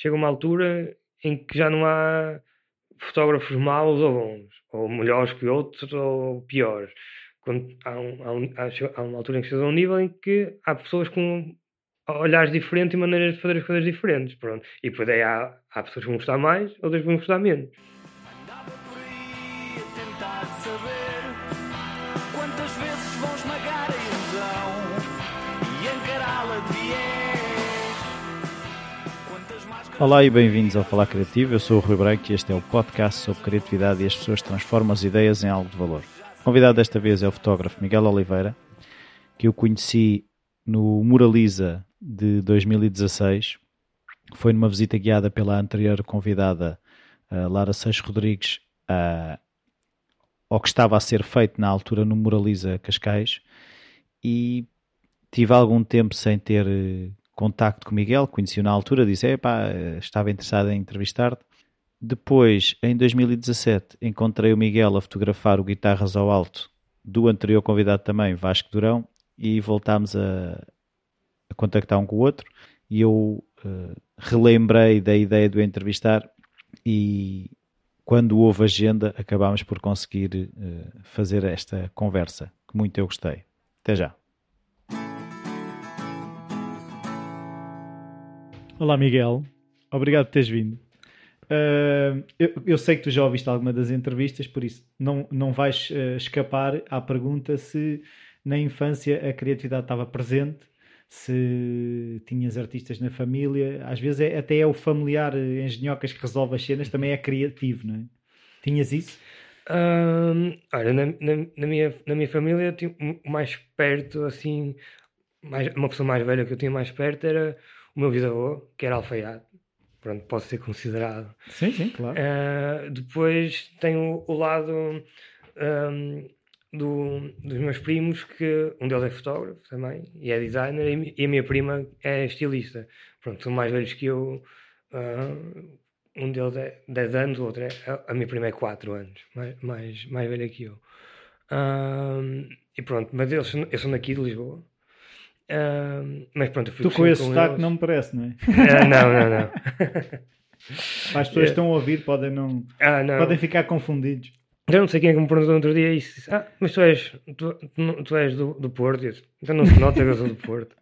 chega uma altura em que já não há fotógrafos maus ou bons, ou melhores que outros, ou piores. Quando há, um, há, um, há uma altura em que chega a um nível em que há pessoas com olhares diferentes e maneiras de fazer as coisas diferentes. Pronto. E depois aí há, há pessoas que vão gostar mais, outras que vão gostar menos. Olá e bem-vindos ao Falar Criativo. Eu sou o Rui Branco e este é o podcast sobre criatividade e as pessoas transformam as ideias em algo de valor. O convidado desta vez é o fotógrafo Miguel Oliveira, que eu conheci no Muraliza de 2016. Foi numa visita guiada pela anterior convidada, Lara Seixas Rodrigues, ao que estava a ser feito na altura no Muraliza Cascais e tive algum tempo sem ter contacto com o Miguel, conheci-o na altura, disse, pá, estava interessado em entrevistar-te. Depois, em 2017, encontrei o Miguel a fotografar o Guitarras ao Alto do anterior convidado também, Vasco Durão, e voltámos a, a contactar um com o outro e eu uh, relembrei da ideia de o entrevistar e quando houve agenda acabámos por conseguir uh, fazer esta conversa, que muito eu gostei. Até já. Olá, Miguel. Obrigado por teres vindo. Uh, eu, eu, sei que tu já ouviste alguma das entrevistas, por isso não, não vais uh, escapar à pergunta se na infância a criatividade estava presente, se tinhas artistas na família. Às vezes é, até é o familiar engenhocas que resolve as cenas, também é criativo, não é? Tinhas isso? Uh, olha, na, na, na, minha, na minha família, mais perto, assim, mais, uma pessoa mais velha que eu tinha mais perto era o meu bisavô, que era alfaiate, pronto, pode ser considerado. Sim, sim, claro. Uh, depois tenho o lado um, do, dos meus primos, que um deles é fotógrafo também, e é designer, e, a minha prima é estilista. Pronto, são mais velhos que eu. Uh, um deles é 10 anos, o outro é. A minha prima é 4 anos, mais, mais, mais velha que eu. Uh, e pronto, mas eles, eu sou daqui de Lisboa. Uh, mas pronto, tu com esse sotaque não me parece, não é? Uh, não, não, não. As pessoas que estão a ouvir podem, não, ah, não. podem ficar confundidos. Já não sei quem é que me perguntou outro dia isso. Ah, mas tu és, tu, tu, tu és do, do Porto? Disse, então não se nota que eu sou do Porto.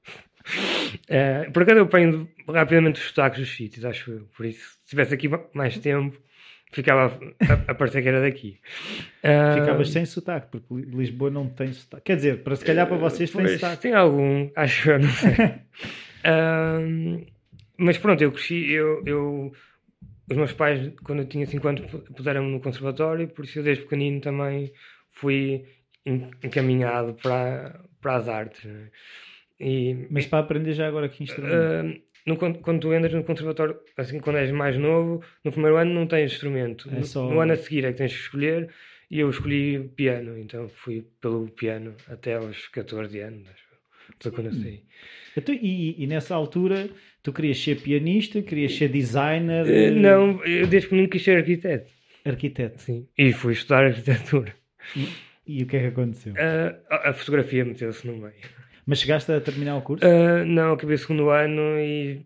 Uh, por acaso eu apanho rapidamente os sotaques dos sítios, acho eu. Por isso, se tivesse aqui mais tempo, ficava a, a parecer que era daqui. Uh, Ficavas sem sotaque, porque Lisboa não tem sotaque. Quer dizer, para se calhar para vocês tem sotaque. Tem algum, acho eu, não sei. uh, mas pronto, eu cresci, eu, eu, os meus pais, quando eu tinha 5 anos, puseram-me no conservatório, por isso eu desde pequenino também fui encaminhado para, para as artes. Né? E, mas para aprender já agora que instrumento? Uh, no, quando tu entras no conservatório, assim, quando és mais novo, no primeiro ano não tens instrumento. É só... no, ano a seguir é que tens que escolher e eu escolhi piano, então fui pelo piano até aos 14 anos, foi quando eu saí. Então, e, e, nessa altura tu querias ser pianista, querias ser designer? Uh, não, eu desde que nunca quis ser arquiteto. Arquiteto? Sim, e fui estudar arquitetura. E, e o que é que aconteceu? Uh, a, a fotografia meteu-se no meio. Mas chegaste a terminar o curso? Uh, não, acabei o segundo ano e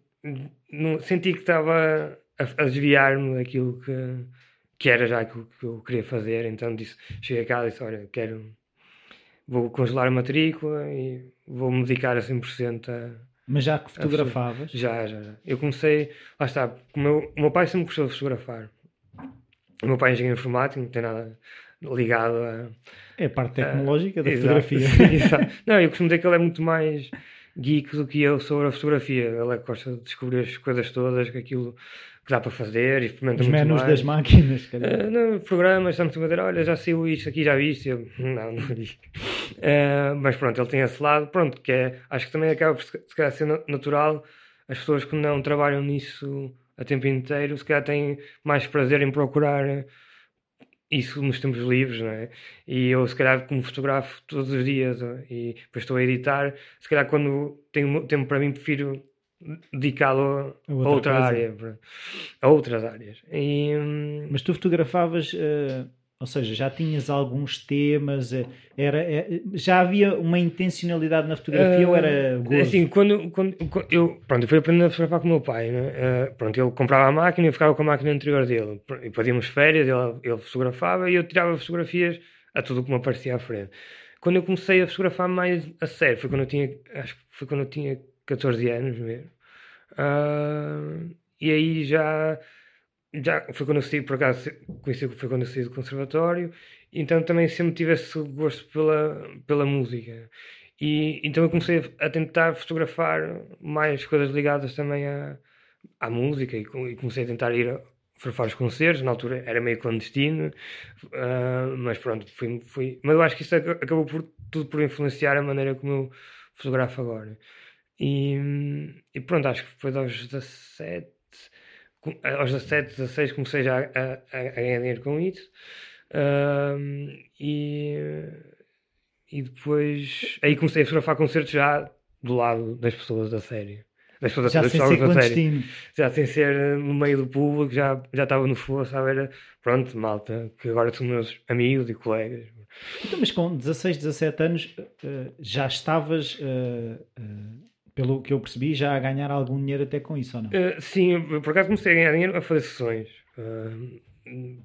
não, senti que estava a, a desviar-me daquilo que, que era já aquilo que eu queria fazer. Então disse, cheguei a casa e disse: Olha, quero, vou congelar a matrícula e vou me dedicar a 100% a. Mas já que fotografavas? Já, já, já. Eu comecei, lá está, o meu, o meu pai sempre gostou de fotografar. O meu pai é engenheiro informático, não tem nada ligado a. É a parte tecnológica a, da fotografia. Exato. Não, eu costumo dizer que ele é muito mais geek do que eu sobre a fotografia. Ele é gosta de descobrir as coisas todas, aquilo que dá para fazer, e experimenta Os muito menus mais. das máquinas, uh, não, programas, estamos a dizer, olha, já saiu isto aqui, já viste? Eu, não, não vi. Uh, mas pronto, ele tem esse lado, pronto, que é, acho que também acaba por se calhar ser natural, as pessoas que não trabalham nisso a tempo inteiro, se calhar têm mais prazer em procurar isso nos tempos livres, não é? E eu, se calhar, como fotografo todos os dias e depois estou a editar, se calhar, quando tenho tempo para mim, prefiro dedicá-lo a outra, outra área, a outras áreas. E, hum, Mas tu fotografavas uh, Ou seja, já tinhas alguns temas, eh, era, é, já havia uma intencionalidade na fotografia uh, ou era gozo? Assim, quando, quando, eu, pronto, eu fui aprendendo a fotografar com o meu pai, né? Uh, pronto, ele comprava a máquina e eu ficava com a máquina anterior dele. E podíamos férias, ele, ele fotografava e eu tirava fotografias a tudo que me aparecia à frente. Quando eu comecei a fotografar mais a sério, foi quando eu tinha, acho que foi quando eu tinha 14 anos mesmo. Uh, e aí já já foi quando eu saí, por acaso, conheci foi quando eu saí do conservatório, então também sempre tive esse gosto pela, pela música. E então eu comecei a tentar fotografar mais coisas ligadas também à, à música e, e comecei a tentar ir a fotografar os concertos, na altura era meio clandestino, uh, mas pronto, fui, fui. Mas eu acho que isso acabou por tudo por influenciar a maneira como eu fotografo agora. E, e pronto, acho que foi aos 17 aos 17, 16 comecei já a, a, a ganhar dinheiro com isso. e, e depois aí comecei a fotografar concertos já do lado das pessoas da série. Das pessoas já das sem ser da série. Já sem ser no meio do público, já, já estava no fosso, sabe? Era, pronto, malta, que agora são meus amigos e colegas. Então, mas com 16, 17 anos uh, já estavas uh, uh, pelo que eu percebi, já a ganhar algum dinheiro até com isso, ou não? Uh, sim, por acaso comecei a ganhar dinheiro a fazer sessões. Uh,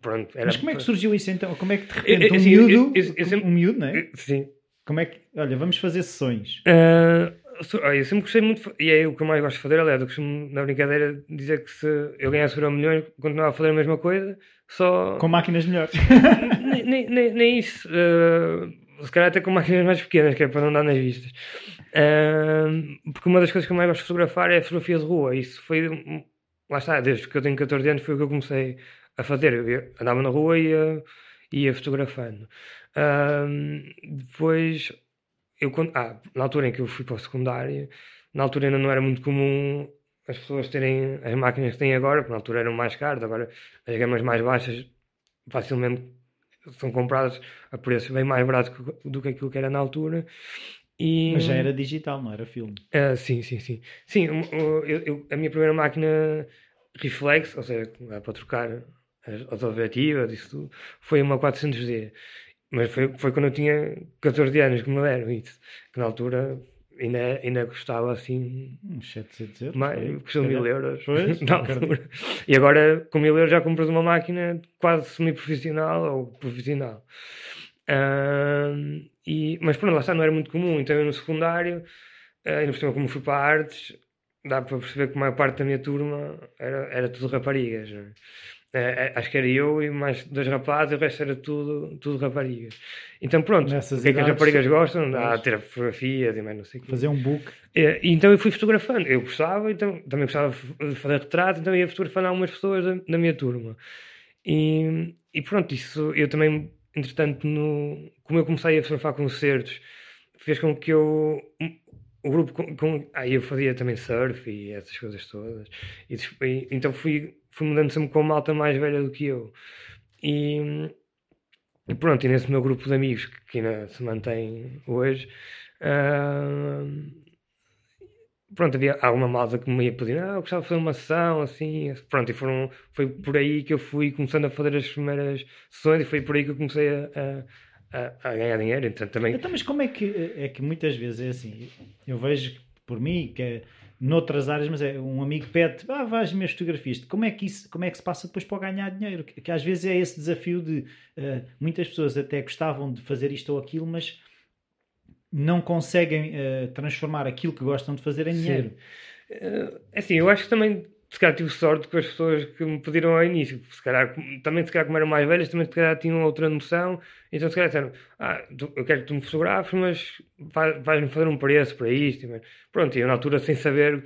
pronto, era... Mas como é que surgiu isso então? Como é que de repente um, assim, miúdo, eu, eu, eu sempre... um miúdo, não é? Sim. Como é que, olha, vamos fazer sessões. Uh, eu sempre gostei muito, e é o que eu mais gosto de fazer, aliás, eu costumo, na brincadeira, dizer que se eu ganhasse euro milhões, continuava a fazer a mesma coisa, só... Com máquinas melhores. nem, nem, nem, isso. Uh, se calhar até com máquinas mais pequenas, que é para não dar nas vistas. Porque uma das coisas que eu mais gosto de fotografar é a fotografia de rua. Isso foi, lá está, desde que eu tenho 14 anos foi o que eu comecei a fazer. Eu andava na rua e ia, ia fotografando. Depois, eu, ah, na altura em que eu fui para o secundário, na altura ainda não era muito comum as pessoas terem as máquinas que têm agora, porque na altura eram mais caras, agora as gamas mais baixas facilmente são compradas a preços bem mais baratos do que aquilo que era na altura. E, Mas já era digital, não era filme? Uh, sim, sim, sim. Sim, eu, eu, a minha primeira máquina reflex, ou seja, para trocar as autoobjetivas, isso tudo, foi uma 400D. Mas foi, foi quando eu tinha 14 anos que me deram isso. Que na altura ainda, ainda custava assim. Uns 700 euros? Mais, custou mil euros. Pois, na altura. E agora com mil euros já compras uma máquina quase semi-profissional ou profissional. Uh, e, mas pronto, lá está, não era muito comum. Então eu no secundário, uh, ainda por cima, como fui para artes, dá para perceber que a maior parte da minha turma era, era tudo raparigas. Uh, acho que era eu e mais dois rapazes, o resto era tudo, tudo raparigas. Então pronto, Nessas o que é que as raparigas gostam? Dá, ter fotografias e mais não sei o que. Fazer um book. Então eu fui fotografando. Eu gostava, então também gostava de fazer retratos, então ia fotografando algumas pessoas da, da minha turma. E, e pronto, isso eu também entretanto, no, como eu comecei a fotografar concertos, fez com que eu. O grupo. Com, com, aí eu fazia também surf e essas coisas todas. E, e, então fui, fui mudando sempre com uma malta mais velha do que eu. E, e pronto, e nesse meu grupo de amigos que, que ainda se mantém hoje. Uh, pronto, havia alguma malta que me ia pedir, ah, eu gostava de fazer uma sessão, assim, pronto, e foram, foi por aí que eu fui começando a fazer as primeiras sessões e foi por aí que eu comecei a, a, a ganhar dinheiro, então também... Então, mas como é que, é que muitas vezes é assim, eu vejo por mim, que é noutras áreas, mas é um amigo pede, ah, vais minhas fotografias, como é que isso, como é que se passa depois para ganhar dinheiro? Que, que às vezes é esse desafio de, uh, muitas pessoas até gostavam de fazer isto ou aquilo, mas não conseguem uh, transformar aquilo que gostam de fazer em dinheiro. Uh, assim, eu acho que também se calhar tive sorte com as pessoas que me pediram ao início. Se calhar, também se calhar como eram mais velhas, também se calhar tinham outra noção. Então se calhar disseram, ah, tu, eu quero que tu me fotografes, mas vais-me fazer um preço para isto. Pronto, e eu na altura sem saber o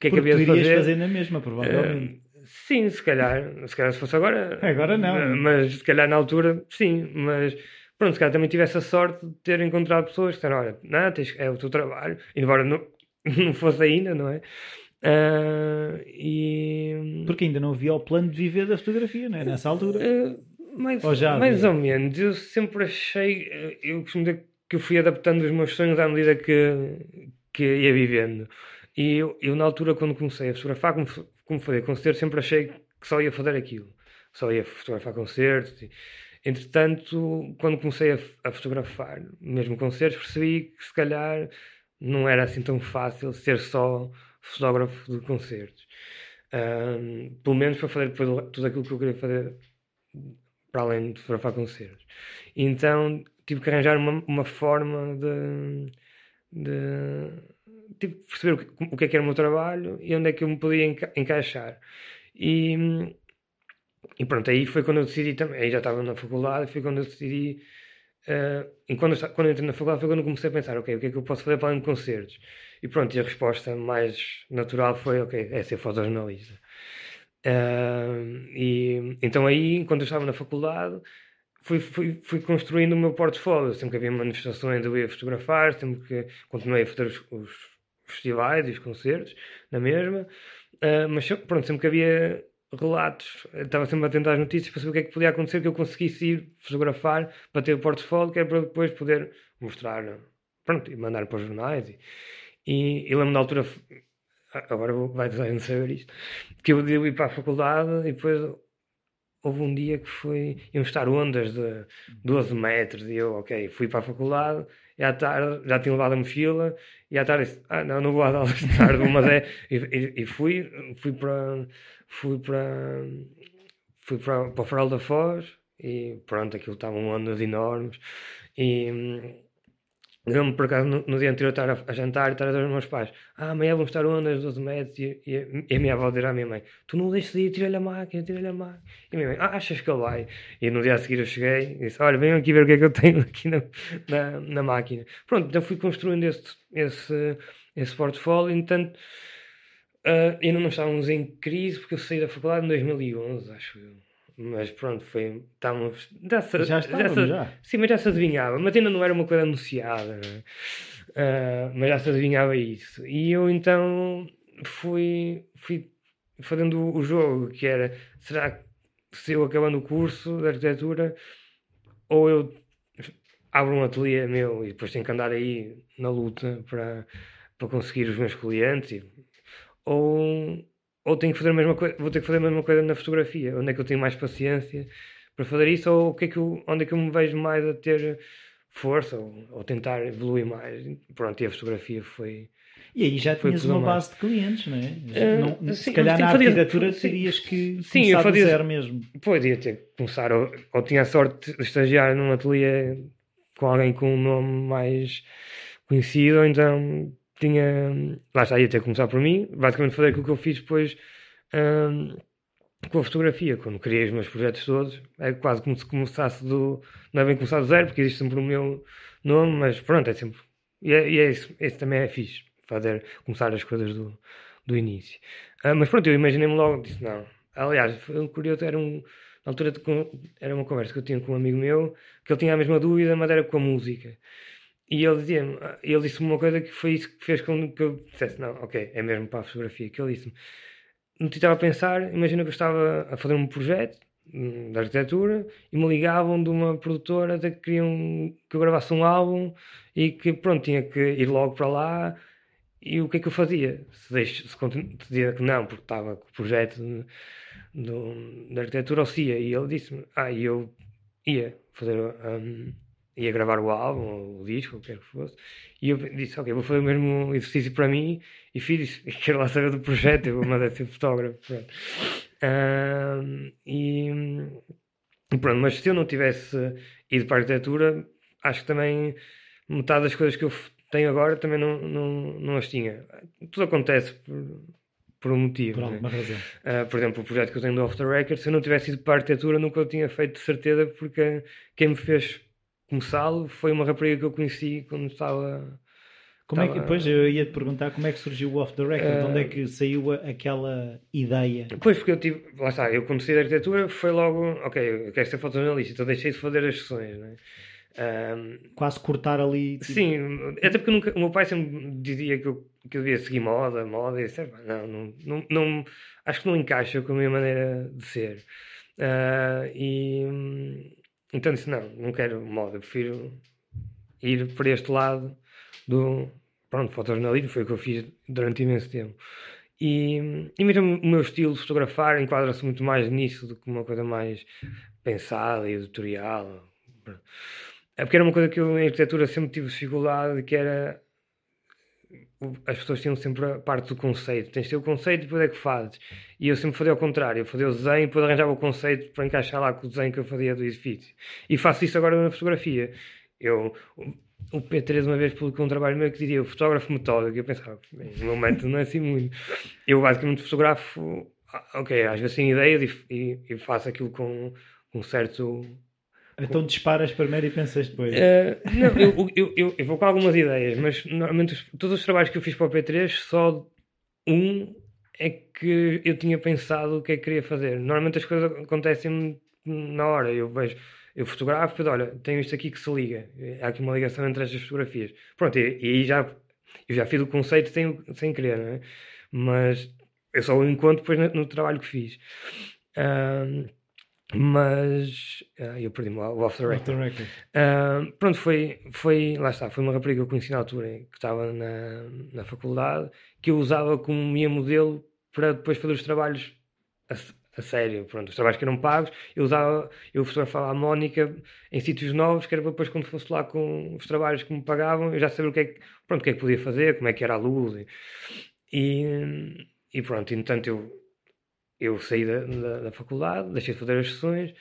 que é que havia de fazer. fazer na mesma, provavelmente. Uh, sim, se calhar, se calhar se fosse agora. Agora não. Mas se calhar na altura, sim, mas pronto, se calhar também tive essa sorte de ter encontrado pessoas que disseram, olha, não, tens, é o teu trabalho, embora não, não fosse ainda, não é? Uh, e... Porque ainda não havia o plano de viver da fotografia, não é? Nessa altura. Uh, mais, ou já mais ou menos. Eu sempre achei, eu costumo dizer que eu fui adaptando os meus sonhos à medida que, que ia vivendo. E eu, eu, na altura, quando comecei a fotografar, como, como fazer concertos, sempre achei que só ia fazer aquilo. Só ia fotografar concertos. E, Entretanto, quando comecei a, a, fotografar, mesmo concertos, percebi que se calhar não era assim tão fácil ser só fotógrafo de concertos. Um, pelo menos para fazer depois tudo aquilo que eu queria fazer para além de fotografar concertos. Então tive que arranjar uma, uma forma de, de tive que perceber o que, o que é que era o meu trabalho e onde é que eu me podia enca encaixar. E, e pronto, aí foi quando eu decidi também, aí já estava na faculdade, foi quando eu decidi, uh, e quando eu, quando eu entrei na faculdade foi quando comecei a pensar, ok, o que é que eu posso fazer para além de concertos? E pronto, e a resposta mais natural foi, ok, é ser fotojornalista. Uh, e então aí, enquanto eu estava na faculdade, fui, fui, fui construindo o meu portfólio. Sempre que havia manifestações eu ia fotografar, sempre que continuei a fazer os, os festivais e os concertos, na mesma. Uh, mas pronto, sempre que havia relatos, estava sempre atento às notícias para saber o que é que podia acontecer, que eu conseguisse ir fotografar para ter o portfólio, que era para depois poder mostrar, pronto, e mandar para os jornais. E, e, e lembro na altura, agora vai não saber isto, que eu ia para a faculdade e depois houve um dia que foi, iam estar ondas de 12 metros e eu, ok, fui para a faculdade e à tarde já tinha levado a mochila e à tarde disse, ah não, não vou às aulas de tarde, mas é, e, e, fui, fui para, fui para, fui para, para o Farol da Foz e pronto, aquilo estavam ondas enormes e Lembro-me por acaso no, no, dia anterior estar a, a jantar e estar a dizer aos meus pais: Ah, amanhã vão estar ondas 12 metros. E, e, e, a minha avó dizer à minha mãe: Tu não deixes de ir, tira-lhe a máquina, tira-lhe a máquina. E a minha mãe: ah, Achas que ele vai? E no dia a seguir eu cheguei e disse: Olha, venham aqui ver o que é que eu tenho aqui na, na, na máquina. Pronto, então fui construindo esse, esse, esse portfólio. Entanto, uh, ainda não estávamos em crise porque eu saí da faculdade em 2011, acho eu. Mas pronto, foi. Estávamos. Já, se, já estávamos, já, já. Sim, mas já se adivinhava. Mas ainda não era uma coisa anunciada. Uh, mas já se adivinhava isso. E eu então fui, fui fazendo o jogo, que era: será que se eu acabando o curso de arquitetura, ou eu abro um ateliê meu e depois tenho que andar aí na luta para, para conseguir os meus clientes, e, ou ou tenho que fazer a mesma coisa, vou ter que fazer a mesma coisa na fotografia, onde é que eu tenho mais paciência para fazer isso, ou o que é que eu, onde é que eu me vejo mais a ter força, ou, ou tentar evoluir mais. Pronto, e a fotografia foi. E aí já tinhas uma base de clientes, não é? Uh, não, sim, se calhar na arquitetura sim, terias que sim, começar eu fazia, zero mesmo. Podia ter que começar, ou, ou tinha a sorte de estagiar num ateliê com alguém com um nome mais conhecido, ou então tinha. Lá está, ia ter que começar por mim. Basicamente, fazer aquilo que eu fiz depois um, com a fotografia. Quando criei os meus projetos todos, é quase como se começasse do. Não é bem começar do zero, porque existe sempre o meu nome, mas pronto, é sempre. E, é, e é isso, esse também é fixe, fazer, começar as coisas do, do início. Uh, mas pronto, eu imaginei-me logo, disse não. Aliás, foi curioso, era um. Na altura, era uma conversa que eu tinha com um amigo meu, que ele tinha a mesma dúvida, mas era com a música. E ele dizia ele disse-me uma coisa que foi isso que fez com que eu dissesse, não, ok, é mesmo para a fotografia, que ele disse-me, não te estava a pensar, imagina que eu estava a fazer um projeto hum, de arquitetura e me ligavam de uma produtora que queriam que eu gravasse um álbum e que pronto, tinha que ir logo para lá e o que é que eu fazia? Se, deixo, se, dizia que não, porque estava com o projeto de arquitetura ou se ia, e ele disse-me, ah, e eu ia fazer um, ia gravar o álbum, o disco, o que quer que fosse, e eu disse, ok, vou fazer o mesmo exercício para mim, e fiz isso, e quero lá saber do projeto, eu vou mandar ser fotógrafo, pronto. Uh, e, pronto, mas se eu não tivesse ido para a arquitetura, acho que também metade das coisas que eu tenho agora também não, não, não as tinha. Tudo acontece por, por um motivo. Por alguma né? razão. Uh, por exemplo, o projeto que eu tenho do Off the Record, se eu não tivesse ido para a arquitetura, nunca eu tinha feito de certeza, porque quem me fez começá-lo foi uma rapariga que eu conheci quando estava. Como estava... é que, depois eu ia te perguntar como é que surgiu o Off the Record, uh... onde é que saiu aquela ideia? Pois, porque eu tive, lá está, eu saí da arquitetura foi logo, ok, eu quero ser fotojornalista, então deixei de fazer as sessões, né? Um, Quase cortar ali. Tipo... Sim, até porque nunca, o meu pai sempre dizia que eu, que eu devia seguir moda, moda, e disse, não, não, não, não, acho que não encaixa com a minha maneira de ser. Uh, e então disse: não, não quero moda, prefiro ir para este lado do. Pronto, fotojornalismo foi o que eu fiz durante imenso tempo. E, e mesmo o meu estilo de fotografar enquadra-se muito mais nisso do que uma coisa mais pensada e editorial. É porque era uma coisa que eu em arquitetura sempre tive dificuldade, que era as pessoas tinham sempre a parte do conceito. Tens de ter o conceito e depois é que fazes. E eu sempre fazia ao contrário. Eu fazia o desenho e depois arranjava o conceito para encaixar lá com o desenho que eu fazia do edifício. E faço isso agora na fotografia. Eu, o P3 uma vez publicou um trabalho meu que dizia o fotógrafo metódico. Eu pensava, no momento não é assim muito. Eu basicamente fotografo, ah, ok, às vezes tenho ideias e, e, e faço aquilo com um certo então disparas primeiro e pensas depois. Uh, não, eu, eu, eu, eu, vou com algumas ideias, mas normalmente os, todos os trabalhos que eu fiz para o P3, só um é que eu tinha pensado o que é que queria fazer. Normalmente as coisas acontecem na hora. Eu vejo, eu fotografo e olha, tenho isto aqui que se liga. Há aqui uma ligação entre estas fotografias. Pronto, e, aí já, eu já fiz o conceito sem, sem querer, não é? Mas eu só o encontro depois no, no trabalho que fiz. Uh, mas uh, eu perdi-me o off the record. Off the record. Uh, pronto, foi, foi, lá está, foi uma rapariga que eu conheci na altura, que estava na, na faculdade, que eu usava como minha modelo para depois fazer os trabalhos a, a sério. Pronto, os trabalhos que eram pagos, eu usava, eu fotografava a Mónica em sítios novos, que era para depois quando fosse lá com os trabalhos que me pagavam, eu já sabia o que é que, pronto, o que, é que podia fazer, como é que era a luz. E, e pronto, entretanto eu eu saí da, da, da, faculdade, deixei de fazer as sessões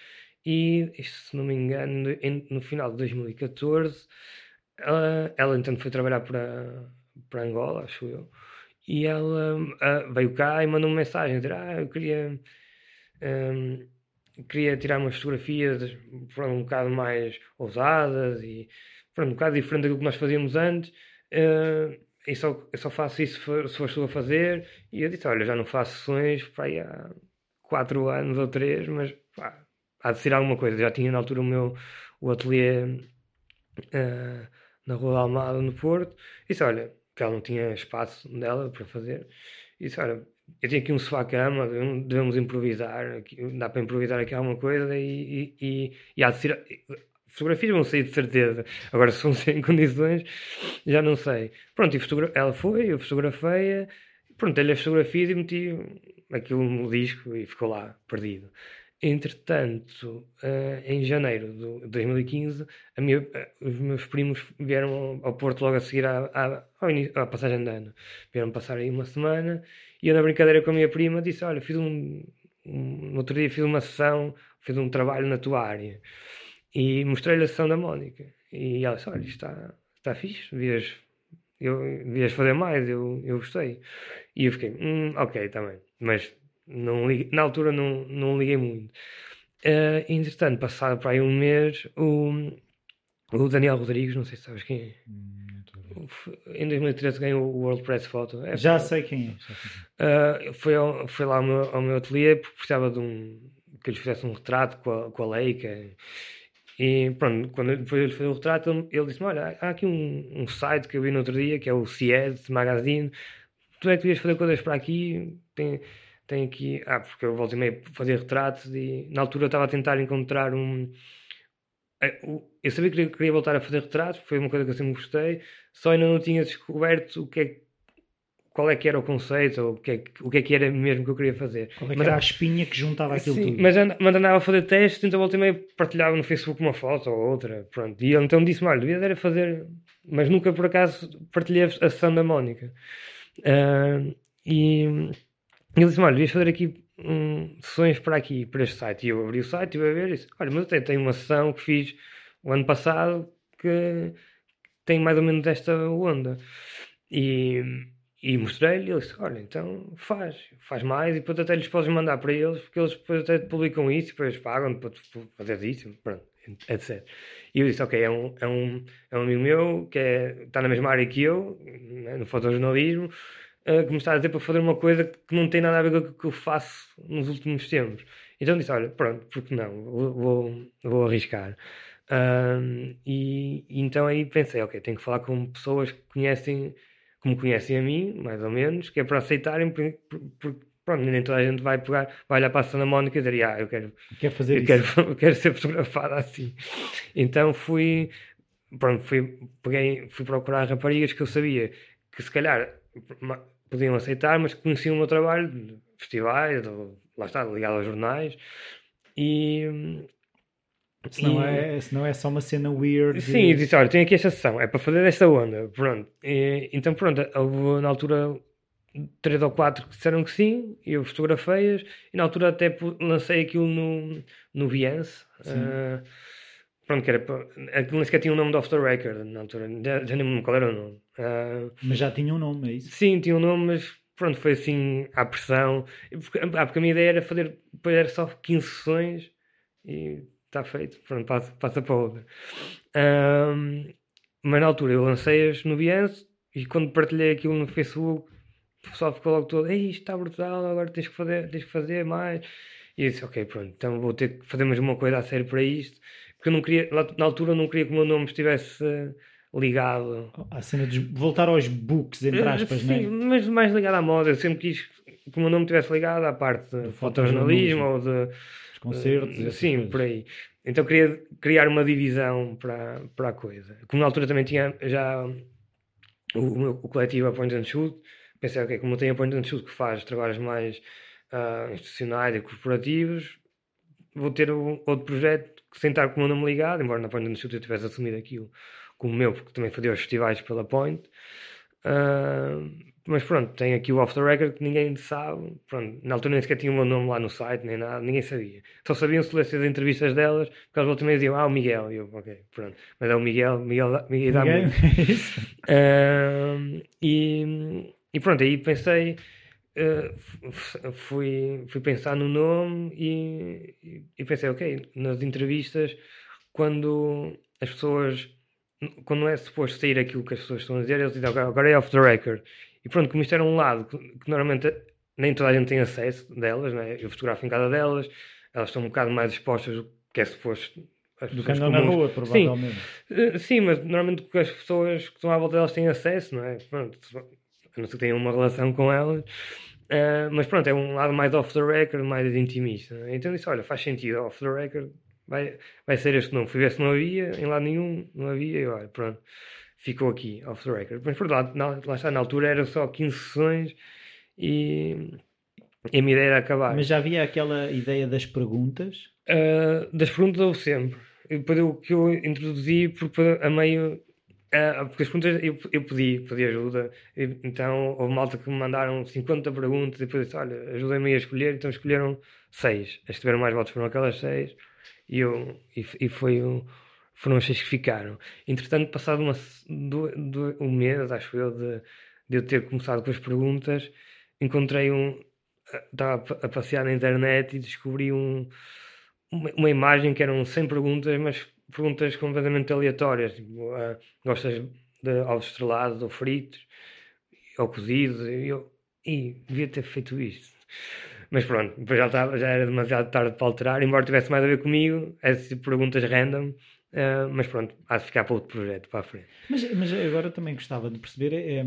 e, se não me engano, em, no final de 2014, ela, ela então foi trabalhar para, para Angola, acho eu, e ela uh, veio cá e mandou uma mensagem, dizer, ah, eu queria... Um, queria tirar umas fotografias foram um bocado mais ousadas e foram um bocado diferente daquilo que nós fazíamos antes uh, e só, eu só faço isso se for, se tu a fazer. E eu disse: Olha, já não faço sessões para aí há 4 anos ou 3, mas pá, há de ser alguma coisa. Já tinha na altura o meu o ateliê uh, na Rua da Almada, no Porto. E disse: Olha, que ela não tinha espaço dela para fazer. E disse: Olha, eu tenho aqui um sofá-cama, devemos improvisar, aqui, dá para improvisar aqui alguma coisa e, e, e, e há de ser fotografias vão sair de certeza. Agora, se vão ser em condições, já não sei. Pronto, e ela foi, eu fotografei-a, pronto, dei-lhe as fotografias e meti aquilo no disco e ficou lá, perdido. Entretanto, uh, em janeiro de 2015, minha, uh, os meus primos vieram ao, Porto logo a seguir à, à, início, à passagem de ano. Vieram passar aí uma semana e eu, na brincadeira com a minha prima, disse: Olha, fiz um, um. No outro dia fiz uma sessão, fiz um trabalho na tua área. E mostrei-lhe a sessão da Mónica. E ela disse: Olha, está, está fixe, devias, eu, devias fazer mais, eu, eu gostei. E eu fiquei: hum, Ok, também. Tá Mas não na altura não, não liguei muito. Uh, entretanto, passado para aí um mês, o, o Daniel Rodrigues, não sei se sabes quem é. Hum, em 2013 ganhou o World Press Photo. É, já sei quem é. Uh, foi, ao, foi lá ao meu, ao meu ateliê porque precisava de um que lhes fizesse um retrato com a, com a Leica e pronto, quando depois ele fez o retrato, ele, disse-me: Olha, há aqui um, um, site que eu vi no outro dia, que é o CIED Magazine. Tu é que devias fazer coisas para aqui? Tem, tem aqui. Ah, porque eu voltei meio fazer retratos e na altura eu estava a tentar encontrar um. Eh, eu sabia que queria voltar a fazer retratos, foi uma coisa que eu sempre gostei, só ainda não tinha descoberto o que é qual é que era o conceito, ou o que, é, o que é que era mesmo que eu queria fazer. Qual é que mas, era a espinha que juntava aquilo sim, tudo. Mas, mas andava a fazer testes, então voltei meio partilhava no Facebook uma foto ou outra, pronto. E ele então disse-me, olha, devia era fazer, mas nunca por acaso partilhei a sessão da Mónica. Uh, e ele disse-me, olha, devias fazer aqui um, sessões para aqui, para este site. E eu abri o site e a ver isso. Olha, mas eu tenho uma sessão que fiz o ano passado que tem mais ou menos esta onda. E e mostrei-lhe, ele disse, olha, então faz, faz mais, e depois até lhes podes mandar para eles, porque eles depois até publicam isso, depois pagam para fazer isso, pronto, etc. E eu disse, ok, é um, é um, é um amigo meu, que é, está na mesma área que eu, né, no fotojornalismo, uh, que me está a dizer para fazer uma coisa que não tem nada a ver com o que eu faço nos últimos tempos. Então disse, olha, pronto, porque não, vou, vou, vou arriscar. Uh, e, e então aí pensei, ok, tenho que falar com pessoas que conhecem que me conhecem a mim, mais ou menos, que é para aceitarem, porque, pronto, nem toda a gente vai pegar, vai olhar para a Santa Mónica e dizer, ah, eu quero, quer fazer eu isso. Quero, eu quero ser fotografada assim. Então fui, pronto, fui, peguei, fui procurar raparigas que eu sabia que se calhar podiam aceitar, mas que conheciam o meu trabalho de festivais, lá está, ligado aos jornais, e, Se não, é, se não é só uma cena weird. Sim, e disse: Olha, tenho aqui esta sessão, é para fazer esta onda. Pronto. E, então, pronto, houve na altura três ou quatro que disseram que sim, e eu fotografei-as, e na altura até lancei aquilo no, no Behance. Uh, pronto, que era aquilo nem sequer tinha o um nome do Off the Record na altura, já, já nem me lembro qual era o nome. Uh, mas já tinha um nome, é isso? Sim, tinha um nome, mas pronto, foi assim à pressão. Porque, ah, porque a minha ideia era fazer, depois era só 15 sessões e está feito, pronto, passa, passa para outra. Um, mas na altura eu lancei-as no Behance e quando partilhei aquilo no Facebook o pessoal ficou logo todo, ei, isto está brutal, agora tens que fazer, tens que fazer mais. E eu disse, ok, pronto, então vou ter que fazer mais uma coisa a sério para isto, porque eu não queria, na altura eu não queria que o meu nome estivesse ligado. A cena de voltar aos books, entre eh, aspas, Sim, né? mas mais ligado à moda, eu sempre quis que o meu nome estivesse ligado à parte de fotojornalismo ou de... Os concertos. Uh, sim, por aí. Então queria criar uma divisão para, para a coisa. Como na altura também tinha já o, o, coletivo A Point and Shoot, pensei, ok, como eu tenho a Point and Shoot que faz trabalhos mais uh, institucionais e corporativos, vou ter um, outro projeto que sem estar com o meu nome ligado, embora na Point and Shoot eu tivesse assumido aquilo como meu, porque também fazia os festivais pela Point. Uh, mas pronto, tem aqui o off the record que ninguém sabe. Pronto, na altura nem sequer tinha o meu nome lá no site, nem nada, ninguém sabia. Só sabiam se lessem as entrevistas delas, porque elas também diziam, ah, o Miguel. E eu, ok, pronto. Mas é o Miguel, Miguel, Miguel dá uh, e, e pronto, aí pensei, uh, fui, fui pensar no nome e, e pensei, ok, nas entrevistas, quando as pessoas quando não é suposto sair aquilo que as pessoas estão a dizer, eles dizem agora é off the record. E pronto, como isto era um lado que, que normalmente nem toda a gente tem acesso delas, né? eu fotografo em casa delas, elas estão um bocado mais expostas do que é suposto. Do que andam na rua, provavelmente. Sim, eh, sim, mas normalmente as pessoas que estão à volta delas têm acesso, não é? Pronto, a não ser que tenham uma relação com elas. Uh, mas pronto, é um lado mais off the record, mais intimista. É? Então disse: olha, faz sentido, off the record vai, vai ser este nome. Fui ver se não havia, em lado nenhum, não havia, e olha, pronto ficou aqui, off the record. Mas por lá, lá está, na altura eram só 15 sessões e, e a minha ideia era acabar. Mas já havia aquela ideia das perguntas? Uh, das perguntas houve sempre. Depois o que eu introduzi, porque a meio. Uh, porque as perguntas eu, eu pedi, pedi ajuda, e, então houve malta que me mandaram 50 perguntas e depois disse: Olha, ajudem-me a escolher. Então escolheram 6. As que tiveram mais votos foram aquelas 6 e, eu, e, e foi um foram as seis que ficaram. Entretanto, passado uma, do, do, um mês, acho eu, de, de eu ter começado com as perguntas, encontrei um. Estava a passear na internet e descobri um, uma, uma imagem que eram 100 perguntas, mas perguntas completamente aleatórias. Tipo, uh, gostas de ovos estrelados ou fritos ou cozidos? E eu e devia ter feito isto. Mas pronto, depois já, estava, já era demasiado tarde para alterar, embora tivesse mais a ver comigo, essas tipo perguntas random Uh, mas pronto, há de ficar para outro projeto para a frente. Mas, mas agora também gostava de perceber: é,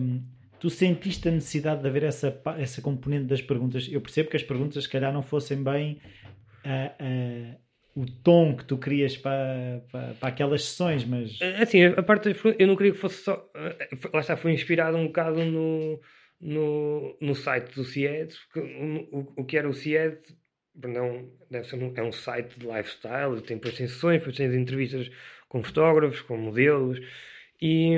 tu sentiste a necessidade de haver essa, essa componente das perguntas? Eu percebo que as perguntas, se calhar, não fossem bem uh, uh, o tom que tu querias para, para, para, aquelas sessões, mas. Assim, a parte eu não queria que fosse só. Lá está, foi inspirado um bocado no, no, no site do CIED, o, o que era o CIED não, deve ser um, é um site de lifestyle, tem depois tem sessões, depois tem entrevistas com fotógrafos, com modelos e,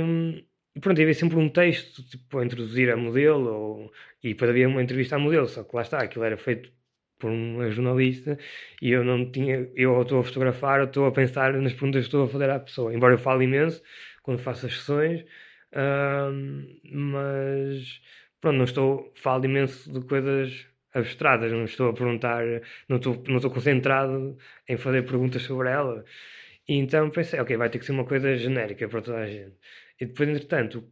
e pronto, havia sempre um texto tipo, a introduzir a modelo ou, e depois havia uma entrevista à modelo, só que lá está, aquilo era feito por uma jornalista e eu não tinha, eu estou a fotografar, estou a pensar nas perguntas que estou a fazer à pessoa, embora eu fale imenso quando faço as sessões, mas pronto, não estou, falo imenso de coisas abstratas, não estou a perguntar, não estou, não estou concentrado em fazer perguntas sobre ela. E então pensei, ok, vai ter que ser uma coisa genérica para toda a gente. E depois, entretanto,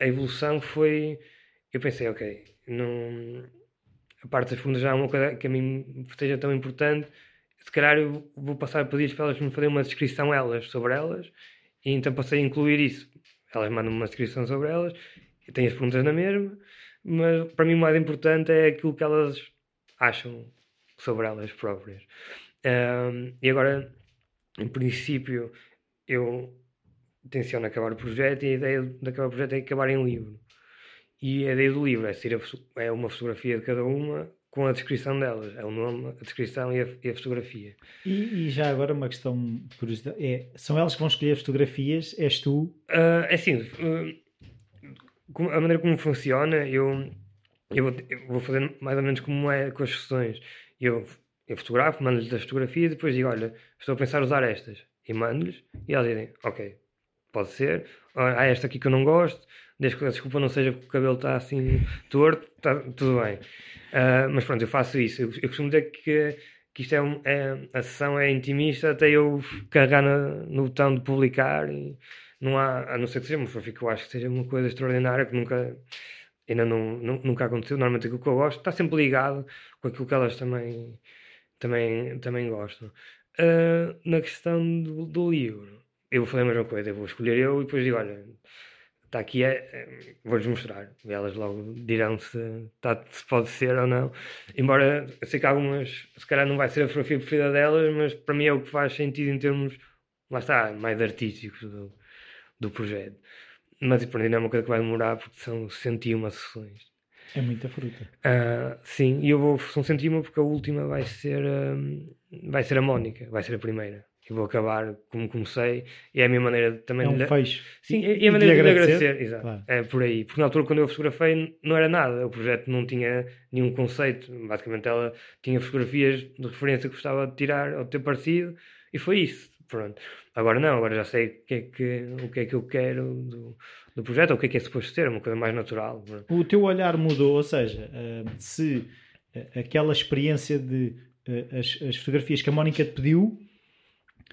a evolução foi. Eu pensei, ok, não, a parte das perguntas já é uma coisa que a mim seja tão importante. Se calhar eu vou passar a pedir para elas me fazerem uma descrição elas sobre elas. E então passei a incluir isso. Elas mandam uma descrição sobre elas. Eu tenho as perguntas na mesma mas para mim o mais importante é aquilo que elas acham sobre elas próprias. Um, e agora, em princípio, eu tenciono acabar o projeto e a ideia de acabar o projeto é acabar em livro. E a ideia do livro é, ser a, é uma fotografia de cada uma com a descrição delas. É o nome, a descrição e a, e a fotografia. E, e, já agora uma questão de curiosidade. É, são elas que vão escolher as fotografias? És tu? Uh, é assim, uh, a maneira como funciona, eu, eu, vou, eu, vou, fazer mais ou menos como é com as sessões. Eu, eu fotografo, mando-lhes as fotografias e depois digo, olha, estou a pensar usar estas. E mando-lhes e elas dizem, ok, pode ser. Há esta aqui que eu não gosto, desde que a desculpa não seja porque o cabelo está assim torto, está tudo bem. Uh, mas pronto, eu faço isso. Eu, eu costumo dizer que, que isto é, um, é, a sessão é intimista até eu carregar no, no botão de publicar e não há, a não ser que seja uma eu acho que seja uma coisa extraordinária que nunca ainda não, não, nunca aconteceu. Normalmente aquilo que eu gosto está sempre ligado com aquilo que elas também, também, também gostam. Uh, na questão do, do livro, eu vou fazer a mesma coisa, eu vou escolher eu e depois digo, olha, está aqui, é, é vou-lhes mostrar. E elas logo dirão se, tá, se pode ser ou não. Embora eu sei que algumas, se calhar não vai ser a fotografia preferida delas, mas para mim é o que faz sentido em termos, lá está, mais artísticos do, do projeto. Mas mim não é uma coisa que vai demorar porque são 101 sessões. É muita fruta. Uh, sim, e eu vou, são 101 porque a última vai ser, um, vai ser a Mónica, vai ser a primeira. E vou acabar como comecei e é a minha maneira de, também é um de, fecho. Sim, e, e a maneira de, de agradecer, agradecer exato, claro. é por aí, porque na altura quando eu fotografei não era nada, o projeto não tinha nenhum conceito, basicamente ela tinha fotografias de referência que gostava de tirar ou de ter parecido e foi isso, pronto agora não, agora já sei o que é que, o que, é que eu quero do, do projeto, ou o que é que é suposto ser, uma coisa mais natural pronto. o teu olhar mudou, ou seja, eh, se eh, aquela experiência de eh, as, as fotografias que a Mónica te pediu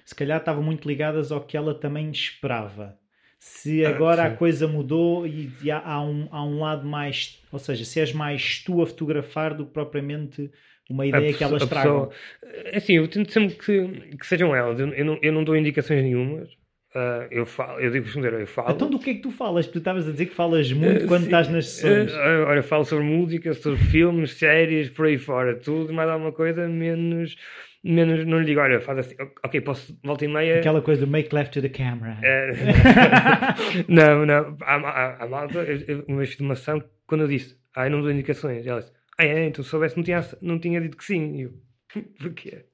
se calhar estavam muito ligadas ao que ela também esperava. Se ah, agora ah, a coisa mudou e há, há, um, há um lado mais. Ou seja, se és mais tu a fotografar do que propriamente uma ideia que elas tragam. É assim, eu tento sempre que, que sejam elas. Eu, eu, não, eu não dou indicações nenhumas. Uh, eu falo, eu digo eu falo. Então do que é que tu falas? Tu estavas a dizer que falas muito uh, quando sim, estás nas sessões. Uh, olha, falo sobre música, sobre filmes, séries, por aí fora, tudo, mais alguma coisa, menos menos não lhe digo, olha, faz assim, ok, posso, volta e meia. Aquela coisa do make left to the camera. É, não, não, a, a, malta, uma vez uma ação, quando eu disse, ah, eu não dou indicações, ela disse, ah, é, então se soubesse, não tinha, não tinha dito que sim. Eu, porquê?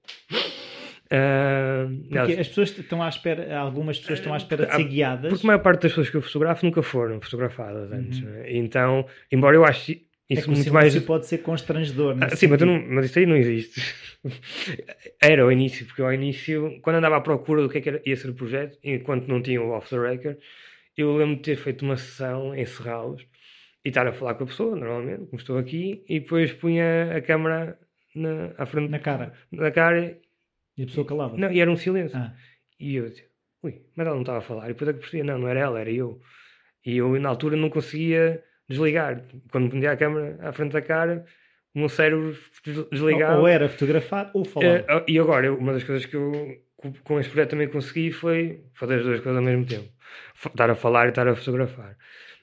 Uh, porque as pessoas estão à espera, algumas pessoas estão à espera de ser guiadas. Porque a maior parte das pessoas que eu fotografo nunca foram fotografadas antes. Uhum. Né? Então, embora eu ache é isso é muito mais. pode ser constrangedor. Ah, sim, mas, não, mas, isso aí não existe. era ao início, porque ao início, quando andava à procura do que, é que era, ia ser o projeto, enquanto não tinha o off the record, eu lembro de ter feito uma sessão em Serralos e estar a falar com a pessoa, normalmente, como estou aqui, e depois punha a câmera na, à frente na cara. Na cara e a pessoa calava. Não, e era um silêncio. Ah. E eu dizia, ui, mas ela não estava a falar. E depois é que percebia, não, não era ela, era eu. E eu na altura não conseguia desligar. Quando punha a câmera à frente da cara, o meu cérebro desligava. Ou era fotografar ou falar. Uh, e agora, uma das coisas que eu com este projeto também consegui foi fazer as duas coisas ao mesmo tempo. Estar a falar e estar a fotografar.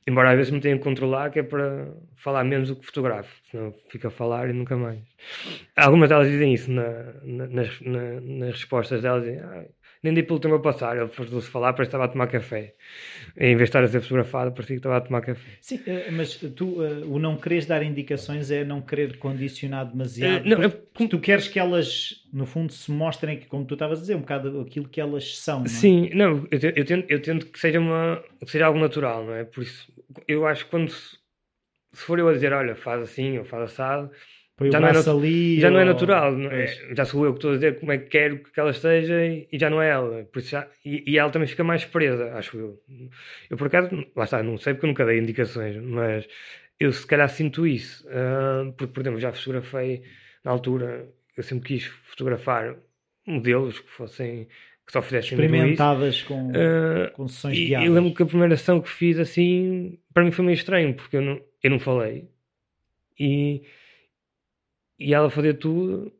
Embora às vezes me tenha que controlar, que é para falar menos do que fotografo, senão fica a falar e nunca mais. Algumas delas dizem isso na, na, nas, na, nas respostas delas. Dizem, ah, nem dei pelo tempo a passar. Ele fartou-se falar, parece que estava a tomar café. Em vez de estar a ser fotografado, parecia que estava a tomar café. Sim, eh, mas tu, eh, o não quereres dar indicações é não querer condicionar demasiado. Não, eu, tu queres que elas, no fundo, se mostrem, que, como tu estavas a dizer, um bocado aquilo que elas são. Não é? Sim, não, eu, eu, tento, eu tento que seja, uma, que seja algo natural, não é? Por isso, eu acho que quando se, se for eu a dizer, olha, faz assim ou faz assado já não, é ali, já ou... não é natural, não é? já sou eu que estou a dizer como é que quero que ela esteja e, já não é ela. Já, e, e, ela também fica mais presa, acho eu. Eu por acaso, lá está, não sei porque nunca dei indicações, mas eu se calhar sinto isso. Uh, porque, por exemplo, já fotografei na altura, eu sempre quis fotografar modelos que fossem que só fizessem experimentadas com, uh, com sessões e, guiadas. E lembro que a primeira ação que fiz assim, para mim foi meio estranho, porque eu não, eu não falei. E e ela fazia tudo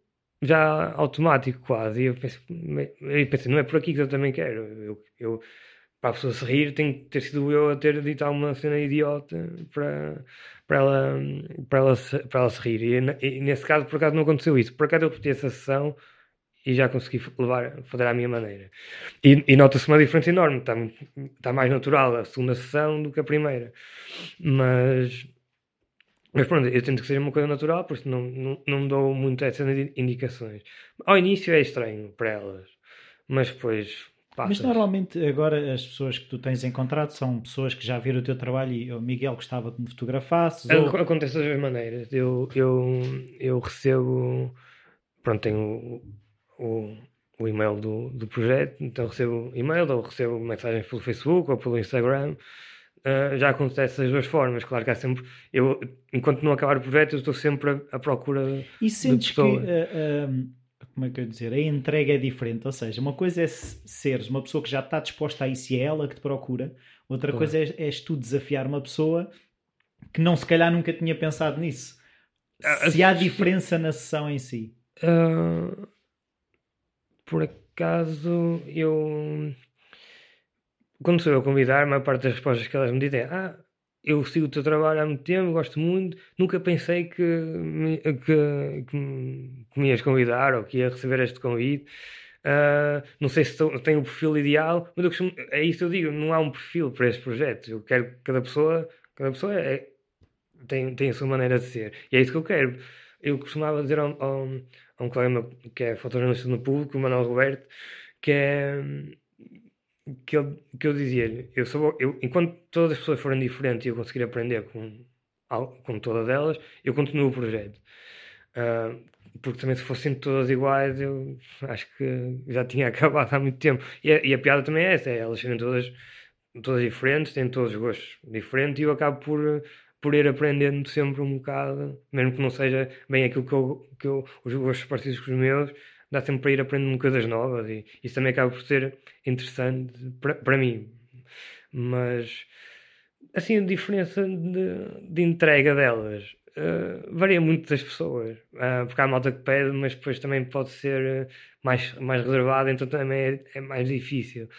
já automático quase. E eu pensei, eu pensei, não é por aqui que eu também quero. Eu, eu, para a pessoa se rir, tem que ter sido eu a ter dito alguma cena idiota para, para, ela, para, ela, se, para ela se rir. E, e, nesse caso, por acaso, não aconteceu isso. Por acaso, eu repeti essa sessão e já consegui levar, fazer à minha maneira. E, e nota-se uma diferença enorme. Está, está mais natural a segunda sessão do que a primeira. Mas Mas pronto, eu tento que seja uma coisa natural, por isso não, não, não dou muito essas indicações. Ao início é estranho para elas, mas depois passa. Mas normalmente agora as pessoas que tu tens encontrado são pessoas que já viram o teu trabalho e o Miguel gostava que me fotografasses? Ou... Acontece das duas maneiras. Eu, eu, eu recebo, pronto, tenho o, o, o e-mail do, do projeto, então recebo e-mail ou recebo mensagens pelo Facebook ou pelo Instagram Uh, já acontece das duas formas. Claro que há sempre. Eu, enquanto não acabar o projeto, eu estou sempre à, procura. E sentes que. Uh, uh, como é que eu ia dizer? A entrega é diferente. Ou seja, uma coisa é seres uma pessoa que já está disposta a isso e é ela que te procura. Outra claro. coisa é, és tu desafiar uma pessoa que não, se calhar, nunca tinha pensado nisso. Se há diferença na sessão em si. por acaso, eu quando sou eu a convidar, a maior parte das respostas que elas me dizem é ah, eu sigo o teu trabalho há muito tempo, gosto muito, nunca pensei que me, que, que, que me ias convidar ou que ia receber este convite. Uh, não sei se tenho o perfil ideal, mas costumo, é isso que eu digo, não há um perfil para este projeto. Eu quero que cada pessoa, cada pessoa é, tem, tem a sua maneira de ser. E é isso que eu quero. Eu costumava dizer a um, colega que é fotojornalista no público, o Manuel Roberto, que é que eu, que eu dizia-lhe, eu eu, enquanto todas as pessoas forem diferentes e eu conseguir aprender com, com todas elas, eu continuo o projeto. Uh, porque também se fossem todas iguais, eu acho que já tinha acabado há muito tempo. E a, e a piada também é essa, é, elas serem todas, todas diferentes, têm todos os gostos diferentes e eu acabo por, por ir aprendendo sempre um bocado, mesmo que não seja bem aquilo que eu, que eu os gostos parecidos com os meus, dá sempre para ir aprendendo coisas novas e isso também acaba por ser interessante para, para mim. Mas, assim, a diferença de, de entrega delas uh, varia muito das pessoas. Uh, porque há malta que pede, mas depois também pode ser mais, mais reservada, então também é, é mais difícil.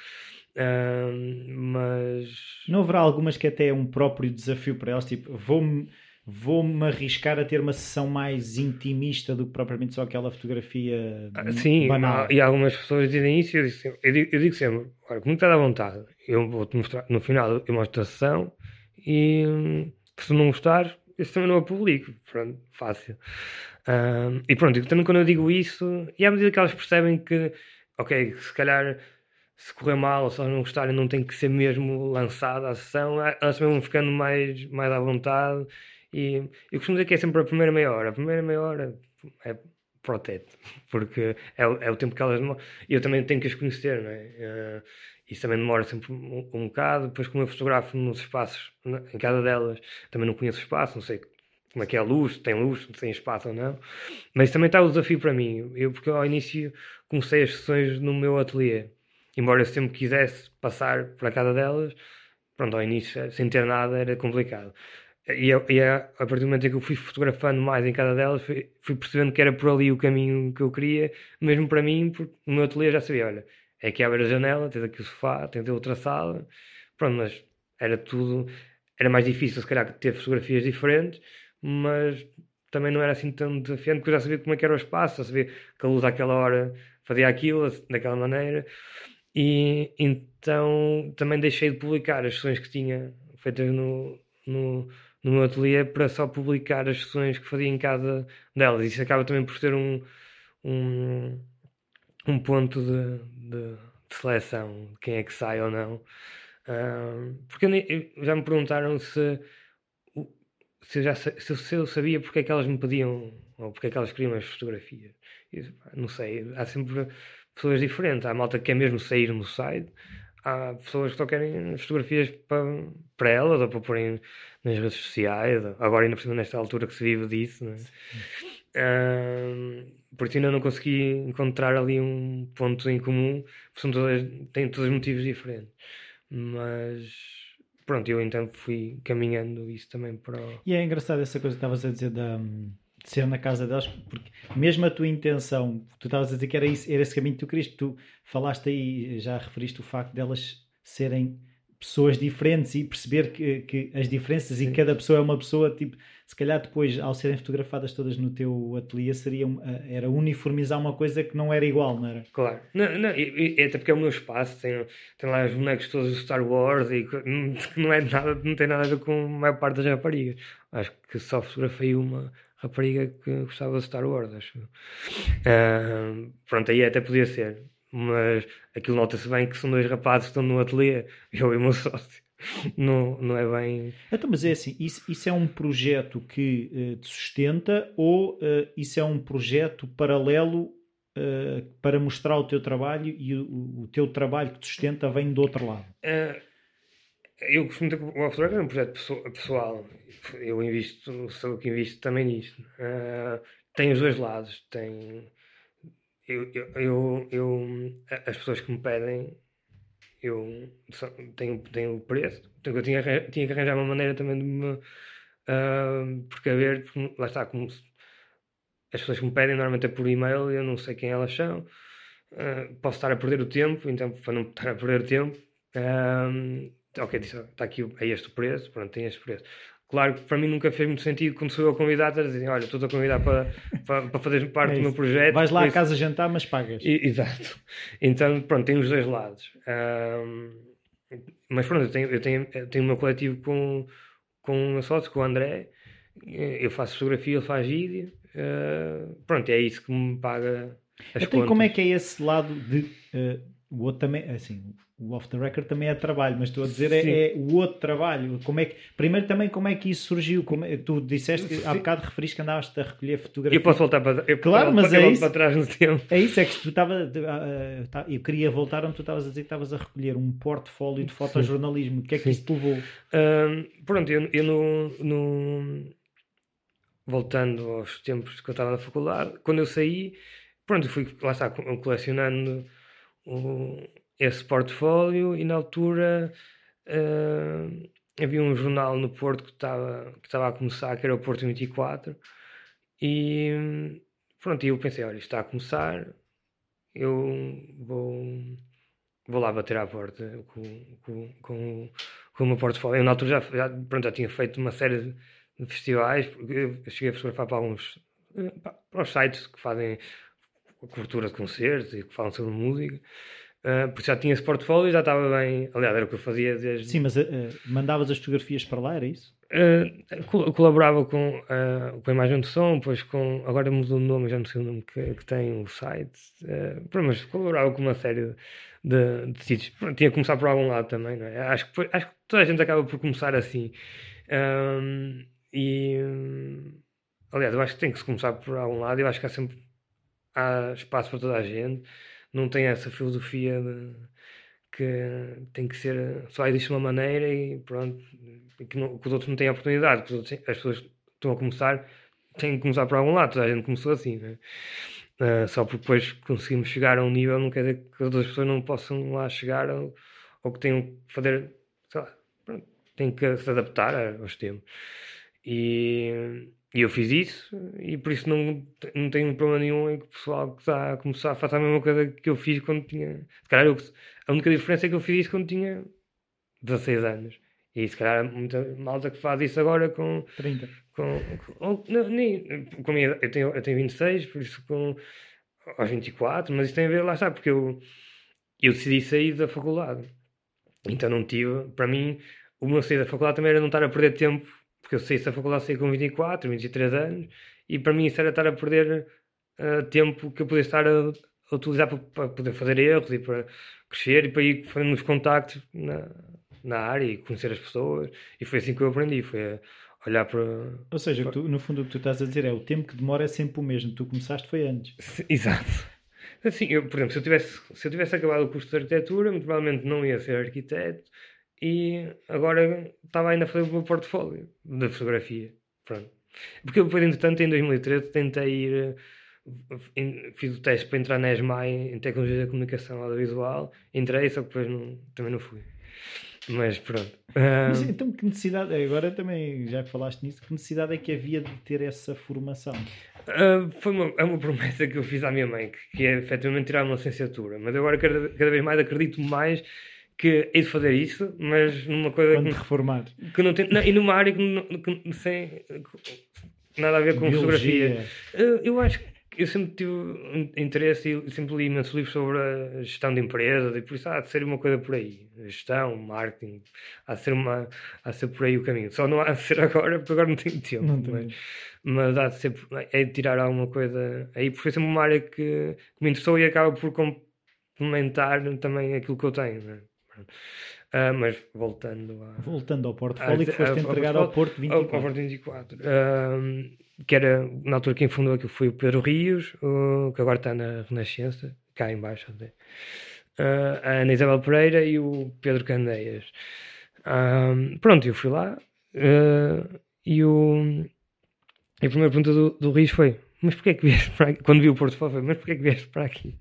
Uh, mas não haverá algumas que até é um próprio desafio para elas, tipo, vou-me vou-me arriscar a ter uma sessão mais intimista do que propriamente só aquela fotografia ah, Sim, banal. e algumas pessoas dizem isso e eu digo, eu digo, eu digo sempre, olha, como está à vontade, eu vou-te mostrar, no final eu mostro a sessão e se não gostar, eu também não a publico, pronto, fácil. Um, e pronto, também quando eu digo isso, e à medida que elas percebem que, ok, se calhar se correr mal ou se elas não gostarem, não tem que ser mesmo lançada a sessão, elas também vão ficando mais, mais à vontade e eu costumo dizer que é sempre a primeira meia hora. A primeira meia hora é protete, porque é, é o tempo que elas demoram. E eu também tenho que as conhecer, não é? Uh, isso também demora sempre um, um bocado. Depois, como eu fotografo nos espaços, em cada delas, também não conheço o espaço, não sei como é que é a luz, tem luz, tem espaço ou não. Mas também está o desafio para mim. Eu, porque ao início comecei as sessões no meu ateliê. Embora eu sempre quisesse passar para cada delas, pronto, ao início, sem ter nada, era complicado. E, e a, a partir do momento em que eu fui fotografando mais em cada delas, fui, fui, percebendo que era por ali o caminho que eu queria, mesmo para mim, porque no meu ateliê já sabia: olha, é aqui abre a janela, tens aqui o sofá, tens outra sala, pronto, mas era tudo, era mais difícil se calhar ter fotografias diferentes, mas também não era assim tão desafiante, porque eu já sabia como é que era o espaço, já sabia que a luz àquela hora fazia aquilo, daquela maneira, e então também deixei de publicar as sessões que tinha feitas no, no no meu ateliê para só publicar as sessões que fazia em cada delas. Isso acaba também por ser um, um, um ponto de, de, de seleção de quem é que sai ou não. Uh, porque eu, já me perguntaram se, se, eu já, se, eu sabia porque é que elas me pediam ou porque é que elas queriam as fotografias. não sei, há sempre pessoas diferentes. Há malta que quer mesmo sair no site, há pessoas que só querem fotografias para, para elas ou para porem nas redes sociais, agora ainda por cima nesta altura que se vive disso, não é? porque ainda não consegui encontrar ali um ponto em comum, são todas, têm todos motivos diferentes. Mas pronto, eu então fui caminhando isso também para. O... E é engraçado essa coisa que estavas a dizer da, ser na casa delas, porque mesmo a tua intenção, tu estavas a dizer que era, isso, era esse caminho que tu querias, tu falaste aí, já referiste o facto delas serem pessoas diferentes e perceber que, que as diferenças Sim. e cada pessoa é uma pessoa, tipo, se calhar depois, ao serem fotografadas todas no teu ateliê, seria, era uniformizar uma coisa que não era igual, não era? Claro, não, não, e, e até porque é o meu espaço, tem, tem lá os bonecos todos do Star Wars e não, é nada, não tem nada a ver com a maior parte das raparigas. Acho que só fotografei uma rapariga que gostava de Star Wars, acho. Uh, pronto, aí até podia ser, mas aquilo nota-se bem que são dois rapazes que estão no ateliê, eu e o meu sócio. Não, não é bem. Então, mas é assim: isso, isso é um projeto que uh, te sustenta ou uh, isso é um projeto paralelo uh, para mostrar o teu trabalho e o, o, teu trabalho que te sustenta vem do outro lado? Eu costumo ter o Off é um projeto pessoal. Eu invisto, sou o que invisto também nisto. tem os dois lados. Tem eu, eu, eu, as pessoas que me pedem, eu tenho, tenho o preço, então eu tinha, tinha que arranjar uma maneira também de me uh, porque lá está, como as pessoas que me pedem normalmente é por e-mail, eu não sei quem elas são, uh, posso estar a perder o tempo, então para não estar a perder o tempo, uh, ok, está aqui, é este o preço, pronto, tem este preço. Claro que para mim nunca fez muito sentido quando sou eu convidado a dizer, olha, estou a convidar para, para, para fazer parte é do meu projeto. Vais lá à casa jantar, mas pagas. E, exato. Então, pronto, tem os dois lados. Um, mas pronto, eu tenho, eu, tenho, eu tenho o meu coletivo com, com o meu sócio, com o André. Eu faço fotografia, ele faz vídeo. Uh, pronto, é isso que me paga as então, contas. como é que é esse lado de... Uh, o outro também, assim, o off the record também é trabalho, mas estou a dizer é, é, o outro trabalho. Como é que, primeiro também como é que isso surgiu? Como é, tu disseste que há bocado referiste que andavas a recolher fotografias. Eu posso voltar para, eu, claro, eu, mas eu, é isso, para trás no tempo. É isso, é que tu estava uh, eu queria voltar onde tu estavas a dizer que estavas a recolher um portfólio de fotojornalismo. O que é que Sim. isso te levou? Um, pronto, eu, eu no, no, voltando aos tempos que eu estava na faculdade, quando eu saí, pronto, fui lá está colecionando o, esse portfólio e na altura uh, havia um jornal no Porto que estava, que estava a começar, que era o Porto 24, e pronto, eu pensei, olha, está a começar, eu vou, vou lá bater à porta com, com, com, com o meu portfólio. Eu na altura já, já, pronto, já tinha feito uma série de festivais, eu cheguei a fotografar para alguns para os sites que fazem cobertura de concertos e que falam sobre música. Uh, porque já tinha esse portfólio e já estava bem. Aliás, era o que eu fazia desde. Sim, mas uh, mandavas as fotografias para lá, era isso? Uh, colaborava com, com a imagem de som, depois com. Agora mudou o nome, já não sei o nome que, que tem o site. Uh, mas colaborava com uma série de, de, sítios. Tinha que começar por algum lado também, não é? Acho que, acho que toda a gente acaba por começar assim. e. Aliás, eu acho que tem que se começar por algum lado. Eu acho que há sempre há espaço para toda a gente, não tem essa filosofia de, que tem que ser só existe uma maneira e pronto, que, não, que, os outros não têm oportunidade, que outros, as pessoas estão a começar, têm que começar por algum lado, toda a gente começou assim, né? Uh, só porque depois conseguimos chegar a um nível não quer dizer que as outras pessoas não possam lá chegar ou, ou que tenham que fazer, sei lá, pronto, têm que se adaptar aos tempos. E, e eu fiz isso e por isso não, não tenho problema nenhum em que o pessoal que está a começar faça a mesma coisa que eu fiz quando tinha. Se calhar eu, a única diferença é que eu fiz isso quando tinha 16 anos. E se calhar muita malta que faz isso agora com 30. Com, com, não, nem, com minha, eu, tenho, eu tenho 26, por isso com aos 24, mas isso tem a ver, lá está, porque eu, eu decidi sair da faculdade. Então não tive, para mim, o meu sair da faculdade também era não estar a perder tempo porque eu saí da faculdade saí com 24, 23 anos, e para mim isso era estar a perder uh, tempo que eu podia estar a, a utilizar para, para, poder fazer erros e para crescer e para ir fazendo os contactos na, na área e conhecer as pessoas. E foi assim que eu aprendi, foi a olhar para... Ou seja, para... Tu, no fundo o que tu estás a dizer é o tempo que demora é sempre o mesmo. Tu começaste foi antes. Exato. Assim, eu, por exemplo, se eu, tivesse, se eu tivesse acabado o curso de arquitetura, muito provavelmente não ia ser arquiteto, e agora estava ainda a fazer o meu portfólio de fotografia. Pronto. Porque eu depois, entretanto, em 2013 tentei ir, eh, fiz o teste para entrar na ESMAI em Tecnologia da Comunicação Audiovisual, entrei, só que depois não, também não fui. Mas pronto. Mas, então, que necessidade, agora também, já que falaste nisso, que necessidade é que havia de ter essa formação? Uh, foi uma, é uma promessa que eu fiz à minha mãe, que, que é efetivamente tirar uma licenciatura, mas agora cada, cada vez mais acredito mais que hei de fazer isso, mas numa coisa Quando que, reformar. que não tem. Não, e numa área que, não, que sem nada a ver com Biologia. fotografia. Eu, acho que eu sempre tive interesse e sempre li imensos livros sobre a gestão de empresas e por isso há de ser uma coisa por aí. Gestão, marketing, há de ser, uma, há de ser por aí o caminho. Só não há de ser agora, porque agora não tenho tempo. Não mas, mas há de ser, é de tirar alguma coisa aí, porque foi sempre uma área que, que me interessou e acaba por complementar também aquilo que eu tenho. não é? Ah, mas voltando a. Voltando ao portfólio que Ah, foste ah, entregar ao Porto Ao, ao 24. Porto 24. Ahm, que era, na altura, quem fundou aquilo foi o Pedro Rios, o- que agora está na Renascença, cá em baixo até. Ah, a Ana Isabel Pereira e o Pedro Candeias. Pronto, eu fui lá ah, e, o, e a primeira pergunta do, do Rios foi: Mas porquê é que vieste para aqui? Quando vi o portfólio, foi: Mas porquê é que vieste para aqui?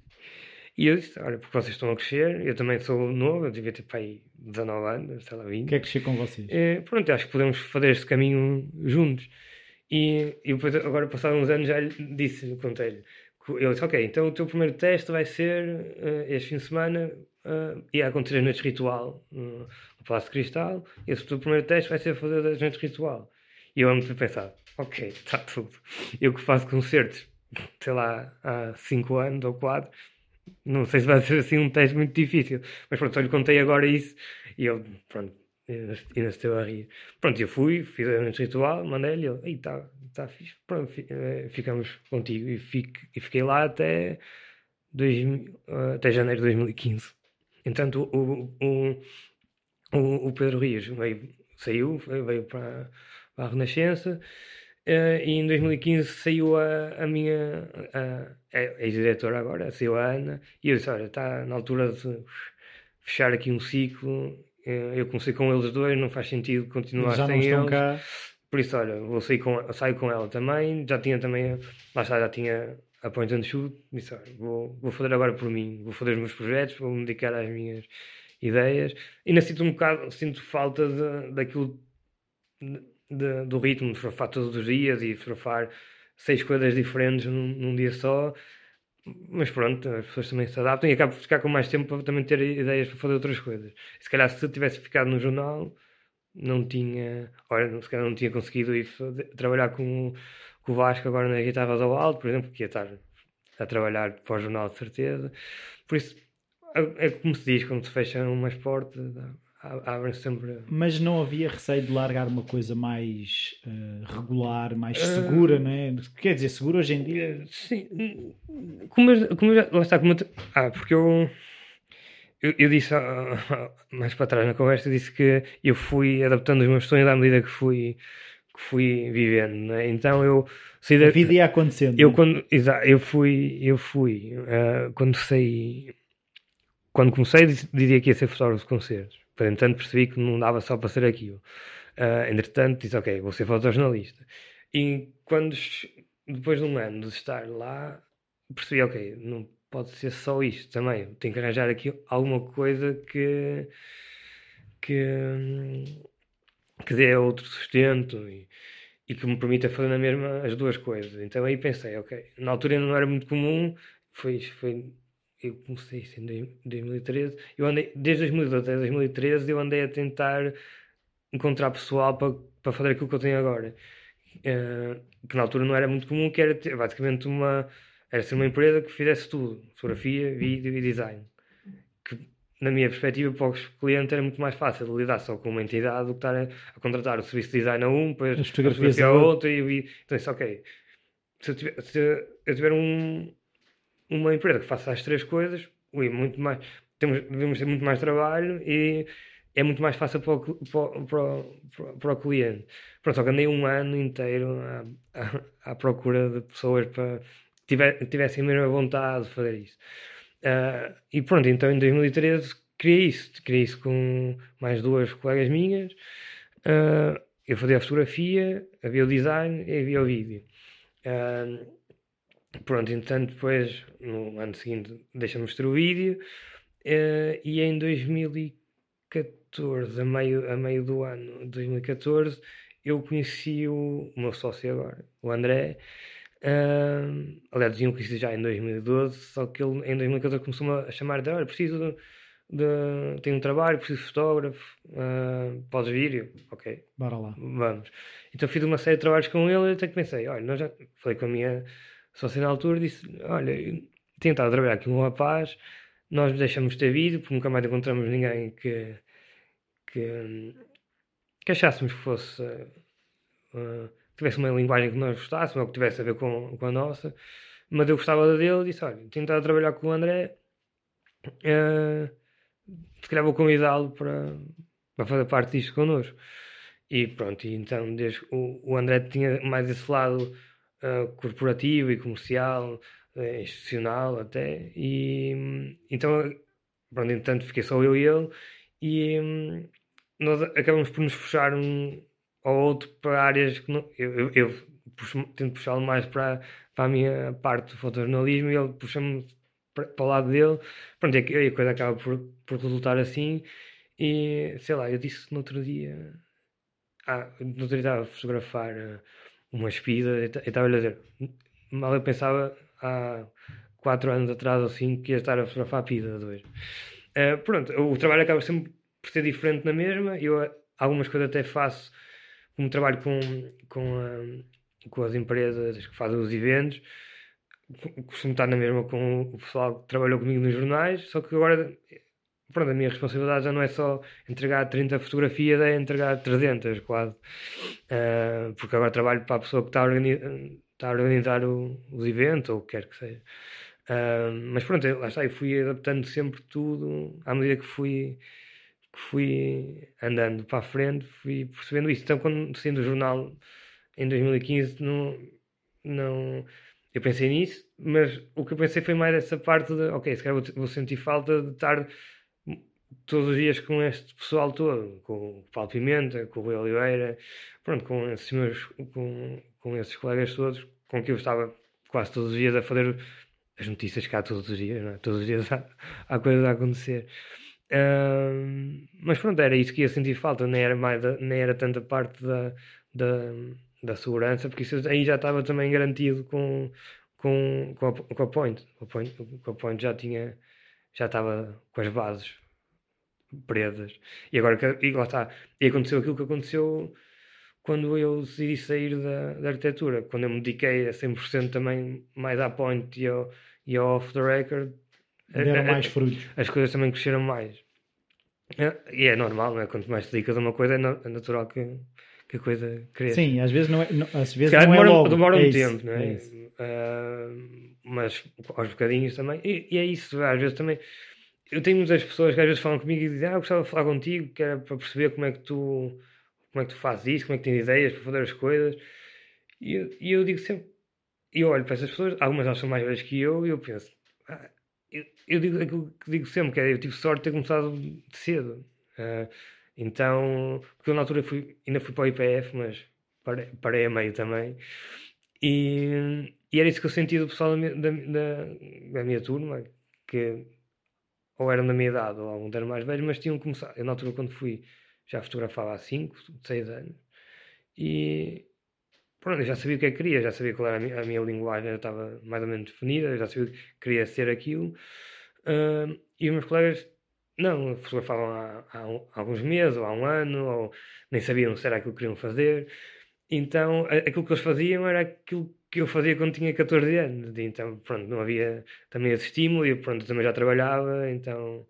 E eu disse: Olha, porque vocês estão a crescer, eu também sou novo, eu devia ter aí 19 anos, sei lá, 20. Quer crescer com vocês? Eh, pronto, acho que podemos fazer este caminho juntos. E, e depois, agora, passados uns anos, já lhe disse, contei-lhe. Ele disse: Ok, então o teu primeiro teste vai ser eh, este fim de semana, uh, ia acontecer as noites ritual no, no Palácio de Cristal. Esse teu primeiro teste vai ser fazer as noites ritual. E eu amo ter pensado: Ok, está tudo. Eu que faço concertos, sei lá, há 5 anos ou 4, não sei se vai ser assim um teste muito difícil. Mas pronto, só lhe contei agora isso e ele, pronto, ainda esteve a rir. Pronto, eu fui, fiz a noite ritual, mandei-lhe, ele, aí está, está fixe. Pronto, eh, ficamos contigo e, fico, e fiquei lá até, 2000, eh, até janeiro de 2015. Entanto, o, o, o, o Pedro Rios veio, saiu, veio para, para a Renascença. Eh, e em 2015 saiu a, a minha ex-diretora agora, saiu a Ana, e eu disse: Olha, está na altura de fechar aqui um ciclo. eh, Eu comecei com eles dois, não faz sentido continuar já sem eles. cá. Por isso, olha, vou sair com, saio com ela também. Já tinha também, lá está, já tinha a point and shoot. Disse, olha, vou, vou fazer agora por mim, vou fazer os meus projetos, vou me dedicar às minhas ideias. Ainda sinto um bocado, sinto falta de, daquilo, de- do ritmo de surfar todos os dias e surfar seis coisas diferentes num, num dia só. Mas pronto, as pessoas também se adaptam e acabo por ficar com mais tempo para também ter ideias para fazer outras coisas. Se calhar se tivesse ficado no jornal, não tinha, olha, se calhar não tinha conseguido ir trabalhar com, com o Vasco agora na guitarra do alto, por exemplo, que ia estar a trabalhar para o jornal de certeza. Por isso, é é como se diz, quando se fecham umas portas, a- abrem-se sempre. Mas não havia receio de largar uma coisa mais eh, regular, mais segura, não é? Quer dizer, segura hoje em dia. Sim, como eu, como eu já, lá está, como eu ah, porque eu, eu, eu disse ah, ah, mais para trás na conversa, eu disse que eu fui adaptando os meus sonhos à medida que fui, que fui vivendo, não é? Então eu saí da, A vida ia acontecendo. eu é? quando, exa, eu fui, eu fui, ah, quando saí, quando comecei dizia que ia ser fotógrafo de concertos, entretanto percebi que não dava só para ser aquilo. Ah, entretanto disse, ok, vou ser fotojornalista. E quando, depois de um ano de estar lá, percebi, ok, não pode ser só isto também, tenho que arranjar aqui alguma coisa que, que, que dê outro sustento e, e que me permita fazer na mesma as duas coisas. Então aí pensei, ok, na altura ainda não era muito comum, foi, foi eu comecei isso em dois- 2013, eu andei, desde 2012 até 2013 eu andei a tentar encontrar pessoal para, para fazer aquilo que eu tenho agora. Eh, que na altura não era muito comum, que era ter, basicamente uma, era ser uma empresa que fizesse tudo, fotografia, vídeo e design. Que, na minha perspectiva, para os clientes era muito mais fácil lidar só com uma entidade do que estar a, a contratar o serviço de design a um, depois a fotografia a outro. e vídeo. Então, isso, ok. Se eu tiver, se eu tiver um, uma empresa que faça as três coisas, ui, muito mais, temos, devemos ter muito mais trabalho e é muito mais fácil para o, para, para, para, o- cliente. Pronto, só que andei um ano inteiro à, à, à procura de pessoas para que tivessem a mesma vontade de fazer isso. Ah, e pronto, então em 2013 criei isso. Criei isso com mais duas colegas minhas. Ah, eu fazia a fotografia, havia o design e havia o vídeo. Ah, pronto, entretanto, depois, no ano seguinte, deixamos ter o vídeo. eh, e em 2014, a meio, a meio do ano de 2014, eu conheci o, o meu sócio agora, o André. Uh, aliás, tinha conhecido já em 2012, só que ele em 2014 começou-me a chamar de olha, preciso de, de, tenho um trabalho, preciso de fotógrafo, uh, podes vir? Eu, ok. Bora lá. Vamos. Então fiz uma série de trabalhos com ele e até que pensei, olha, nós já falei com a minha sócia na altura disse, olha, a trabalhar aqui com um rapaz, nós deixamos de ter vídeo porque nunca mais encontramos ninguém que, que, que achássemos que fosse uh, tivesse uma linguagem que nós gostássemos ou que tivesse a ver com, com a nossa, mas eu gostava dele e disse, olha, a trabalhar com o André, uh, se calhar vou convidá-lo para, para fazer parte disto connosco. E pronto, e então desde, o, o André tinha mais esse lado uh, corporativo e comercial, uh, institucional até, e então, pronto, entretanto fiquei só eu e ele, e um, nós acabamos por nos puxar um ao outro para áreas que não, eu, eu, eu puxo, tento puxá-lo mais para, para a minha parte do fotojornalismo e ele puxa-me para, para o lado dele, pronto, e a coisa acaba por, por resultar assim, e sei lá, eu disse no outro dia ah, no outro dia estava a fotografar eh, uma espida e estava-lhe a dizer, mal eu pensava há quatro anos atrás ou assim que ia estar a fotografar a pida dois. Uh, pronto, o trabalho acaba sempre por ser diferente na mesma, eu eh, algumas coisas até faço como trabalho com, com, a, com as empresas que fazem os eventos, costumo estar na mesma com o pessoal que trabalhou comigo nos jornais, só que agora pronto, a minha responsabilidade já não é só entregar 30 fotografias, é entregar 300 quase. Uh, porque agora trabalho para a pessoa que está a, organi está a organizar o, os eventos, ou o que quer que seja. Uh, mas pronto, lá está, eu fui adaptando sempre tudo à medida que fui, que fui andando para a frente, fui percebendo isso. Então, quando saí do jornal em 2015, não, não, eu pensei nisso, mas o que eu pensei foi mais essa parte de, ok, se calhar vou, vou sentir falta de estar todos os dias com este pessoal todo, com o Paulo Pimenta, com o Rui Oliveira, pronto, com esses meus, com, com esses colegas todos, com que eu estava quase todos os dias a fazer as notícias cá todos os dias, é? Todos os dias há, há coisas a acontecer. Mas pronto, era isso que ia sentir falta, nem era, mais nem era tanta parte da, da, da segurança, porque isso aí já estava também garantido com, com, com, a, com a Point. Com a Point, com a Point já tinha, já estava com as bases presas. E agora, e lá está, e aconteceu aquilo que aconteceu quando eu decidi sair da, da arquitetura, quando eu me dediquei a 100% também mais à point e ao, e ao off the record. Deram mais frutos. As coisas também cresceram mais. É, e é normal, não é? Quanto mais te dedicas a uma coisa, é, é natural que, que a coisa cresça. Sim, às vezes não é, não, às vezes não é demora, é logo. Demora um é tempo, não é? é uh, mas aos bocadinhos também. E, e, é isso, às vezes também eu tenho muitas pessoas que às vezes falam comigo e dizem, ah, eu gostava de falar contigo, que era para perceber como é que tu, como é que tu fazes isso, como é que tens ideias para fazer as coisas. E eu, e eu digo sempre, eu olho para essas pessoas, algumas elas são mais velhas que eu, e eu penso, ah, eu, eu, digo aquilo que digo sempre, que é, eu tive sorte de ter começado cedo. Uh, então, porque eu na altura fui, ainda fui para o IPF, mas parei, parei a meio também. E, e era isso que eu senti do pessoal da, da, da minha turma, que ou eram da minha idade ou algum eram mais velhos, mas tinham começado. Eu, na altura, quando fui, já fotografava há 5, 6 anos e pronto, eu já sabia o que é que queria, já sabia qual era a minha, a minha linguagem, já estava mais ou menos definida, já sabia que queria ser aquilo. Uh, e os meus colegas não, fotografavam há, há, alguns meses ou há um ano, ou nem sabiam se era aquilo que queriam fazer. Então, aquilo que eles faziam era aquilo que eu fazia quando tinha 14 anos. Então, pronto, não havia também esse estímulo e pronto, também já trabalhava, então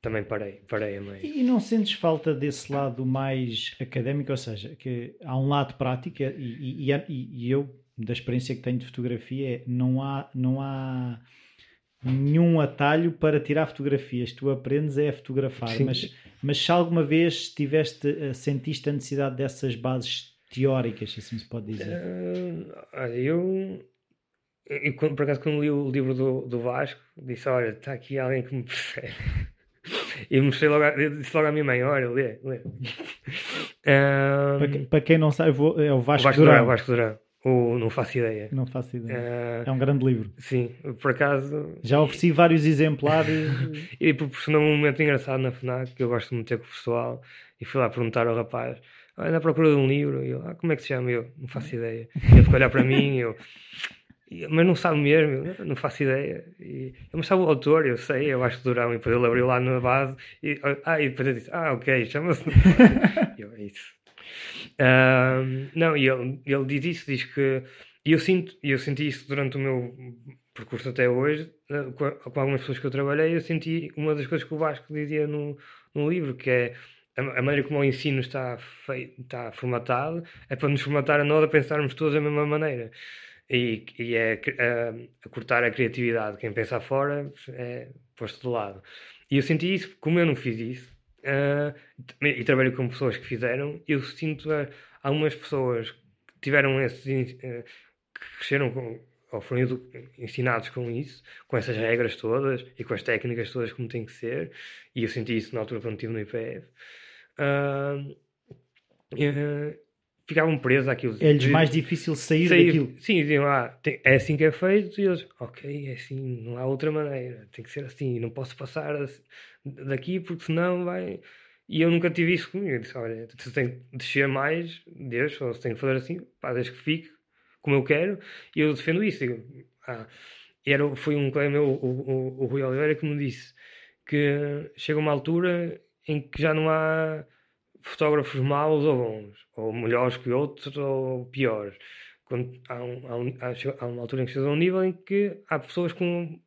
também parei, parei a meio. E não sentes falta desse lado mais académico, ou seja, que há um lado prático e, e, e, eu, da experiência que tenho de fotografia, não há, não há nenhum atalho para tirar fotografias. Tu aprendes é a fotografar, mas, mas se alguma vez tiveste, eh, sentiste a necessidade dessas bases teóricas, se assim se pode dizer? Uh, eu, eu, por acaso, quando li o livro do, do Vasco, disse: Olha, está aqui alguém que me percebe. E mostrei logo, disse logo à minha mãe: Olha, lê, lê. Um, para, para, quem não sabe, é o Vasco, Vasco Durão. Vasco Durão. Ou não faço ideia. Não faço ideia. Uh, é um grande livro. Sim, por acaso. Já ofereci vários exemplares. e proporcionou um momento engraçado na FNAC, que eu gosto muito de com o pessoal. E fui lá perguntar ao rapaz: na procura de um livro. E eu, ah, como é que se chama? Eu, não faço ideia. Ele ficou olhar para mim e eu. E- mas não sabe mesmo, eu não faço ideia. E, mas sabe o autor, eu sei, eu acho que Durão. E depois ele abriu lá na base e, ah, e depois eu disse, ah, ok, chama-se. E eu, é isso. Não, e ele, ele diz isso, diz que. E eu, sinto, e eu senti isso durante o meu percurso até hoje, eh, com, a- com algumas pessoas que eu trabalhei, eu senti uma das coisas que o Vasco dizia no, no livro, que é a, a maneira como o ensino está, feito, está formatado, é para nos formatar a nós a pensarmos todos da mesma maneira. E, e é a, a cortar a criatividade. Quem pensa fora é posto de lado. E eu senti isso, como eu não fiz isso, ah, e trabalho com pessoas que fizeram, eu sinto ah, algumas pessoas que tiveram esses, eh, que cresceram com, ou foram ensinados com isso, com essas regras todas e com as técnicas todas como tem que ser, e eu senti isso na altura quando estive no IPF. Eh, ficavam presos àquilo. É-lhes mais difícil sair, Sair- daquilo. Sim, diziam, ah, tem- é assim que é feito, e eles, ok, é assim, não há outra maneira, tem que ser assim, não posso passar assim- daqui porque senão vai. E eu nunca tive isso comigo. Eu disse, olha, se tem que descer mais, Deus, ou se tem que fazer assim, pá, desde que fique como eu quero, e eu defendo isso. Ah, era, foi um colega meu, o, o, o Rui Oliveira, que me disse que chega uma altura em que já não há fotógrafos maus ou bons, ou melhores que outros ou piores. Quando há, um, há, um- há uma altura em que chega a um nível em que há pessoas com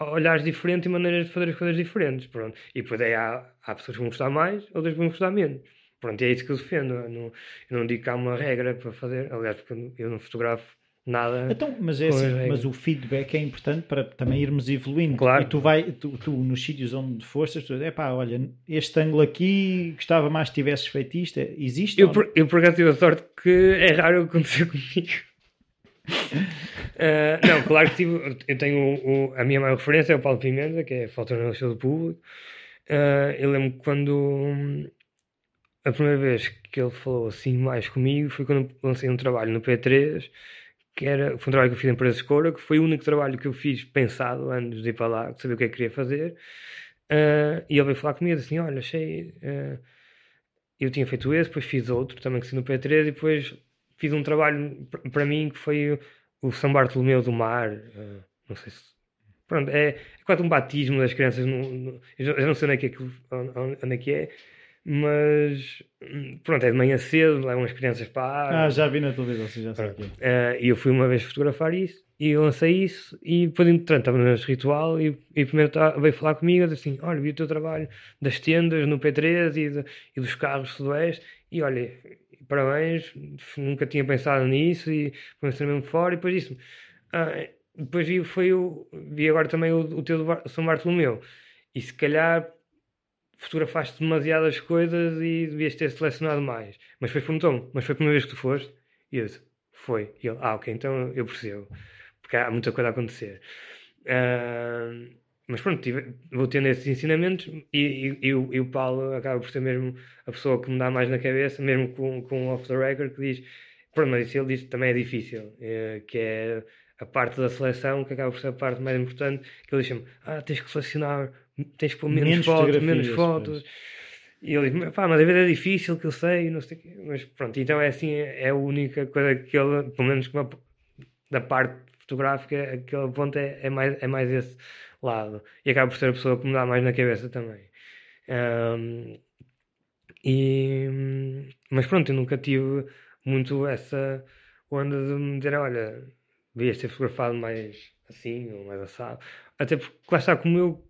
olhares diferentes e maneiras de fazer as coisas diferentes. Pronto. E depois aí há, há pessoas que vão gostar mais, outras que vão gostar menos. Pronto, e é isso que eu defendo. Eu não, eu não digo que há uma regra para fazer. Aliás, porque eu não fotografo nada. Então, mas é assim, as regras. mas o feedback é importante para também irmos evoluindo. Claro. E tu vai, tu, tu nos sítios onde foste, as pessoas, é pá, olha, este ângulo aqui, gostava mais que tivesses feito isto. É- Existe? Eu, por, eu por acaso tive a sorte que é raro acontecer comigo. Ah, não, claro que tive. Eu tenho o, o- a minha maior referência é o Paulo Pimenta, que é fotojornalista do público. Ah, eu lembro quando a primeira vez que ele falou assim mais comigo foi quando lancei um trabalho no P3, que era, foi um trabalho que eu fiz em Empresa Escura, que foi o único trabalho que eu fiz pensado antes de ir para lá, de saber o que é que queria fazer. Ah, e ele veio falar comigo assim: Olha, achei. ah, eu tinha feito esse, depois fiz outro também que fiz no P3 e depois fiz um trabalho para mim que foi o, o São Bartolomeu do Mar. eh, não sei se. Pronto, é, é quase um batismo das crianças. No, no- eu já- não sei onde é que, é onde é, que é, mas pronto, é de manhã cedo, levam as crianças para a água. Ah, já vi na televisão, sim, já sei é. Eh, e eu fui uma vez fotografar isso e lancei isso e depois entretanto estava nesse ritual e, e primeiro tá- veio falar comigo disse assim, olha vi o teu trabalho das tendas no P3 e, de- e dos carros sudoeste e olha, parabéns nunca tinha pensado nisso e comecei mesmo fora e depois disse ah, depois vi, foi o, vi agora também o, o teu do Bar- São Bartolomeu e se calhar fotografaste demasiadas coisas e devias ter selecionado mais mas depois perguntou-me, mas foi a primeira vez que tu foste? E eu disse, foi. E ele, ah, ok, então eu percebo. Porque há muita coisa a acontecer. Ah, mas pronto, tive- vou tendo esses ensinamentos e, e, e o, e o Paulo acaba por ser mesmo a pessoa que me dá mais na cabeça, mesmo com, com o off the record, que diz, pronto, mas isso ele diz também é difícil, eh, que é a parte da seleção, que acaba por ser a parte mais importante, que ele diz-me, ah, tens que selecionar, tens que pôr menos, Menos fotos, menos fotos. E ele diz, pá, mas às vezes é difícil, que eu sei, não sei o quê. Mas pronto, então é assim, é a única coisa que ele, pelo menos uma- da parte fotográfica, aquele ponto é, é, mais, é mais esse lado. E acaba por ser a pessoa que me dá mais na cabeça também. Ahm, e, mas pronto, eu nunca tive muito essa onda de me dizer, olha, devias ter fotografado mais assim ou mais assado. Até porque lá está, como eu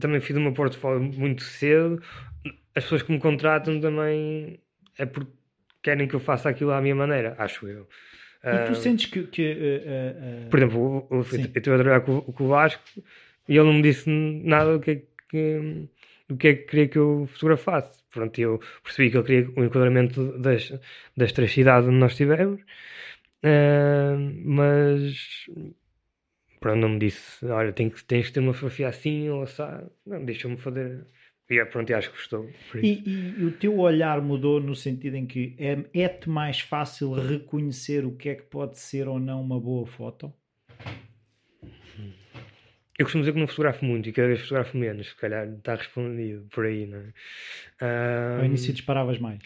também fiz o meu portfólio muito cedo, as pessoas que me contratam também é porque querem que eu faça aquilo à minha maneira, acho eu. E tu sentes que. que eh, eh, por exemplo, eu, eu, eu estive a trabalhar com, o- com o Vasco e ele não me disse nada do que, é que, do que é que queria que eu fotografasse. Pronto, eu percebi que ele queria o enquadramento das, das três cidades onde nós estivemos, ah, mas pronto, não me disse, olha, tem que, tens que ter uma fotografia assim ou assado. Não, deixou-me fazer. E é, pronto, acho que gostou. E, e o teu olhar mudou no sentido em que é- é-te mais fácil reconhecer o que é que pode ser ou não uma boa foto? Eu costumo dizer que não fotografo muito e cada vez fotografo menos, se calhar está respondido por aí, não é? Ah, Ao início disparavas mais.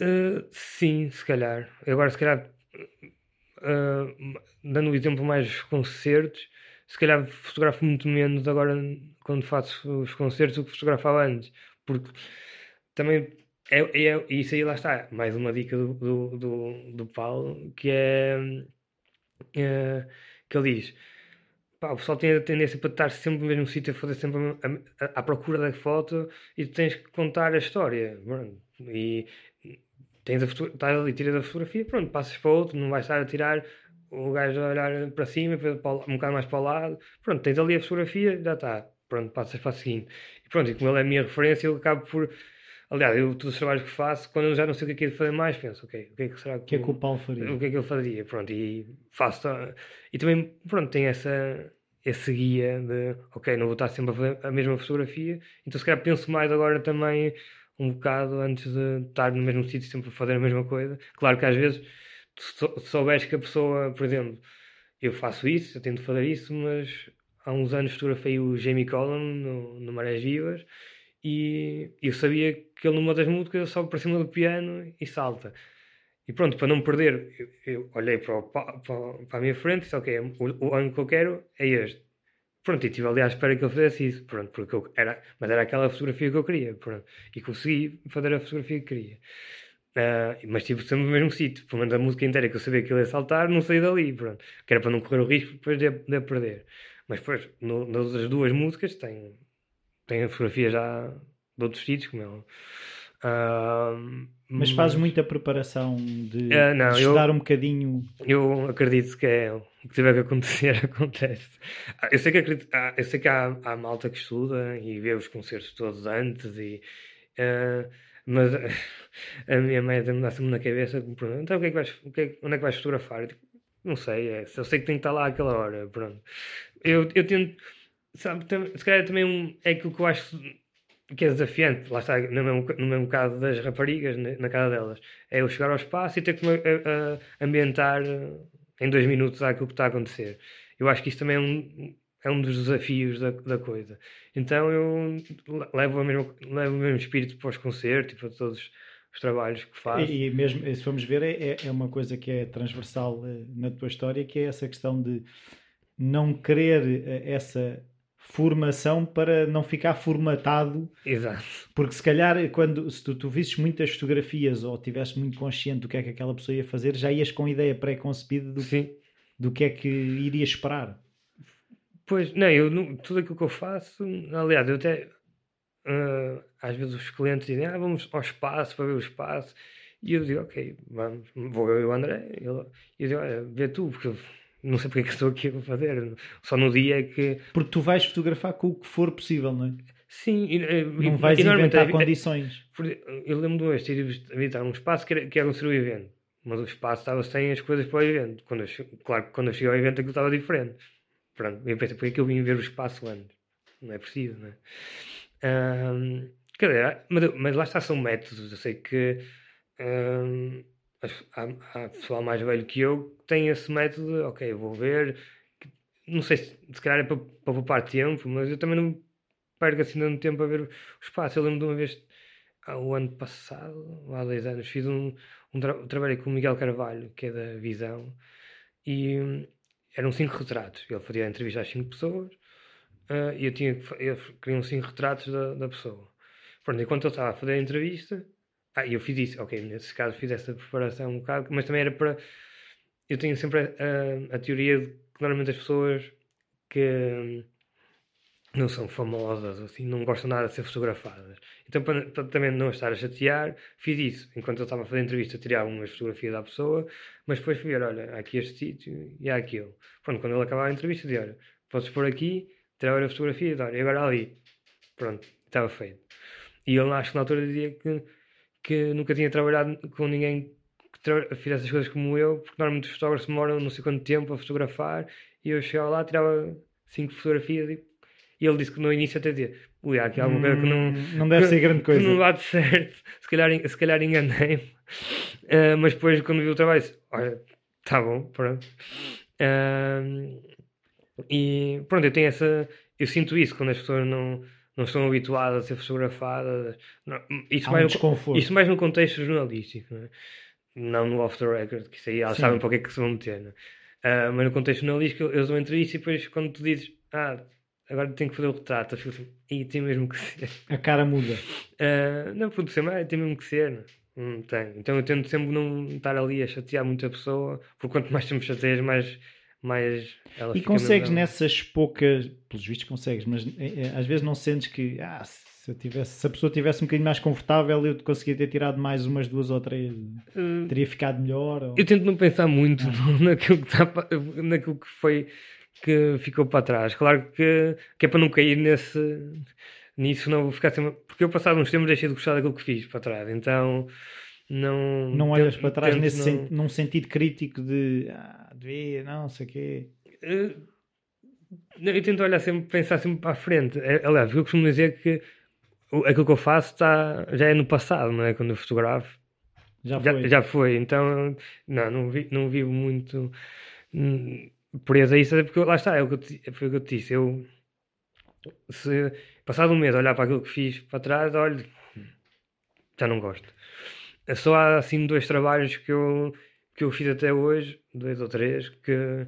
Uh, sim, se calhar. Agora, se calhar, uh, dando o exemplo mais concertos, se calhar fotografo muito menos agora quando faço os concertos do que fotografava antes, porque também é, é, isso aí lá está, mais uma dica do, do, do, do Paulo, que é, é que ele diz pá, o pessoal tem a tendência para estar sempre no mesmo sítio a fazer sempre a, à procura da foto e tu tens que contar a história e tens a estás ali, tiras a fotografia, pronto, passas para outro, não vais estar a tirar o gajo a olhar para cima, um bocado mais para o lado, pronto, tens ali a fotografia, já está, pronto, passas para a seguinte. E pronto, e como ele é a minha referência, eu acabo por. Aliás, eu, todos os trabalhos que faço, quando eu já não sei o que é que de fazer mais, penso, ok, o que é que será que, que, é que o Paulo faria? O que é que ele faria? Pronto, e faço. E também, pronto, tem essa, esse guia de, ok, não vou estar sempre a fazer a mesma fotografia, então se calhar penso mais agora também um bocado antes de estar no mesmo sítio sempre a fazer a mesma coisa. Claro que às vezes se souberes que a pessoa, por exemplo, eu faço isso, eu tento fazer isso, mas há uns anos fotografei o Jamie Collum no, no Marés Vivas e eu sabia que ele numa das músicas sobe para cima do piano e salta. E pronto, para não perder, eu, eu olhei para, o, para, para, a minha frente e disse, ok, o, o ângulo que eu quero é este. Pronto, e estive ali à espera que ele fizesse isso, pronto, porque eu, era, mas era aquela fotografia que eu queria, pronto, e consegui fazer a fotografia que queria. Uh, mas estive sempre no mesmo sítio, pelo menos a música inteira que eu sabia que ele ia saltar, não saí dali, pronto, que era para não correr o risco depois de, de perder. Mas depois, no, nas outras duas músicas, tem, tem a fotografia já de outros sítios, como é. Uh, mas fazes muita preparação de, uh, não, de estudar eu, um bocadinho. Eu acredito que é o que tiver que acontecer, acontece. Ah, eu sei que, acredito, eu sei que há, há malta que estuda e vê os concertos todos antes, e, uh, mas a minha mãe dá sempre na cabeça que me pergunta: então o que é que vais, o que é, onde é que vais fotografar? Eu digo, não sei, é, eu sei que tenho que estar lá àquela hora. Pronto. Eu, eu tento, sabe, se calhar também é aquilo que eu acho que é desafiante, lá está, no mesmo, no mesmo caso das raparigas, na casa delas, é eu chegar ao espaço e ter que me ambientar em dois minutos àquilo que está a acontecer. Eu acho que isso também é um, é um dos desafios da, da coisa. Então eu levo, a levo o mesmo espírito para os concertos e para todos os trabalhos que faço. E, e mesmo, se formos ver, é, é uma coisa que é transversal eh, na tua história, que é essa questão de não querer eh, essa formação para não ficar formatado. Exato. Porque se calhar, quando, se tu, tu visses muitas fotografias ou estivesse muito consciente do que é que aquela pessoa ia fazer, já ias com ideia pré-concebida do, do que é que iria esperar. Pois, não, eu, tudo aquilo que eu faço, aliás, eu até, uh, às vezes os clientes dizem, ah, vamos ao espaço para ver o espaço, e eu digo, ok, vamos, vou eu e o André, e eu, eu digo, olha, vê tu, porque não sei porque é que estou aqui a fazer. Só no dia é que. Porque tu vais fotografar com o que for possível, não é? Sim, e, não e, vais e, inventar condições. Eu lembro de uma vez ter ido visitar um espaço que era, que era um o evento, mas o espaço estava sem as coisas para o evento. Quando eu, claro que quando eu cheguei ao evento aquilo estava diferente. Pronto, eu pensei, porque é que eu vim ver o espaço antes? Não é preciso, não é? Um, quer dizer, mas, mas lá está, são métodos. Eu sei que. Um, há, há pessoal mais velho que eu que tem esse método, ok, vou ver, não sei se, se calhar é para, para poupar tempo, mas eu também não perco assim tanto tempo a ver o espaço. Eu lembro de uma vez, o ano passado, há 10 anos, fiz um, um tra trabalho com o Miguel Carvalho, que é da Visão, e hum, eram cinco retratos. Ele fazia entrevista às cinco pessoas uh, e eu tinha eu queria uns cinco retratos da, da pessoa. Pronto, enquanto ele estava a fazer a entrevista, ah, eu fiz isso, ok, nesse caso fiz essa preparação um bocado, mas também era para. Eu tenho sempre a, a, a teoria de que normalmente as pessoas que hum, não são famosas, assim, não gostam nada de ser fotografadas. Então, para, para, também não estar a chatear, fiz isso. Enquanto eu estava a fazer entrevista, tirei algumas fotografias da pessoa, mas depois fui ver, olha, há aqui este sítio e há aquilo. Pronto, quando ele acabava a entrevista, disse, olha, podes pôr aqui, tirar a fotografia e agora ali. Pronto, estava feito. E ele, acho que na altura dizia que que nunca tinha trabalhado com ninguém que fizesse as coisas como eu, porque normalmente os fotógrafos demoram não sei quanto tempo a fotografar e eu chegava lá, tirava cinco fotografias e, e ele disse que no início até dizia ui, há aqui alguma coisa que não, hum, não deve que, ser grande coisa. Que não bate certo, se calhar, se calhar enganei-me. Uh, mas depois, quando vi o trabalho, disse, olha, tá bom, pronto. Uh, e pronto, eu tenho essa. Eu sinto isso quando as pessoas não não estão habituadas a ser fotografadas. Não, isso, Há mais um desconforto. no, isso mais no contexto jornalístico. É? não no off the record, que isso aí elas Sim. sabem para o que é que se vão meter. Né? Uh, mas no contexto jornalístico, eles vão entre isso e depois quando tu dizes, ah, agora tenho que fazer o retrato, eu fico assim, e tem mesmo que ser. A cara muda. Uh, não, pode ser, mas tem mesmo que ser. Não, não tem. Então eu tento sempre não estar ali a chatear muita pessoa, porque quanto mais tempo chateias, mais mais ela E consegues nessas poucas, pelos vistos consegues, mas é, às vezes não sentes que ah, se, tivesse, se a pessoa tivesse um bocadinho mais confortável, eu conseguia ter tirado mais umas duas ou três, uh, teria ficado melhor. Ou... Eu tento não pensar muito ah. naquilo, que tá, naquilo que foi que ficou para trás. Claro que, que é para não cair nesse nisso, não vou ficar sempre. Porque eu passado uns tempos deixei de gostar daquilo que fiz para trás, então não. Não olhas para trás nesse não... sen, num sentido crítico de ah, devia, não sei o quê. Uh, eu tento olhar sempre, pensar sempre para a frente. É, aliás, eu costumo dizer que aquilo que eu faço está, já é no passado, não é? Quando eu fotografo. Já foi. Já, já foi. Então, não, não, vi, não vivo muito hum, preso a isso, porque lá está, é o que eu, foi o que eu te disse. Eu, se passado um mês olhar para aquilo que fiz para trás, olho, já não gosto. É só há assim dois trabalhos que eu, que eu fiz até hoje, dois ou três, que,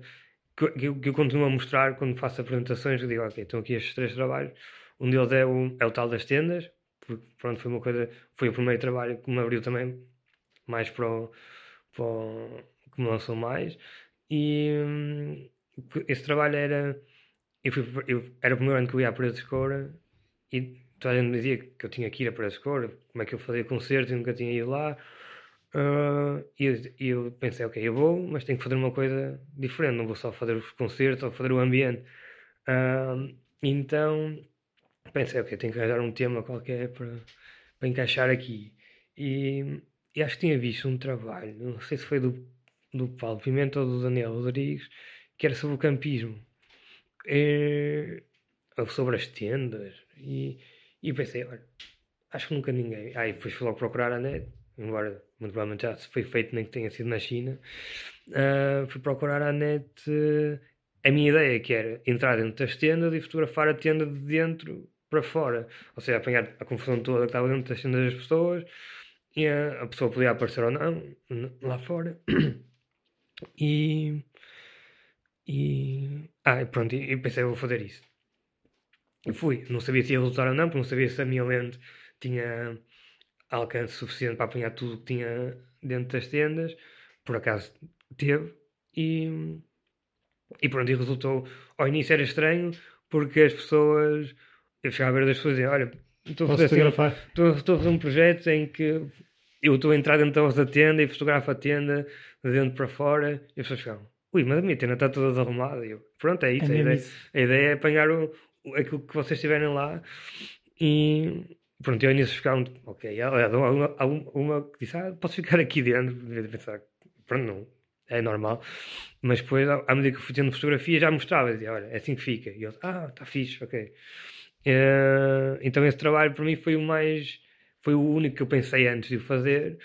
que, eu, que eu continuo a mostrar quando faço apresentações. Eu digo, ok, estão aqui estes três trabalhos. Um deles é o, é o tal das tendas, porque pronto, foi uma coisa, foi o primeiro trabalho que me abriu também mais para o, para o que me lançou mais. E hum, esse trabalho era. Eu fui, eu, era o primeiro ano que eu ia à Parede de Escoura e toda a gente me dizia que eu tinha que ir a Escoura, como é que eu fazia concertos e nunca tinha ido lá. Uh, e eu, eu, pensei, ok, eu vou, mas tenho que fazer uma coisa diferente, não vou só fazer os concertos ou fazer o ambiente. Uh, então pensei, ok, tenho que arranjar um tema qualquer para, para encaixar aqui. E, e acho que tinha visto um trabalho, não sei se foi do, do Paulo Pimenta ou do Daniel Rodrigues, que era sobre o campismo. E, sobre as tendas. E, e pensei, olha, acho que nunca ninguém. Aí depois fui logo procurar a net, embora muito provavelmente já foi feito nem que tenha sido na China. Uh, fui procurar a net uh, a minha ideia que era entrar dentro das tendas e fotografar a tenda de dentro para fora. Ou seja, apanhar a confusão toda que estava dentro das tendas das pessoas e a, a pessoa podia aparecer ou não lá fora. E. E. Ah, pronto, e pensei, vou fazer isso. E fui. Não sabia se ia resultar ou não, porque não sabia se a minha lente tinha alcance suficiente para apanhar tudo que tinha dentro das tendas. Por acaso teve. E, e pronto, e resultou. Ao início era estranho, porque as pessoas. Eu chegava a ver as pessoas e olha, estou a, fazer assim, estou, estou a fazer um projeto em que eu estou a entrar dentro da tenda e fotografo a tenda de dentro para fora e as pessoas ficam, ui, mas a minha tenda está toda desarrumada. E eu, pronto, é isso. É a, ideia, isso. a ideia é apanhar o, aquilo que vocês tiverem lá e pronto, eu nisso ficaram, ok, alguma, uma que disse, ah, posso ficar aqui dentro, de pensar, pronto, não, é normal, mas depois, à medida que eu fui tendo fotografia, já mostrava, dizia, olha, é assim que fica, e eu, ah, está fixe, ok. Uh, então esse trabalho para mim foi o mais, foi o único que eu pensei antes de fazer,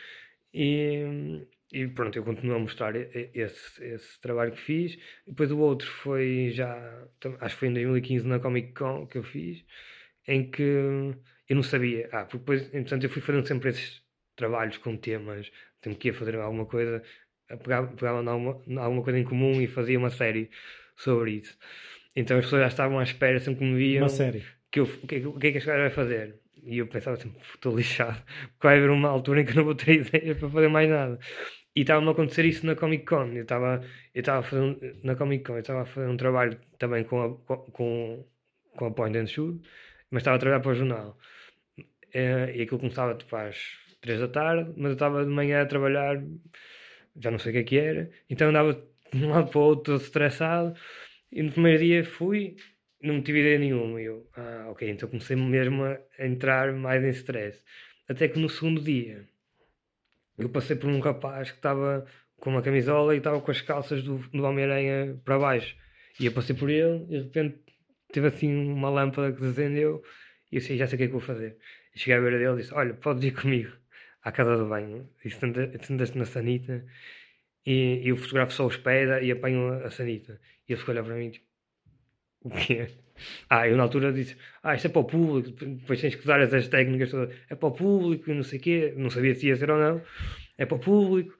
e, e pronto, eu continuo a mostrar esse, esse trabalho que fiz. Depois o outro foi já, acho que foi em 2015 na Comic Con que eu fiz, em que eu não sabia. Ah, porque depois, entretanto, eu fui fazendo sempre esses trabalhos com temas, sempre que ia fazer alguma coisa, pegava, pegava alguma, alguma coisa em comum e fazia uma série sobre isso. Então as pessoas já estavam à espera, sempre que me viam. Uma série. Que eu, o, que, o que é que este gajo vai fazer? E eu pensava assim, estou lixado, porque vai haver uma altura em que eu não vou ter ideias para fazer mais nada. E estava-me a acontecer isso na Comic Con. Eu estava eu estava a fazer na Comic Con, eu estava a fazer um trabalho também com a, com, com a Point and Shoot, mas estava a trabalhar para o jornal. É, e aquilo começava tipo, às 3 da tarde, mas eu estava de manhã a trabalhar, já não sei o que é que era, então andava de um lado para o outro, todo estressado. E no primeiro dia fui, não tive ideia nenhuma. E eu, ah, ok, então comecei mesmo a entrar mais em stress. Até que no segundo dia eu passei por um rapaz que estava com uma camisola e estava com as calças do, do Homem-Aranha para baixo. E eu passei por ele e de repente teve assim uma lâmpada que descendeu e eu sei, já sei o que é que vou fazer. E cheguei à beira dele e disse: Olha, podes ir comigo à casa do banho. E sentas-te na sanita e, e eu fotografo só os pés e apanho a, sanita. E ele ficou olhar para mim tipo: O quê? Ah, eu na altura disse, ah, isto é para o público, depois tens que usar essas técnicas todas, é para o público, não sei o quê, não sabia se ia ser ou não. é para o público.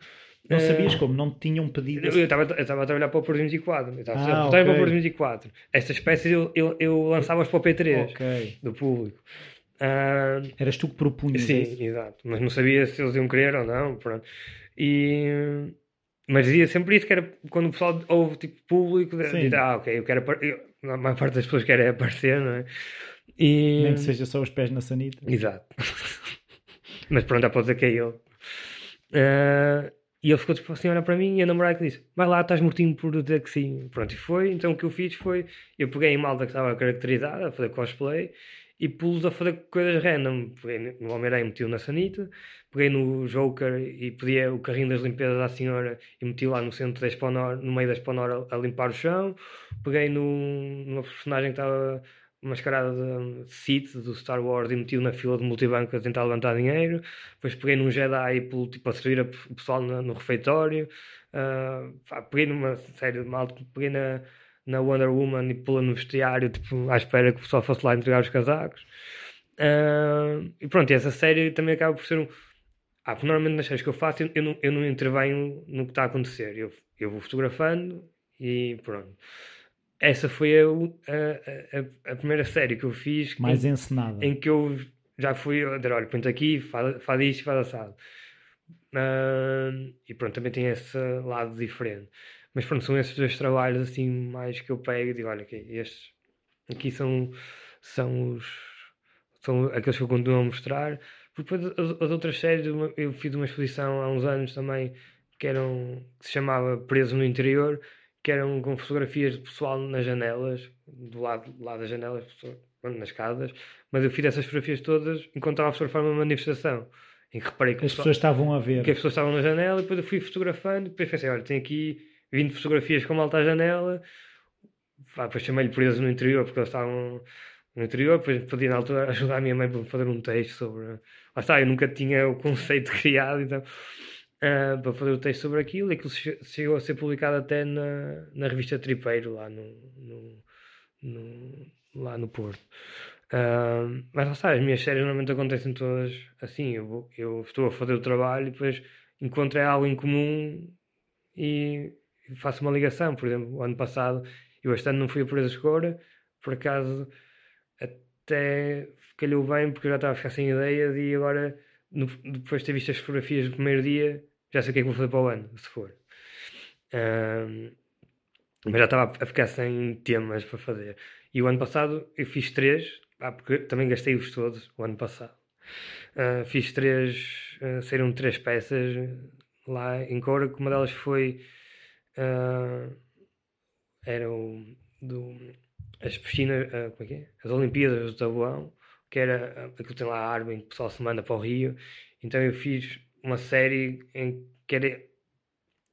Não Eh, sabias como? Não te tinham pedido. Eu estava a trabalhar para o Porto 24. Eu estava Ah, a trabalhar para o. Porto 24. Estas peças eu, eu, eu lançava-as para o P3 Ok. do público. Ah, Eras tu que propunhas Sim, isso? exato. Mas não sabia se eles iam querer ou não. Pronto. E, mas dizia sempre isso, que era quando o pessoal ouve tipo público, diz, ah, ok, eu quero eu, a maior parte das pessoas querem aparecer, não é? E, Nem que seja só os pés na sanita. Exato. mas pronto, pode dizer que é ele. Ah, e ele ficou tipo assim, olha para mim e a namorada que disse, vai lá, estás mortinho por dizer que sim. Pronto, e foi. Então o que eu fiz foi, eu peguei em malta que estava caracterizada a fazer cosplay e pus a fazer coisas random. Peguei no Homem-Aranha, meti-o na sanita, peguei no Joker e pedi o carrinho das limpezas à senhora e meti lá no centro da Expo Nor- no meio da Expo Nor a, limpar o chão. Peguei no, numa personagem que estava mascarada de Sith do Star Wars e meti-o na fila de multibanco a tentar levantar dinheiro. Depois peguei num Jedi pelo, tipo, a servir o pessoal no, no refeitório. Pá, peguei numa série de malta, peguei na, na Wonder Woman e pula no vestiário, tipo, à espera que o pessoal fosse lá entregar os casacos. Ah, e pronto, e essa série também acaba por ser um. Ah, porque normalmente nas séries que eu faço, eu, eu não, eu não intervenho no que está a acontecer. Eu, eu vou fotografando e pronto. Essa foi a, a, a, a primeira série que eu fiz Mais em, encenada. em que eu já fui a dizer, olha, põe aqui, faz, faz isto, faz assado. Ah, e pronto, também tem esse lado diferente. Mas pronto, são esses dois trabalhos assim mais que eu pego e digo, olha, ok, estes aqui são, são os são aqueles que eu continuo a mostrar. Porque depois as, as outras séries, eu fiz uma exposição há uns anos também que eram que se chamava Preso no Interior, que eram com fotografias de pessoal nas janelas, do lado, do lado das janelas, nas casas, mas eu fiz essas fotografias todas enquanto estava a fotografar uma manifestação. Em que reparei que As pessoas estavam a ver. que as pessoas estavam na janela e depois eu fui fotografando e depois pensei, olha, tem aqui 20 fotografias com malta à janela. Pá, depois chamei-lhe preso no interior porque eles estavam no interior, depois pedi na altura ajudar a minha mãe para fazer um texto sobre lá está, eu nunca tinha o conceito criado então ah, para fazer o texto sobre aquilo. E aquilo che- chegou a ser publicado até na, na revista Tripeiro lá no, no- no- lá no Porto. Ah, mas lá está, as minhas séries normalmente acontecem todas assim. Eu, eu estou a fazer o trabalho e depois encontro algo em comum e faço uma ligação. Por exemplo, o ano passado, eu este ano não fui a Presa Escura, por acaso até calhou bem porque eu já estava a ficar sem ideias e agora, no- depois de ter visto as fotografias do primeiro dia, já sei o que é que vou fazer para o ano, se for. Ah, mas já estava a ficar sem temas para fazer. E o ano passado eu fiz três, ah, porque também gastei-os todos o ano passado. Ah, fiz três, ah, saíram três peças lá em Cora, que uma delas foi. Ah, era o. Do, as piscinas. ah, como é que é? As Olimpíadas do Tabuão, que era. ah, aquilo tem lá a arma em que o pessoal se manda para o Rio. Então eu fiz uma série em que era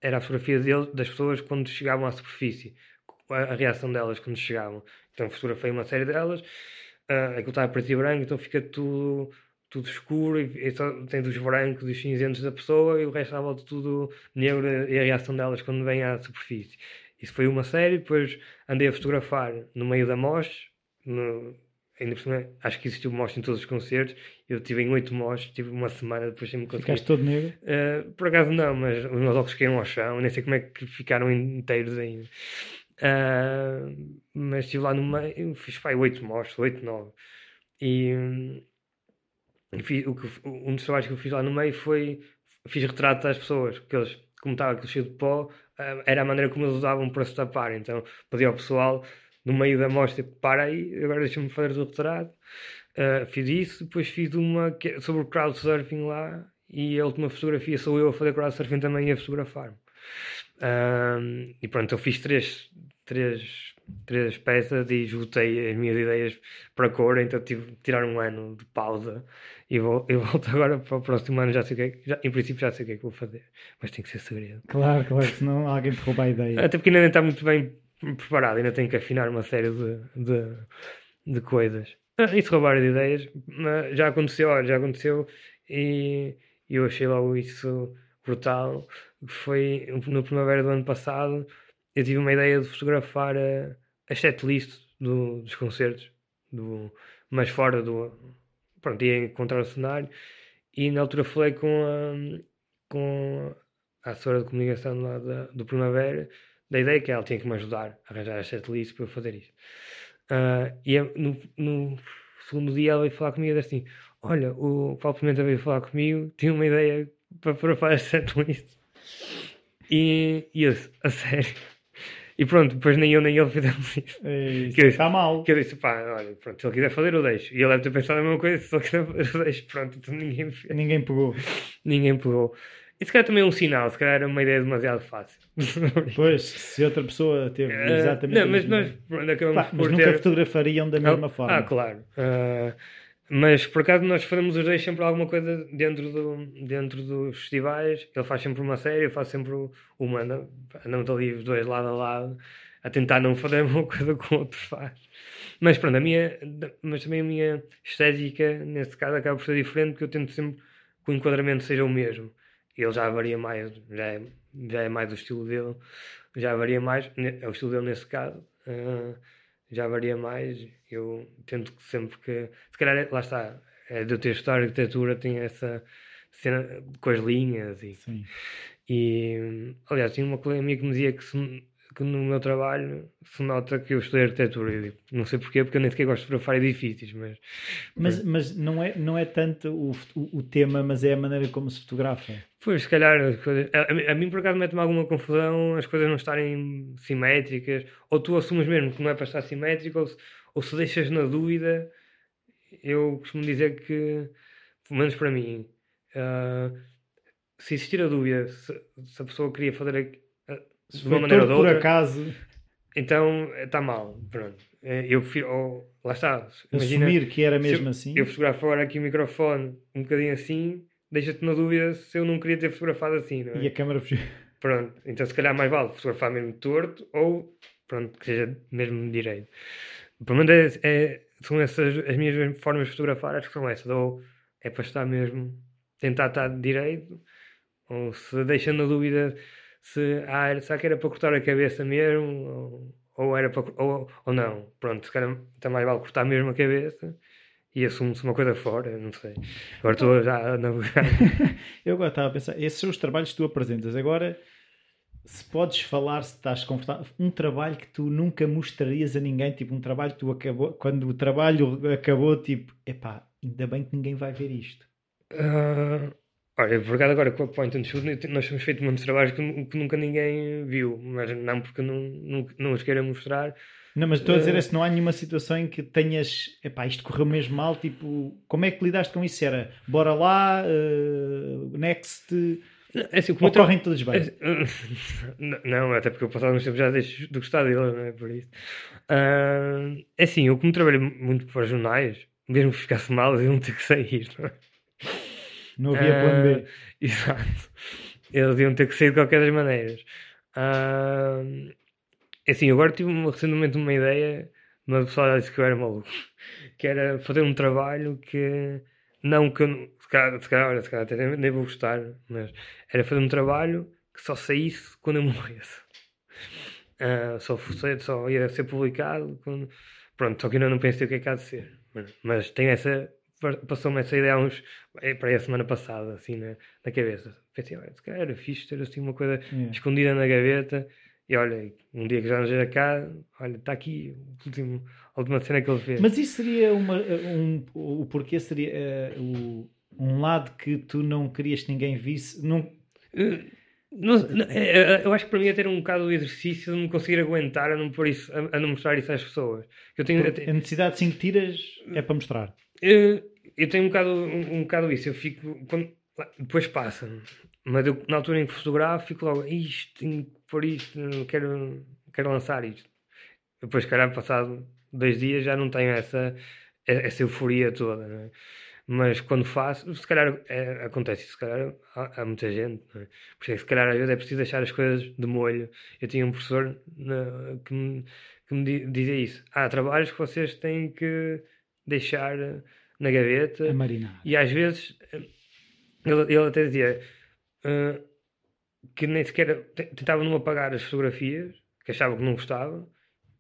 era a fotografia dele, das pessoas quando chegavam à superfície, a, a reação delas quando chegavam. Então fotografei uma série delas, uh, aquilo está a preto e branco, então fica tudo, tudo escuro e, e só tem dos brancos e os cinzentos da pessoa e o resto à volta tudo negro e a reação delas quando vem à superfície. Isso foi uma série, depois andei a fotografar no meio da MOS, no, ainda por cima, acho que existiu MOS em todos os concertos, eu estive em oito MOS, tive uma semana depois sem me conseguir Ficaste todo negro. Uh, por acaso não, mas os meus óculos caíram ao chão, nem sei como é que ficaram inteiros ainda. Uh, mas estive lá no meio, fiz pai, 8 mostros, 8, 9. E, hum, e fiz, o que, um dos trabalhos que eu fiz lá no meio foi fiz retrato das pessoas, porque eles, como estava aquilo cheio de pó, uh, era a maneira como eles usavam para se tapar. Então pedi ao pessoal no meio da mostra, tipo, para aí, agora deixa-me fazer o retrato. Uh, fiz isso, depois fiz uma é sobre o crowdsurfing lá e a última fotografia sou eu a fazer crowdsurfing também e a fotografar-me. Um, e pronto, eu fiz três, três, três peças e juntei as minhas ideias para a cor, então tive de tirar um ano de pausa e vou, eu volto agora para o próximo ano, já sei o que é, já, em princípio já sei o que é que vou fazer, mas tem que ser segredo. Claro, claro, senão alguém te rouba a ideia. Até porque ainda nem está muito bem preparado, ainda tenho que afinar uma série de, de, de coisas. Isso roubar de ideias, mas já aconteceu, já aconteceu e eu achei logo isso brutal. Foi no primavera do ano passado, eu tive uma ideia de fotografar a, a setlist do, dos concertos, do, mas fora do. Pronto, ia encontrar o cenário e na altura falei com a, com a assessora de comunicação lá da, do Primavera da ideia que ela tinha que me ajudar a arranjar as setlists para eu fazer isso. Uh, e no, no, segundo dia ela veio falar comigo assim: Olha, o Paulo Pimenta veio falar comigo, tinha uma ideia para, para fazer as setlists. E, e eu, a sério. E pronto, depois nem eu nem ele fizemos isso. Isso que está mal. Que eu disse, pá, olha, pronto, se ele quiser fazer, eu deixo. E ele deve ter pensado a mesma coisa, se ele quiser fazer, eu deixo. Pronto, então ninguém fez. Ninguém pegou. Ninguém pegou. E se calhar também é um sinal, se calhar era uma ideia demasiado fácil. Pois, se outra pessoa teve uh, exatamente. Não, mas nós pronto, acabamos mas nunca ter... fotografariam da mesma ah, forma. Ah, claro. Uh, mas por acaso nós fazemos os dois sempre alguma coisa dentro, do, dentro dos festivais. Ele faz sempre uma série, eu faço sempre uma. Andamos ali os dois lado a lado a tentar não fazer uma coisa com o outro faz. Mas pronto, a minha, mas também a minha estética, nesse caso, acaba por ser diferente, porque eu tento sempre que o enquadramento seja o mesmo. Ele já varia mais, já é, já é mais o estilo dele, já varia mais, é o estilo dele nesse caso. Uh, já varia mais. Eu tento que sempre que. Se calhar, lá está, é de eu ter estudado arquitetura, tem essa cena com as linhas. E, Sim. e aliás, tinha uma colega minha que me dizia que, se, que no meu trabalho se nota que eu estudei arquitetura. Eu digo, não sei porquê, porque eu nem sequer gosto de fotografar edifícios. Mas, mas, mas não, é, não é tanto o, o, o, tema, mas é a maneira como se fotografa. Pois, se calhar, a, a, a mim por acaso mete-me alguma confusão as coisas não estarem simétricas, ou tu assumes mesmo que não é para estar simétrico, ou se, ou se deixas na dúvida. Eu costumo dizer que, pelo menos para mim, uh, se existir a dúvida se, se, a pessoa queria fazer de uma maneira ou de outra. por acaso. Então está mal, pronto. Eh, eu prefiro, ou, lá está. Imagina, Assumir que era mesmo eu, assim. Eu fotografo agora aqui o microfone um bocadinho assim, deixa-te na dúvida se eu não queria ter fotografado assim, não é? E a câmera fugiu. Pronto, então se calhar mais vale fotografar mesmo torto ou, pronto, que seja mesmo direito. Pelo menos é, é, são essas as minhas formas de fotografar, acho que são essas. Ou é para estar mesmo, tentar estar direito, ou se deixa na dúvida se, ah, será que era para cortar a cabeça mesmo? Ou, ou era para, ou, ou não? Pronto, se calhar também vale cortar mesmo a cabeça e assume-se uma coisa fora, não sei. Agora estou já a navegar. Eu agora estava a pensar, esses são os trabalhos que tu apresentas. Agora, se podes falar, se estás confortável, um trabalho que tu nunca mostrarias a ninguém, tipo um trabalho que tu acabou, quando o trabalho acabou, tipo, epá, ainda bem que ninguém vai ver isto. Uh, olha, por acaso agora com a Point and Shoot, nós temos feito muitos trabalhos que, que nunca ninguém viu, mas não porque não, não, não os queira mostrar. Não, mas estou a dizer, uh, se não há nenhuma situação em que tenhas, epá, isto correu mesmo mal, tipo, como é que lidaste com isso? Era, bora lá, uh, next, é assim, ou correm todos bem? É, não, até porque eu passado uns tempos já deixo de gostar deles, não é por isso. Uh, é assim, eu como trabalhei muito para jornais, mesmo que ficasse mal, eu não ter que sair, não é? Não havia uh, plano B. Exato. Eles iam ter que sair de qualquer das maneiras. Uh, assim, agora tive recentemente uma ideia, mas o pessoal disse que eu era maluco. Que era fazer um trabalho que. Não que eu. Se calhar, se calhar, olha, se calhar até nem vou gostar, mas era fazer um trabalho que só saísse quando eu morresse. Uh, só, só ia ser publicado quando. Pronto, só que ainda não pensei o que é que há de ser. Mas, mas tenho essa passou-me essa ideia há uns, é, para a semana passada, assim, na, na cabeça. Pensei, olha, se calhar era fixe ter assim uma coisa yeah. escondida na gaveta. E olha, um dia que já não esteja cá, olha, está aqui último, a última cena que ele fez. Mas isso seria uma, um, o porquê seria uh, um lado que tu não querias que ninguém visse? Não... Uh, não, não, é, é, eu acho que para mim é ter um bocado o exercício de me conseguir aguentar a não, pôr isso, a, a não mostrar isso às pessoas. Eu tenho, a necessidade de 5 tiras é para mostrar. Eu, eu tenho um bocado, um, um bocado isso. Eu fico. Quando, depois passa. Mas eu, na altura em que fotografo, fico logo. Isto, tenho que pôr isto, quero, quero lançar isto. Depois, calhar, passado dois dias, já não tenho essa, essa euforia toda. É? Mas quando faço, se calhar é, acontece se calhar há, há muita gente. Não é? Por isso é que se calhar às vezes é preciso deixar as coisas de molho. Eu tinha um professor na, que, me, que me dizia isso. Há trabalhos que vocês têm que deixar na gaveta. A marinar. E às vezes ele, ele até dizia uh, que nem sequer tentava não apagar as fotografias, que achava que não gostava,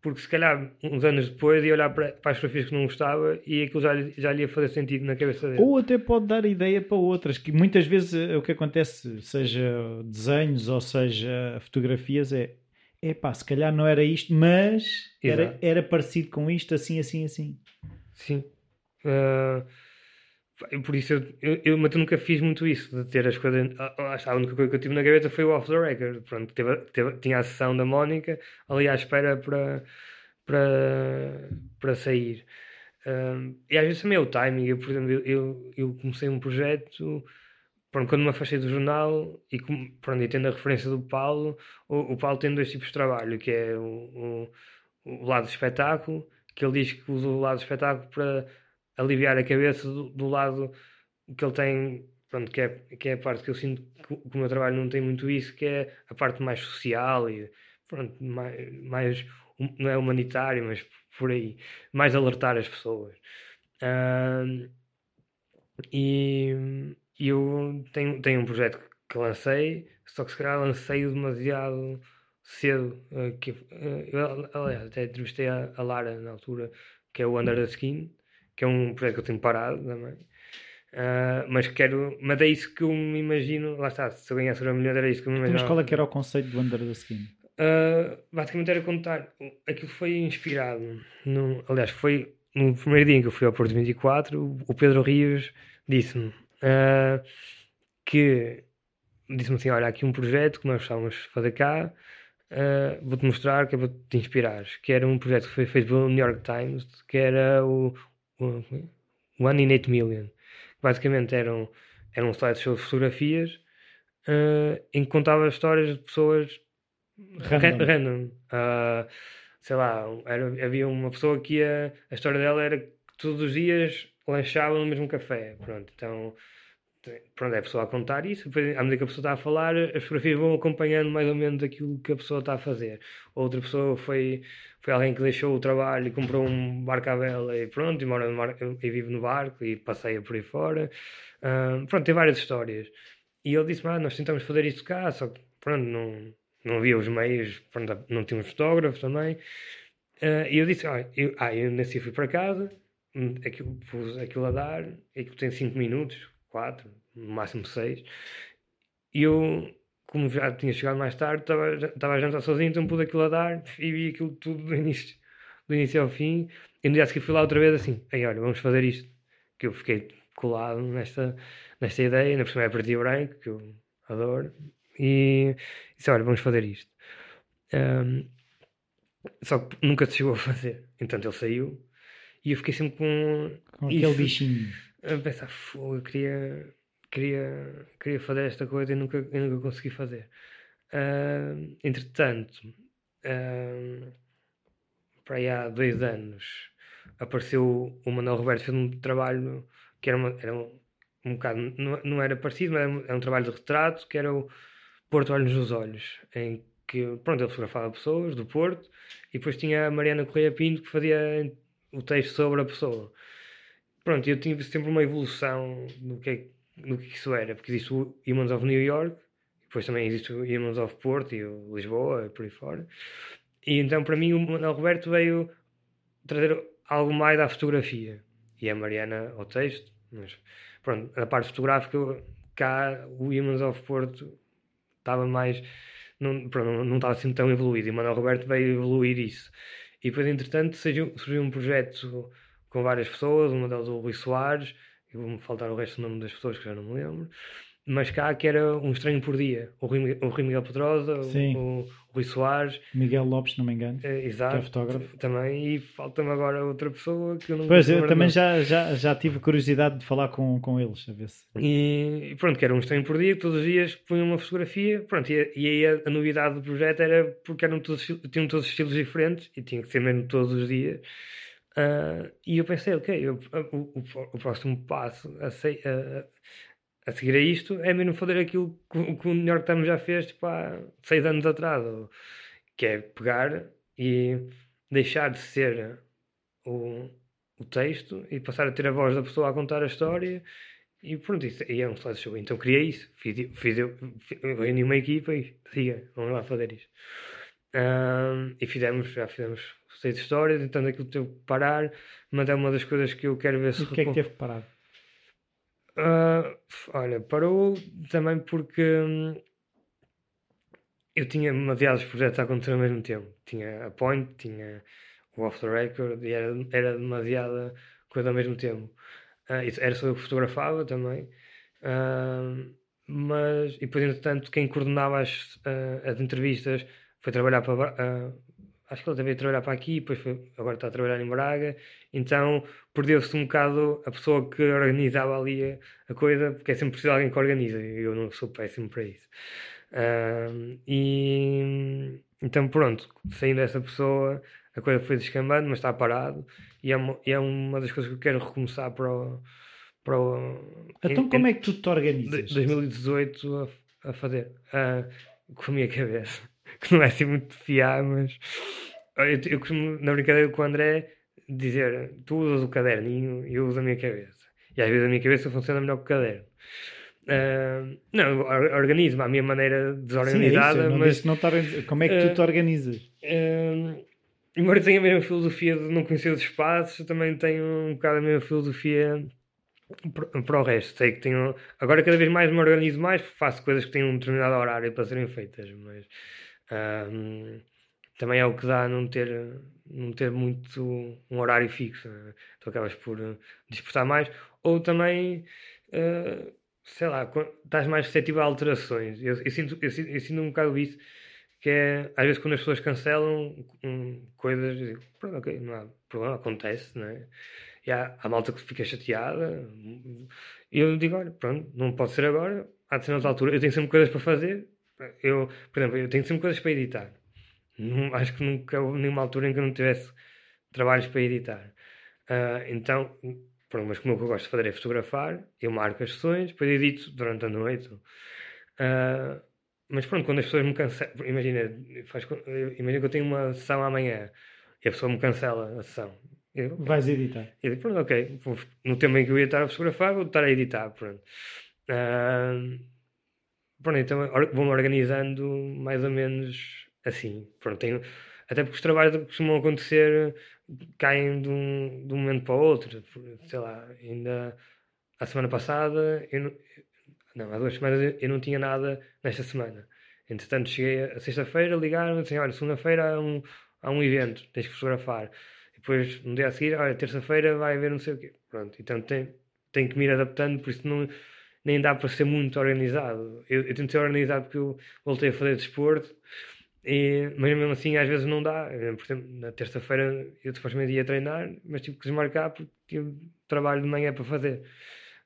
porque se calhar uns anos depois ia olhar para, para as fotografias que não gostava e aquilo já, lhe- já lhe ia fazer sentido na cabeça dele. Ou até pode dar ideia para outras, que muitas vezes eh, o que acontece, seja desenhos ou seja fotografias, é epá, se calhar não era isto, mas era, Exato. era parecido com isto, assim, assim, assim. Sim. E por isso eu, eu, eu, mas eu nunca fiz muito isso, de ter as coisas. ah, ah, A única coisa que eu tive na gaveta foi o off the record. Pronto, teve, teve- tinha a sessão da Mónica ali à espera para, para, para sair. Ah, e às vezes também é o timing. Eu, por exemplo, eu, eu, comecei um projeto. Pronto, quando me afastei do jornal e, pronto, e tendo a referência do Paulo, o, o Paulo tem dois tipos de trabalho, que é o, o, o lado do espetáculo, que ele diz que usa o lado do espetáculo para aliviar a cabeça do, do lado que ele tem, pronto, que é, que é a parte que eu sinto que, que o meu trabalho não tem muito isso, que é a parte mais social e pronto, mais, mais hum- não é humanitário, mas por aí, mais alertar as pessoas. Ahm, e eu tenho, tenho um projeto que lancei, só que se calhar lancei-o demasiado cedo. eh, que, eh, eu, aliás, até entrevistei a, a Lara na altura, que é o Under the Skin, que é um projeto que eu tenho parado também. Ah, mas quero, mas é isso que eu me imagino. Lá está, se eu ganhasse o milhão, era isso que eu me imaginava. mas qual é que era o conceito do Under the Skin? Uh, basicamente era contar. Aquilo foi inspirado. No, aliás, foi no primeiro dia em que eu fui ao Porto 24. O, Pedro Rios disse-me uh, que disse-me assim: Olha, há aqui um projeto que nós gostávamos de fazer cá. uh, Vou-te mostrar que é para te inspirares. Que era um projeto que foi feito pelo New York Times, que era o One in Eight Million. Basicamente eram, eram slides sobre fotografias uh, em que contava histórias de pessoas Random. Ra- random. Ah, sei lá, era- havia uma pessoa que ia, a história dela era que todos os dias lanchava no mesmo café. Pronto, então pronto, é a pessoa a contar isso, depois, à medida que a pessoa está a falar, as fotografias vão acompanhando mais ou menos aquilo que a pessoa está a fazer. Outra pessoa foi, foi alguém que deixou o trabalho e comprou um barco à vela e pronto, e, mora mar- e vive no barco e passeia por aí fora. Pronto, tem várias histórias. E ele disse: ah, nós tentamos fazer isto cá, só que pronto, não, não havia os meios, pronto, não tínhamos fotógrafos também. Ah, e eu disse: ah, eu, ah, eu fui para casa, hum, aquilo, pus aquilo a dar, aquilo tem 5 minutos, 4, no máximo 6. E eu, como já tinha chegado mais tarde, estava a jantar sozinho, então pus aquilo a dar e vi aquilo tudo do início, do início ao fim. E no dia a seguir fui lá outra vez assim: aí olha, vamos fazer isto. Que eu fiquei colado nesta, nesta ideia, por cima é preto e branco, que eu adoro. E disse: olha, vamos fazer isto. Ahm, só que nunca se chegou a fazer. Entanto, ele saiu e eu fiquei sempre com Com aquele Isso. bichinho. A pensar: "Fogo, eu queria, queria, queria fazer esta coisa e nunca, nunca consegui fazer. Ahm, entretanto, ahm, para aí há dois anos apareceu o Manuel Roberto fez um trabalho que era, uma, era um, um bocado, não, não era parecido, mas era um, era um trabalho de retrato que era o Porto Olhos nos Olhos, em que pronto, ele fotografava pessoas do Porto e depois tinha a Mariana Correia Pinto que fazia o texto sobre a pessoa. Pronto, eu tive sempre uma evolução do que, é- do que isso era, porque existe o Humans of New York, depois também existe o Humans of Porto e o Lisboa e por aí fora. E então para mim o Manuel Roberto veio trazer algo mais à fotografia e a Mariana ao texto, mas pronto, a parte fotográfica cá o Humans of Porto estava mais não, pronto, não estava assim tão evoluído e o Manuel Roberto veio evoluir isso e depois entretanto surgiu, surgiu um projeto com várias pessoas, uma delas o Rui Soares e vou-me faltar o resto do nome das pessoas que já não me lembro mas cá que era um estranho por dia o Rui, o Rui Miguel Pedrosa, o, o, Rui Soares Miguel Lopes, não me engano. eh, exato, Que é fotógrafo. também e falta-me agora outra pessoa que eu não Pois, me eu lembro também já, já, já tive curiosidade de falar com, com eles, a ver se. E e pronto, que era um estranho por dia, todos os dias punham uma fotografia, pronto, e, e aí a, a novidade do projeto era porque eram todos, tinham todos estilos diferentes e tinha que ser mesmo todos os dias. Ah, e eu pensei, ok, eu- o, o, o próximo passo a, a- seguir a isto é mesmo fazer aquilo que, que o New York Times já fez tipo, há seis anos atrás, ou- que é pegar e deixar de ser o, o texto e passar a ter a voz da pessoa a contar a história e pronto, isso, e é um slide show. Então criei isso, fiz, fiz eu, reuni uma equipa e siga, vamos lá fazer isto. Ahm, e fizemos, já fizemos gostei de histórias, então aquilo teve que parar, mas é uma das coisas que eu quero ver se E porquê é que teve que parar? Ah, olha, parou também porque hum, eu tinha demasiados projetos a acontecer ao mesmo tempo. Tinha a Point, tinha o Off the Record e era, era demasiada coisa ao mesmo tempo. Isso era só eu que fotografava também. Ah, mas, e depois, entretanto, quem coordenava as, as entrevistas foi trabalhar para. Acho que ele devia trabalhar para aqui, depois foi, agora está a trabalhar em Braga. Então perdeu-se um bocado a pessoa que organizava ali a, coisa, porque é sempre preciso alguém que organiza. e Eu não sou péssimo para isso. Ahm, e então, pronto, saindo dessa pessoa, a coisa foi descambando, mas está parado. E é uma, e é uma das coisas que eu quero recomeçar para o. Para o Então, em- como é que tu te organizas? 2018 a, a fazer. Ah, com a minha cabeça. Que não é assim muito fiar, mas. Eu, eu costumo, na brincadeira com o André, dizer: tu usas o caderninho e eu uso a minha cabeça. E às vezes a minha cabeça funciona melhor que o caderno. Ah, não, or- organizo-me à minha maneira Sim, é desorganizada, não mas. não organizas. Como é que tu Eh, te organizas? Hum, embora tenha a mesma filosofia de não conhecer os espaços, também tenho um bocado a mesma filosofia para, para o resto. Sei que tenho. Agora, cada vez mais me organizo mais, faço coisas que têm um determinado horário para serem feitas, mas hum, também é o que dá não ter, não ter muito um horário fixo. né? Tu acabas por eh, dispersar mais, ou também. eh, sei lá, estás mais receptivo a alterações. Eu, eu sinto, eu, eu sinto um bocado isso que é, às vezes quando as pessoas cancelam hum, coisas, eu digo, pronto, ok, não há problema, acontece, não é? E há, há malta que fica chateada, e eu digo, olha, pronto, não pode ser agora, há de ser noutra altura, eu tenho sempre coisas para fazer, eu, por exemplo, eu tenho sempre coisas para editar, Não- acho que nunca houve nenhuma altura em que eu não tivesse trabalhos para editar, Ah, então, pronto, mas como o que eu gosto de fazer é fotografar, eu marco as sessões, depois edito durante a noite, ah, mas pronto, quando as pessoas me cancelam, imagina, faz, imagina que eu tenho uma sessão amanhã e a pessoa me cancela a sessão. Eu, Vais editar. eu digo, pronto, ok, no tempo em que eu ia estar a fotografar, vou estar a editar, pronto. Ah, pronto, então vou-me organizando mais ou menos assim. Pronto, tenho, até porque os trabalhos costumam acontecer, caem de um, de um momento para o outro. Sei lá, ainda a semana passada, eu não, não, há duas semanas eu- não tinha nada nesta semana. Entretanto, cheguei a sexta-feira, ligaram-me assim: olha, segunda-feira há um, há um evento, tens que fotografar. Depois, no dia a seguir, olha, terça-feira vai haver não sei o quê. Pronto, então tem, tenho que me ir adaptando, por isso não, nem dá para ser muito organizado. Eu, eu tento ser organizado porque eu voltei a fazer desporto, e, mas mesmo assim às vezes não dá. Por exemplo, na terça-feira eu supostamente ia treinar, mas tive que desmarcar porque tive trabalho de manhã para fazer.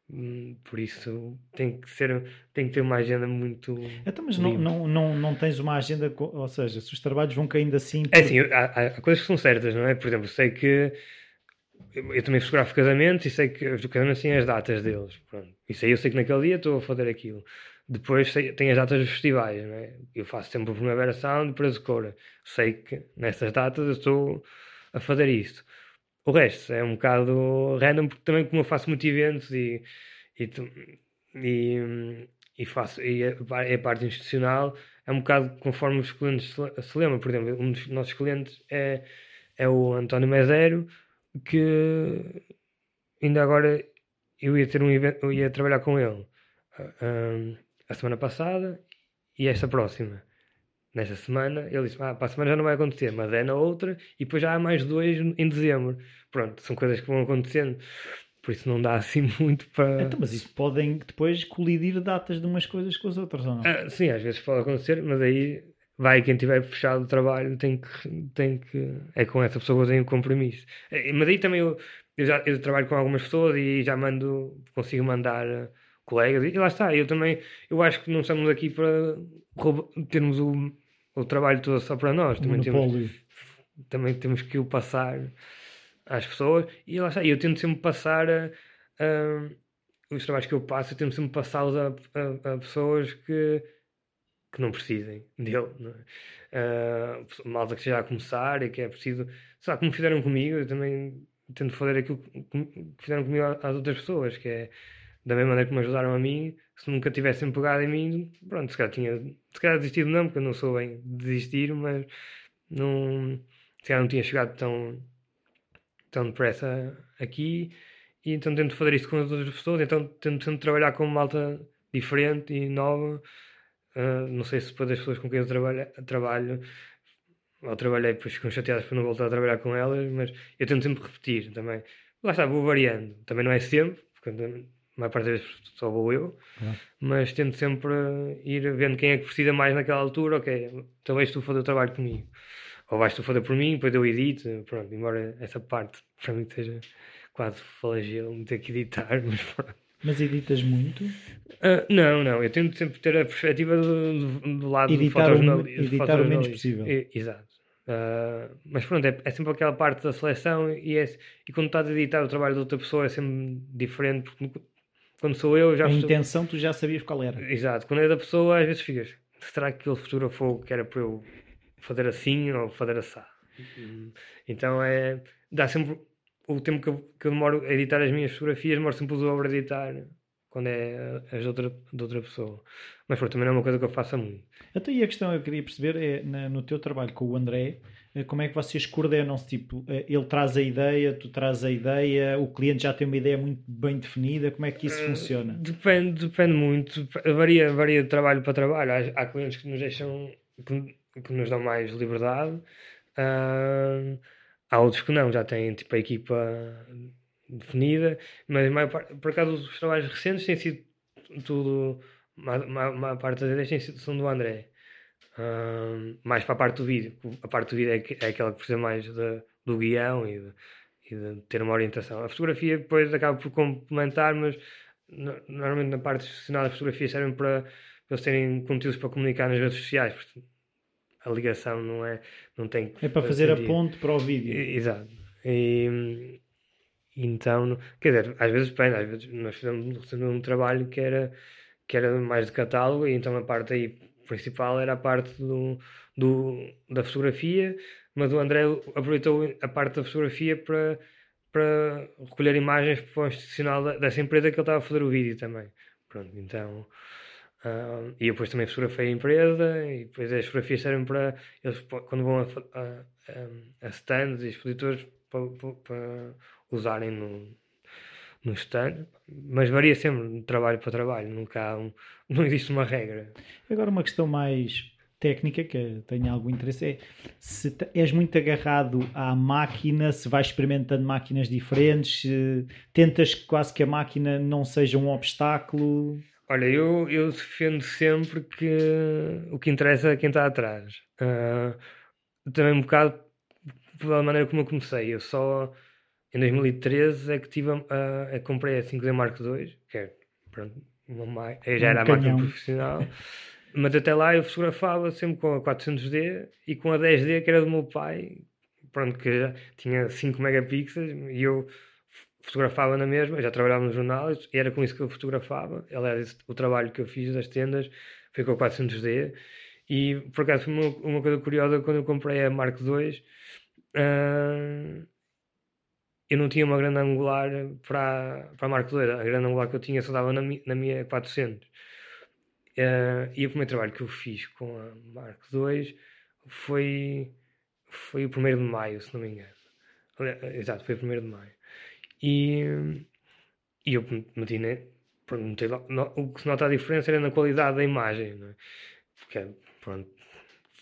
Hum, Por isso tem que ser, tem que ter uma agenda muito. Então, mas não, não, não, não tens uma agenda, ou seja, se os trabalhos vão caindo assim. É assim, há, há- há coisas que são certas, não é? Por exemplo, sei que eu, também fotografo casamentos e sei que os casamentos têm as datas deles. Pronto. Isso aí eu sei que naquele dia estou a fazer aquilo. Depois sei, tem as datas dos festivais, não é? Eu faço sempre o Primavera Sound e Preso Cora. Sei que nessas datas eu estou a fazer isto. O resto é um bocado random porque também como eu faço muitos eventos e, e, e, e faço e a, a parte institucional é um bocado conforme os clientes se lembram. Por exemplo, um dos nossos clientes é, é o António Mezero, que ainda agora eu ia ter um evento, eu ia trabalhar com ele ah, a semana passada e esta próxima. Nesta semana, ele disse: ah, para a semana já não vai acontecer, mas é na outra, e depois já há mais dois em dezembro. Pronto, são coisas que vão acontecendo, por isso não dá assim muito para. Então, mas isso podem depois colidir datas de umas coisas com as outras, ou não? Ah, sim, às vezes pode acontecer, mas aí vai quem tiver fechado o trabalho tem que, tem que é com essa pessoa que eu tenho compromisso. Eh, Mas aí também eu, eu já eu trabalho com algumas pessoas e já mando, consigo mandar eh, colegas e lá está, eu também eu acho que não estamos aqui para termos o, o trabalho todo só para nós, Um também temos, também temos que o passar às pessoas e lá está, eu tento sempre passar a, a- os trabalhos que eu passo, eu tento sempre passá-los a, a- a pessoas que, que não precisem dele. Não é? Ah, malta que esteja a começar e que é preciso, lá, como fizeram comigo, eu também tento fazer aquilo que fizeram comigo às outras pessoas, que é da mesma maneira que me ajudaram a mim, se nunca tivessem pegado em mim, pronto, se calhar tinha, se calhar desistido não, porque eu não sou bem de desistir, mas não, se calhar não tinha chegado tão, tão depressa aqui, e então tento fazer isto com as outras pessoas, então tento sempre trabalhar com uma malta diferente e nova. Uh, não sei se depois das pessoas com quem eu trabalho, trabalho ou trabalhei, depois ficam chateadas por não voltar a trabalhar com elas, mas eu tento sempre repetir também. Lá está, vou variando. Também não é sempre, porque a maior parte das vezes só vou eu, mas tento sempre ir vendo quem é que precisa mais naquela altura. Ok, talvez tu fazer o trabalho comigo, ou vais tu fazer por mim, depois eu edito. Pronto, embora essa parte para mim seja quase flagelo, ter que editar, mas pronto. Mas editas muito? Uh, não, não. Eu tento sempre ter a perspectiva do, do, do lado editar do fotojornalismo. Editar o menos possível. exato. Uh, mas pronto, é, é, sempre aquela parte da seleção e, é, e quando estás a editar o trabalho de outra pessoa é sempre diferente. Porque quando sou eu já... A intenção tu já sabias qual era. Exato. Quando é da pessoa às vezes ficas... Será que aquele fotografou que era para eu fazer assim ou fazer assim? Uhum. Então é... Dá sempre o tempo que eu, que eu demoro a editar as minhas fotografias, demoro sempre o dobro a editar quando é as de outra, de outra pessoa. Mas pronto, também não é uma coisa que eu faça muito. Então, e a questão que eu queria perceber é, na, no teu trabalho com o André, eh, como é que vocês coordenam-se? Tipo, eh, ele traz a ideia, tu traz a ideia, o cliente já tem uma ideia muito bem definida, como é que isso uh, funciona? Depende, depende muito, varia, varia de trabalho para trabalho. Há, há clientes que nos deixam, que, que nos dão mais liberdade. Uh, Há outros que não, já têm tipo a equipa definida, mas maior, por acaso os trabalhos recentes têm sido tudo, a parte das ideias têm sido, são do André. Mais para a parte do vídeo. A parte do vídeo é, é aquela que precisa mais de, do guião e de, e de, ter uma orientação. A fotografia depois acaba por complementar, mas no, normalmente na parte institucional a fotografia servem para, para eles terem conteúdos para comunicar nas redes sociais. Portanto, a ligação não é não tem é para fazer sentido. a ponte para o vídeo. Exato. E, então quer dizer às vezes depende às vezes nós fizemos um trabalho que era que era mais de catálogo e então a parte aí principal era a parte do, do da fotografia mas o André aproveitou a parte da fotografia para para recolher imagens para o institucional dessa empresa que ele estava a fazer o vídeo também. Pronto então E depois também fotografei a empresa e depois as fotografias servem para eles quando vão a, a, a stands e expositores para, usarem no, no stand, mas varia sempre de trabalho para trabalho, nunca um, não existe uma regra. Agora uma questão mais técnica que tenho algum interesse é se és muito agarrado à máquina, se vais experimentando máquinas diferentes, se tentas quase que a máquina não seja um obstáculo. Olha, eu, eu defendo sempre que o que interessa é quem está atrás. Uh, também um bocado pela maneira como eu comecei. Eu só em 2013 é que tive a, a, a comprei a 5D Mark II, que é pronto, uma, já era um a máquina profissional. Mas até lá eu fotografava sempre com a 400D e com a 10D que era do meu pai, pronto, que tinha 5 megapixels e eu fotografava na mesma, já trabalhava nos jornais e era com isso que eu fotografava. Aliás, o trabalho que eu fiz das tendas foi com a 400D. E por acaso foi uma, uma coisa curiosa quando eu comprei a Mark II. Uh, eu não tinha uma grande angular para, para a Mark II. A grande angular que eu tinha só dava na, na minha 400. Uh, ah, e o primeiro trabalho que eu fiz com a Mark II foi, foi o 1 de maio, se não me engano. Exato, foi o 1 de maio. E, e eu meti, né? Notei, o que se nota a diferença era na qualidade da imagem, não é? Porque, pronto,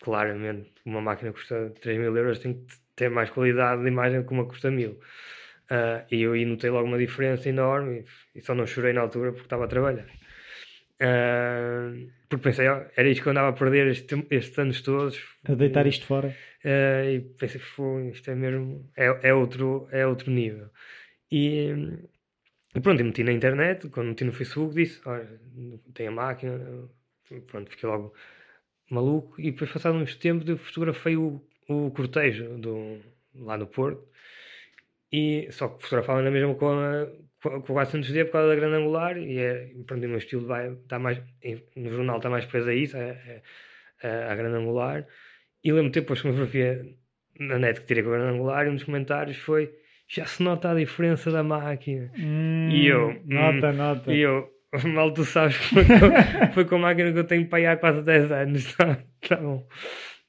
claramente, uma máquina que custa 3 mil euros tem que ter mais qualidade de imagem que uma que custa mil. Uh, e eu aí notei logo uma diferença enorme e, e, só não chorei na altura porque estava a trabalhar. Uh, porque pensei, oh, era isto que eu andava a perder este, estes anos todos. A deitar isto fora. Uh, e pensei, isto é mesmo, é, é, outro, é outro nível. E, e pronto, eu meti na internet, quando meti no Facebook, disse: Olha, tem a máquina. Pronto, fiquei logo maluco. E depois, passado uns tempos, eu fotografei o, o cortejo do, lá no Porto. E, só que fotografava na mesma com a, com a 400D por causa da grande angular. E é, pronto, o meu estilo vai, está mais, no jornal está mais preso a isso, a, a, a grande angular. E lembro-me depois que uma fotografia na net que tirei com a grande angular e um dos comentários foi já se nota a diferença da máquina. Hum, e eu, nota, hum, nota. E eu, mal tu sabes, foi com, foi com a máquina que eu tenho para aí há quase 10 anos. Tá, tá bom.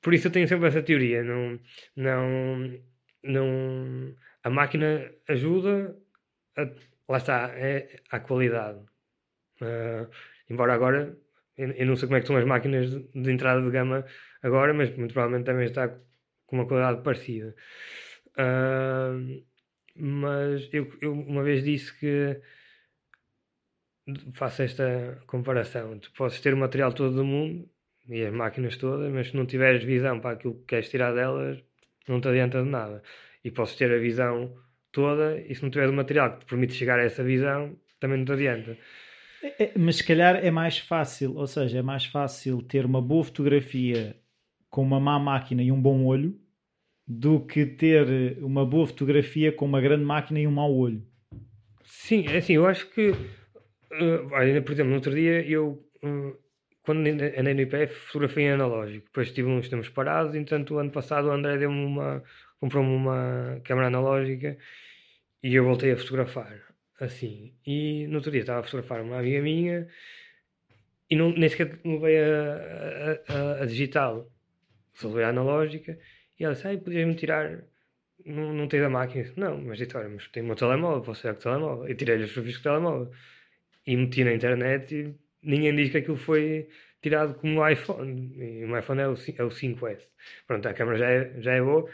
por isso eu tenho sempre essa teoria. Não, não, não, a máquina ajuda, a, lá está, é a qualidade. Uh, embora agora, eu, eu, não sei como é que são as máquinas de, de, entrada de gama agora, mas muito provavelmente também está com uma qualidade parecida. Uh, mas eu, eu uma vez disse que faço esta comparação. Tu podes ter o material todo do mundo e as máquinas todas, mas se não tiveres visão para aquilo que queres tirar delas, não te adianta de nada. E podes ter a visão toda e se não tiveres o material que te permite chegar a essa visão, também não te adianta. É, é, mas se calhar é mais fácil, ou seja, é mais fácil ter uma boa fotografia com uma má máquina e um bom olho do que ter uma boa fotografia com uma grande máquina e um mau olho. Sim, é assim, eu acho que, uh, por exemplo, no outro dia eu, uh, quando andei no IPF, fotografei em analógico. Depois tive uns tempos parados, entanto, o ano passado o André deu-me uma, comprou-me uma câmera analógica e eu voltei a fotografar, assim. E no outro dia estava a fotografar uma amiga minha e não, nem sequer levei a, a, a, a digital, só levei a analógica e ela disse, ah, podias-me tirar, não, não tens a máquina? Não, mas disse, olha, mas tenho o meu telemóvel, posso tirar o telemóvel. E tirei-lhe os fotografias com o telemóvel. E meti na internet e ninguém diz que aquilo foi tirado como iPhone. E o iPhone é o, é o 5S. Pronto, a câmera já é, já é boa,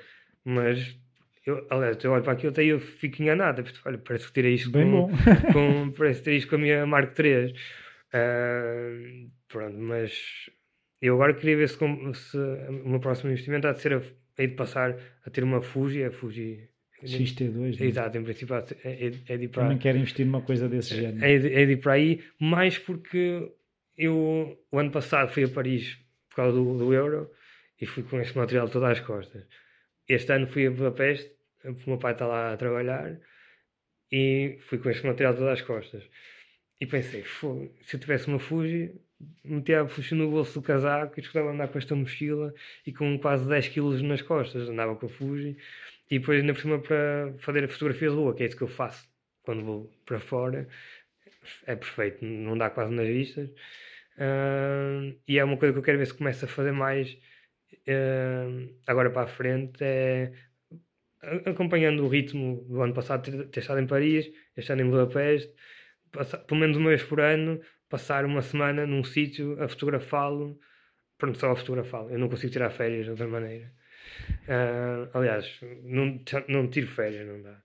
mas eu, aliás, eu olho para aquilo e eu fico enganado. Olha, parece que tirei isto Bem com, bom. com, parece que isto com a minha Mark III. Uh, pronto, mas eu agora queria ver se, se o meu próximo investimento há de ser a, hei de passar a ter uma Fuji, a Fuji XT2. Né? Exato, em princípio é, é, é de para. Também quero investir numa coisa desse género. É, de, é de para aí, mais porque eu, o ano passado, fui a Paris por causa do, do Euro e fui com este material todo às costas. Este ano fui a Budapeste, o meu pai está lá a trabalhar e fui com este material todo às costas. E pensei, se eu tivesse uma Fuji, metia a no bolso do casaco e escutava andar com esta mochila e com quase 10 kg nas costas. Andava com a Fuji e depois ainda por cima para fazer a fotografia de lua, que é isso que eu faço quando vou para fora. É perfeito, não dá quase nas vistas. Uh, e é uma coisa que eu quero ver se começa a fazer mais uh, agora para a frente. É acompanhando o ritmo do ano passado, ter, ter estado em Paris, este ano em Budapeste, pelo menos uma vez por ano, passar uma semana num sítio a fotografá-lo. Pronto, só a fotografá-lo. Eu não consigo tirar férias de outra maneira. Uh, aliás, não, não tiro férias, não dá.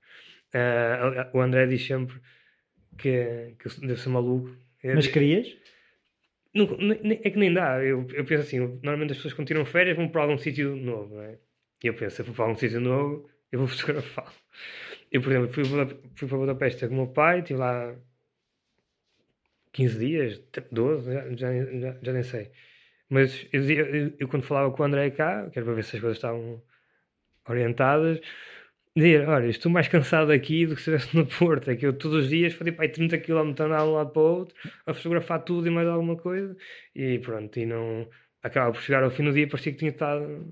Uh, o André diz sempre que, que eu devo ser maluco. Mas querias? Não, é que nem dá. Eu, eu penso assim: normalmente as pessoas quando tiram férias vão para algum sítio novo, não é? E eu penso: se eu for para algum sítio novo, eu vou fotografá-lo. Eu, por exemplo, fui, fui para Budapeste com o meu pai, estive lá 15 dias, 12, já, já, já, nem sei. Mas eu, eu, eu, quando falava com o André cá, que era para ver se as coisas estavam orientadas, dizia, olha, estou mais cansado aqui do que se estivesse no Porto, é que eu todos os dias fazia para 30 km andar de um lado para o outro, a fotografar tudo e mais alguma coisa, e pronto, e não... Acabava por chegar ao fim do dia, parecia que tinha estado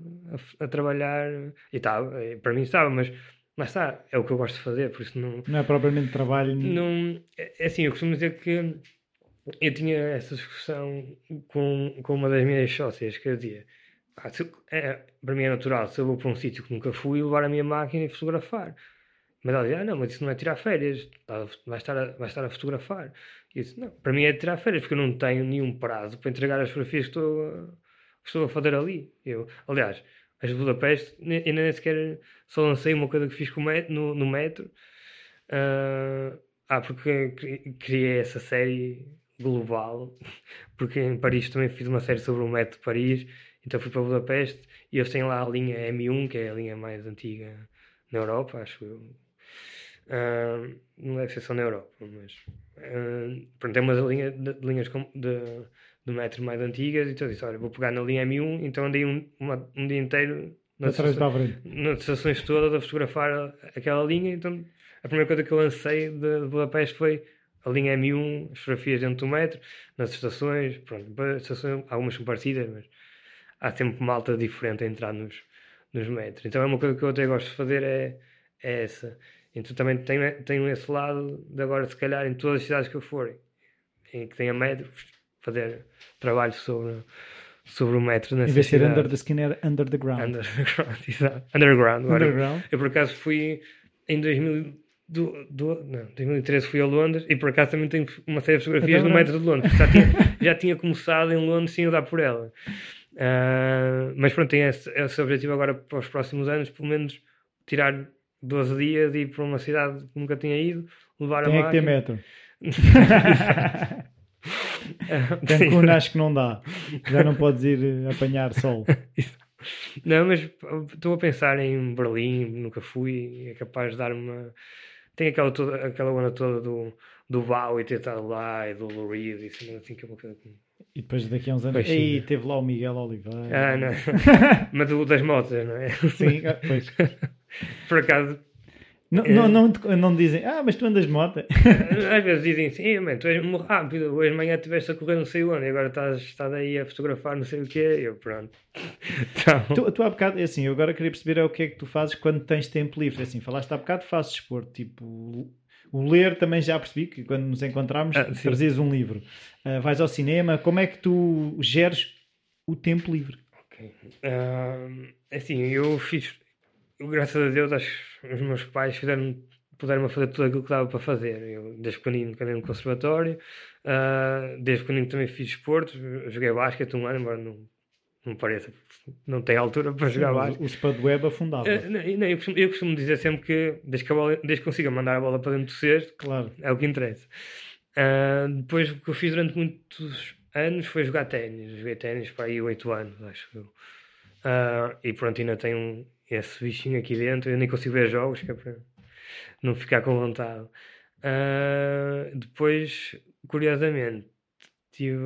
a, a trabalhar, e estava, para mim estava, mas mas está, é o que eu gosto de fazer, por isso não... Não é propriamente trabalho... Não, é, é assim, eu costumo dizer que eu tinha essa discussão com, com uma das minhas sócias que eu dizia ah, se, é, para mim é natural se eu vou para um sítio que nunca fui levar a minha máquina e fotografar. Mas ela dizia, ah não, mas isso não é tirar férias vai estar a, vai estar a fotografar. E eu disse, não, para mim é tirar férias porque eu não tenho nenhum prazo para entregar as fotografias que estou, que estou a fazer ali. Eu, aliás, as de Budapeste ainda nem sequer só lancei uma coisa que fiz com metro, no, no metro. Uh, ah, porque criei essa série global, porque em Paris também fiz uma série sobre o metro de Paris, então fui para Budapeste e eles têm lá a linha M1, que é a linha mais antiga na Europa, acho eu. Uh, não deve ser só na Europa, mas uh, pronto, tem umas linha, de, linhas de, de, de metro mais antigas, então eu disse: Olha, vou pegar na linha M1, então andei um, uma, um dia inteiro nas, nas estações todas a fotografar aquela linha. Então a primeira coisa que eu lancei de, de Budapeste foi a linha M1, as fotografias dentro do metro, nas estações, pronto, estações, algumas são parecidas, mas há sempre malta diferente a entrar nos, nos metros. Então é uma coisa que eu até gosto de fazer, é, é essa. Então também tenho, tenho esse lado de agora, se calhar, em todas as cidades que eu for, em que tenha metro, fazer trabalho sobre, sobre o metro Em nessa vez de ser under the skin, era under the ground. Underground, exato. Underground. Agora, Underground. Eu por acaso fui em 2000, do, do, não, 2013 fui a Londres e por acaso também tenho uma série de fotografias no metro de Londres. Já tinha, já tinha começado em Londres sem dar por ela. Ah, mas pronto, tenho esse, esse objetivo agora para os próximos anos, pelo menos tirar 12 dias e ir para uma cidade que nunca tinha ido, levar Tem a é que ter máquina. metro. Cancún acho que não dá. Já não podes ir eh, apanhar sol. Não, mas estou a pensar em Berlim, nunca fui, é capaz de dar uma. Tem aquela, toda, aquela onda toda do, do Bau e ter estado lá e do Lou Reed e assim, assim que é uma coisa. E depois daqui a uns anos. Pois sim. Ei, teve lá o Miguel Oliveira. Ah, não. mas o das motos, não é? Sim, ah, pois. Por acaso, Não, não, não, te- não dizem, ah, mas tu andas de moto. às vezes dizem assim: "Ei, man, tu és muito rápido, hoje de manhã estiveste a correr não sei onde e agora estás, estás aí a fotografar não sei o quê. E eu, pronto. Então, Tu, tu há bocado, é assim, eu agora queria perceber é o que é que tu fazes quando tens tempo livre. Assim, falaste há bocado, fazes desporto. Tipo, o ler também já percebi que quando nos encontramos Ah, sim. trazias um livro. Ah, vais ao cinema, como é que tu geres o tempo livre? Ok. Ah, assim, eu fiz, graças a Deus, acho que os meus pais fizeram, puderam fazer tudo aquilo que dava para fazer. Eu, desde pequenino, andei no conservatório, ah, desde pequenino também fiz esportes, joguei basquete um ano, embora não, não pareça, não tem altura para jogar basquete. o, o Spud afundava. Ah, não, não, eu, costumo, eu costumo dizer sempre que, desde que, bola, desde que consiga mandar a bola para dentro do cesto, Claro. é o que interessa. Ah, depois, o que eu fiz durante muitos anos foi jogar ténis. Joguei ténis para aí 8 anos, acho eu. Ah, e pronto, ainda tenho esse bichinho aqui dentro. Eu nem consigo ver jogos, que é para não ficar com vontade. Ah, depois, curiosamente, tive.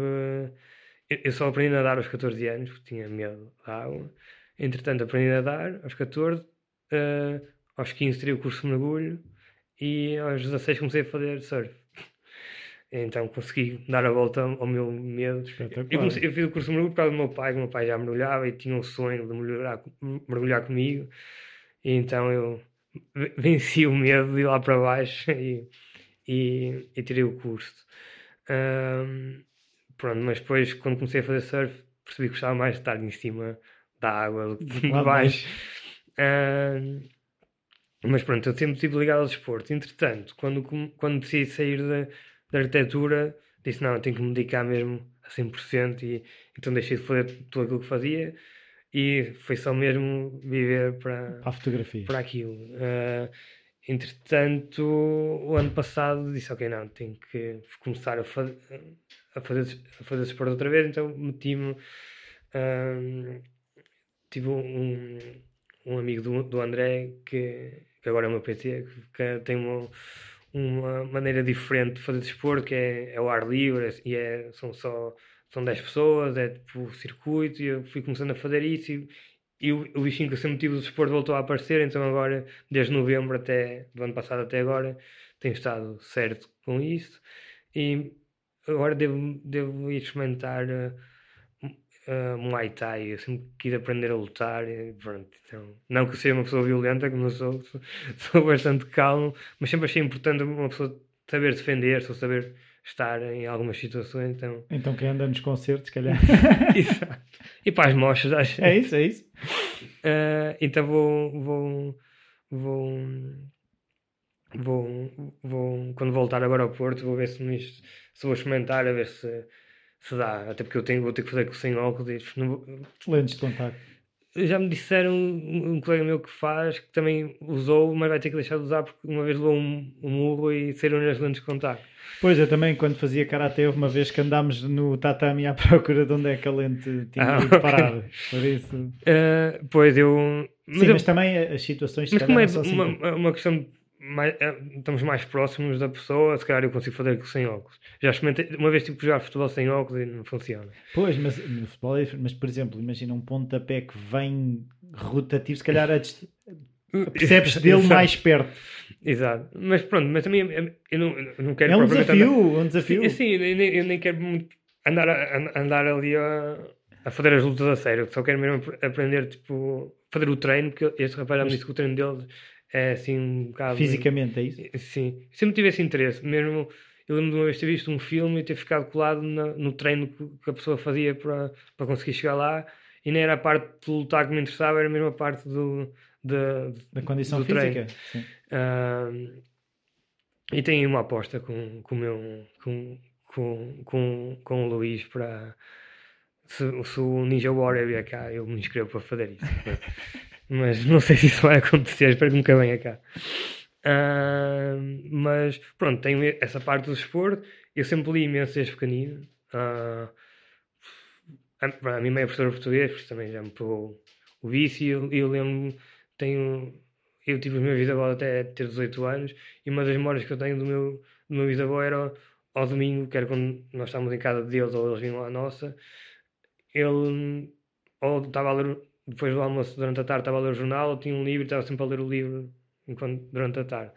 Eu, só aprendi a nadar aos 14 anos, porque tinha medo da água. Entretanto, aprendi a nadar aos 14. ah, aos 15 tirei o curso de mergulho e aos 16 comecei a fazer surf. Então consegui dar a volta ao meu medo. Eu, comecei- eu fiz o curso de mergulho por causa do meu pai, que o meu pai já mergulhava e tinha um sonho de mergulhar, mergulhar comigo. E então eu ve- venci o medo de ir lá para baixo e, e, e tirei o curso. Ahm, pronto, mas depois, quando comecei a fazer surf, percebi que gostava mais de estar em cima da água do que de Lá de baixo. Ahm, mas pronto, eu sempre estive ligado ao desporto. Entretanto, quando, quando decidi sair da, da arquitetura, disse: não, tenho que me dedicar mesmo a 100%. E então deixei de fazer tudo aquilo que fazia e foi só mesmo viver para, Para a fotografia. para aquilo. Ah, entretanto, o ano passado disse: ok, não, tenho que começar a, fa a, fazer, a fazer desporto outra vez. Então meti-me. ah, tive um, um amigo do, do André que, que agora é o meu PT, que, que tem uma, uma maneira diferente de fazer desporto, que é, é o ar livre e é, são só são 10 pessoas, é tipo circuito, e eu fui começando a fazer isso e, e o, o bichinho que eu sempre tive do desporto voltou a aparecer, então agora, desde novembro até, do ano passado até agora, tenho estado certo com isso e agora devo, devo experimentar uh, Muay Thai, eu sempre quis aprender a lutar e pronto, então, não que eu seja uma pessoa violenta como eu sou, sou, sou bastante calmo, mas sempre achei importante uma pessoa saber defender-se ou saber estar em algumas situações, então... Então quem anda nos concertos, se calhar. Exato. E para as mochas, acho. é isso, é isso. Uh, então vou, vou, vou, vou, vou, quando voltar agora ao Porto, vou ver se, me, se vou experimentar, a ver se, se dá. Até porque eu tenho, vou ter que fazer sem óculos. Não vou, Lentes de contacto. já me disseram um, um colega meu que faz, que também usou, mas vai ter que deixar de usar porque uma vez levou um, um murro e saíram as lentes de contacto. Pois, eu também, quando fazia karatê, houve uma vez que andámos no tatami à procura de onde é que a lente tinha Ah, ido parar. Por isso. Uh, pois eu. Sim, eu- mas também as situações Mas como é assim uma, tão- uma questão de mais, é, estamos mais próximos da pessoa, se calhar eu consigo fazer aquilo sem óculos. Já experimentei, uma vez que jogar futebol sem óculos e não funciona. Pois, mas no futebol é. Mas, por exemplo, imagina um pontapé que vem rotativo, se calhar a dis- percebes dele Exato. mais perto. Exato. Mas pronto, mas também é- eu não, eu não quero É um desafio, um desafio. Andar, sim, eu nem, eu nem quero muito andar, a- andar ali a, a fazer as lutas a sério. Só quero mesmo ap- aprender, tipo, fazer o treino, porque este rapaz já me disse que o treino dele é assim um bocado. Fisicamente, é isso? Sim, sempre tive esse interesse, mesmo eu lembro de uma vez ter visto um filme e ter ficado colado na, no treino que a pessoa fazia para, para conseguir chegar lá e nem era a parte de lutar que me interessava, era mesmo a parte do, de, da condição do física. Uh, e tenho uma aposta com, com, o meu, com, com, com, com o Luís para se, se o Ninja Warrior vier cá, eu me inscrevo para fazer isso. mas não sei se isso vai acontecer, espero que nunca venha cá. Uh, mas pronto, tenho essa parte do desporto. Eu sempre li imenso desde pequenino. Uh, a, a minha mãe é professora de português, também já me pegou o vício. Eu, eu lembro, tenho, eu tive os meus bisavós até ter 18 anos e uma das memórias que eu tenho do meu, do meu bisavô era ao domingo, que era quando nós estávamos em casa deles ou eles vinham à nossa. Ele ou estava a ler, depois do almoço, durante a tarde, estava a ler o jornal, ou tinha um livro e estava sempre a ler o livro enquanto, durante a tarde.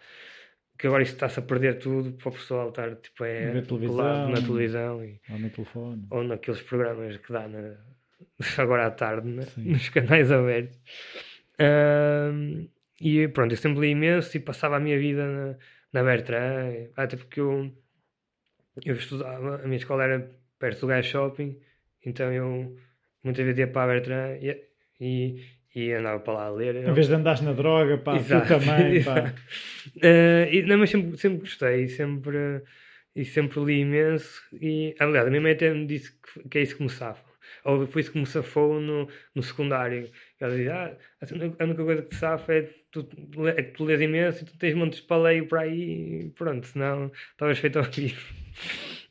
Que agora isso está-se a perder tudo para o pessoal estar tipo, é, na televisão, na televisão e, ou no telefone. Ou naqueles programas que dá na, agora à tarde né? nos canais abertos. Uh, e pronto, eu sempre li imenso e passava a minha vida na, na Bertrand, até porque eu, eu estudava, a minha escola era perto do Gaia Shopping, então eu muitas vezes ia para a Bertrand e, e, e andava para lá a ler. Em vez de andares na droga, pá, exato, tu também, pá. Uh, e, não, mas sempre, sempre gostei, sempre, e sempre li imenso. E, aliás, a minha mãe até me disse que, que é isso que me safa. Ou foi isso que me safou no, no secundário. Ela dizia, ah, a única coisa que te safa é, tu, é que tu lês imenso e tu tens montes de paleio para aí e pronto, senão estavas feito ao vivo.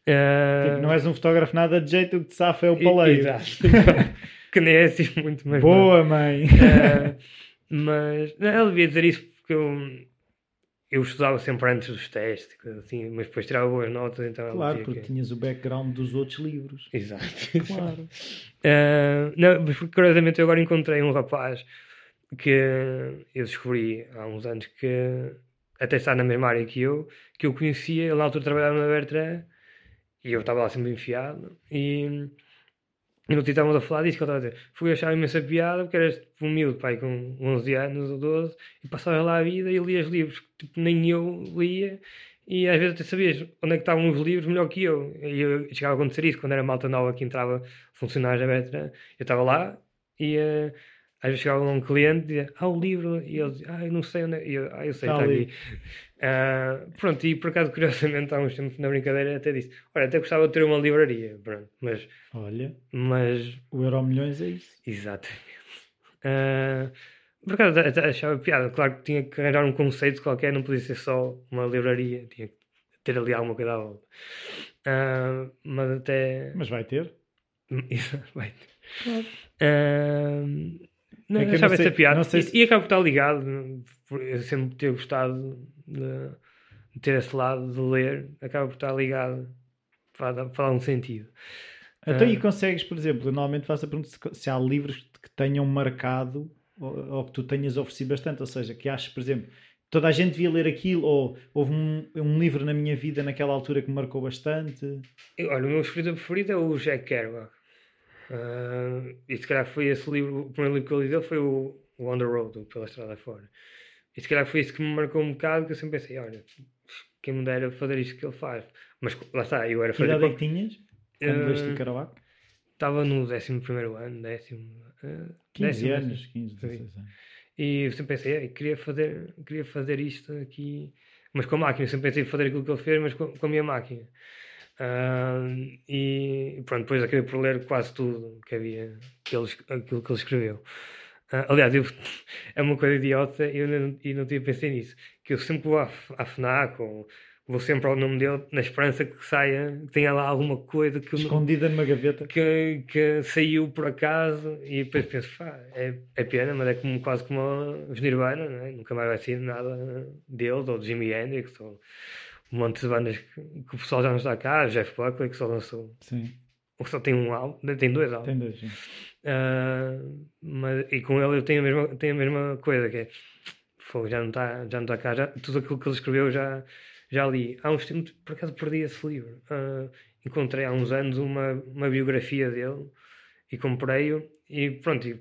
Uh... Tipo, não és um fotógrafo nada de jeito, o que te safa é o paleio. Exato. que nem é assim muito, mas. Boa, mãe! Uh, mas não, ela devia dizer isso porque eu, eu estudava sempre antes dos testes, assim, mas depois tirava boas notas. Então claro, porque que... tinhas o background dos outros livros. Exato. Claro. uh, não, mas curiosamente eu agora encontrei um rapaz que eu descobri há uns anos que até está na mesma área que eu, que eu conhecia, ele na altura trabalhava na Bertrand e eu estava lá sempre enfiado e e no estávamos a falar disso que ele estava a dizer. Fui achar imensa piada, porque eras tipo, um miúdo, pai, com 11 anos ou 12, e passavas lá a vida e lias livros que tipo, nem eu lia, e às vezes até sabias onde é que estavam os livros melhor que eu. E eu chegava a acontecer isso, quando era malta nova que entrava funcionários da Betra, eu estava lá e uh, às vezes chegava um cliente e dizia, ah, o livro, e ele dizia, ah, eu não sei onde é, e eu, ah, eu sei, está, está aqui. Uh, pronto, e por acaso, curiosamente, há uns tempos na brincadeira até disse: Olha, até gostava de ter uma livraria, pronto, mas. Olha, mas. O Euro Milhões é isso. Exatamente. Uh, por acaso até achava piada, claro que tinha que arranjar um conceito qualquer, não podia ser só uma livraria, tinha que ter ali alguma coisa à volta. Uh, mas até. Mas vai ter? vai ter. Claro. Uh, não, é achava essa piada. Se... E, e acaba por estar ligado, eu sempre ter gostado de, de, ter esse lado de ler, acaba por estar ligado para, para um sentido. Então, uh, e consegues, por exemplo, eu normalmente faço a pergunta se, se há livros que tenham marcado ou, ou, que tu tenhas oferecido bastante, ou seja, que achas, por exemplo, toda a gente devia ler aquilo, ou houve um, um livro na minha vida naquela altura que me marcou bastante? Olha, o meu escritor preferido é o Jack Kerouac. Uh, e se calhar foi esse livro, o primeiro livro que eu li dele foi o, o On the Road, o Pela Estrada Fora. E se calhar foi isso que me marcou um bocado, que eu sempre pensei, olha, quem me dera fazer isto que ele faz. Mas lá está, eu era fazer... Que idade é que tinhas? Quando uh, leste o Kerouac? Estava no 11 primeiro ano, décimo... Uh, 15 décimo, anos, 15, 16 anos. E eu sempre pensei, queria fazer, queria fazer isto aqui, mas com a máquina. Eu sempre pensei em fazer aquilo que ele fez, mas com, com a minha máquina. E pronto, depois acabei por ler quase tudo que havia, que ele, aquilo que ele escreveu. Uh, aliás, eu, é uma coisa idiota e eu não, eu não tinha pensado nisso. Que eu sempre vou à, à FNAC ou vou sempre ao nome dele na esperança que saia, que tenha lá alguma coisa que escondida numa gaveta que, que saiu por acaso e depois penso, é, é pena, mas é como, quase como os Nirvana, é? nunca mais vai ser nada deles ou de Jimi Hendrix ou um monte de bandas que, que, o pessoal já não está cá, Jeff Buckley que só lançou. Sim. Ou só tem um álbum, tem dois álbuns. Tem dois, sim. Uh, mas, e com ele eu tenho a mesma, tenho a mesma coisa, que é fogo, já não está, já não está cá, já, tudo aquilo que ele escreveu já, já li. Há uns tempos, por acaso perdi esse livro. Uh, encontrei há uns anos uma, uma biografia dele e comprei-o e pronto, e,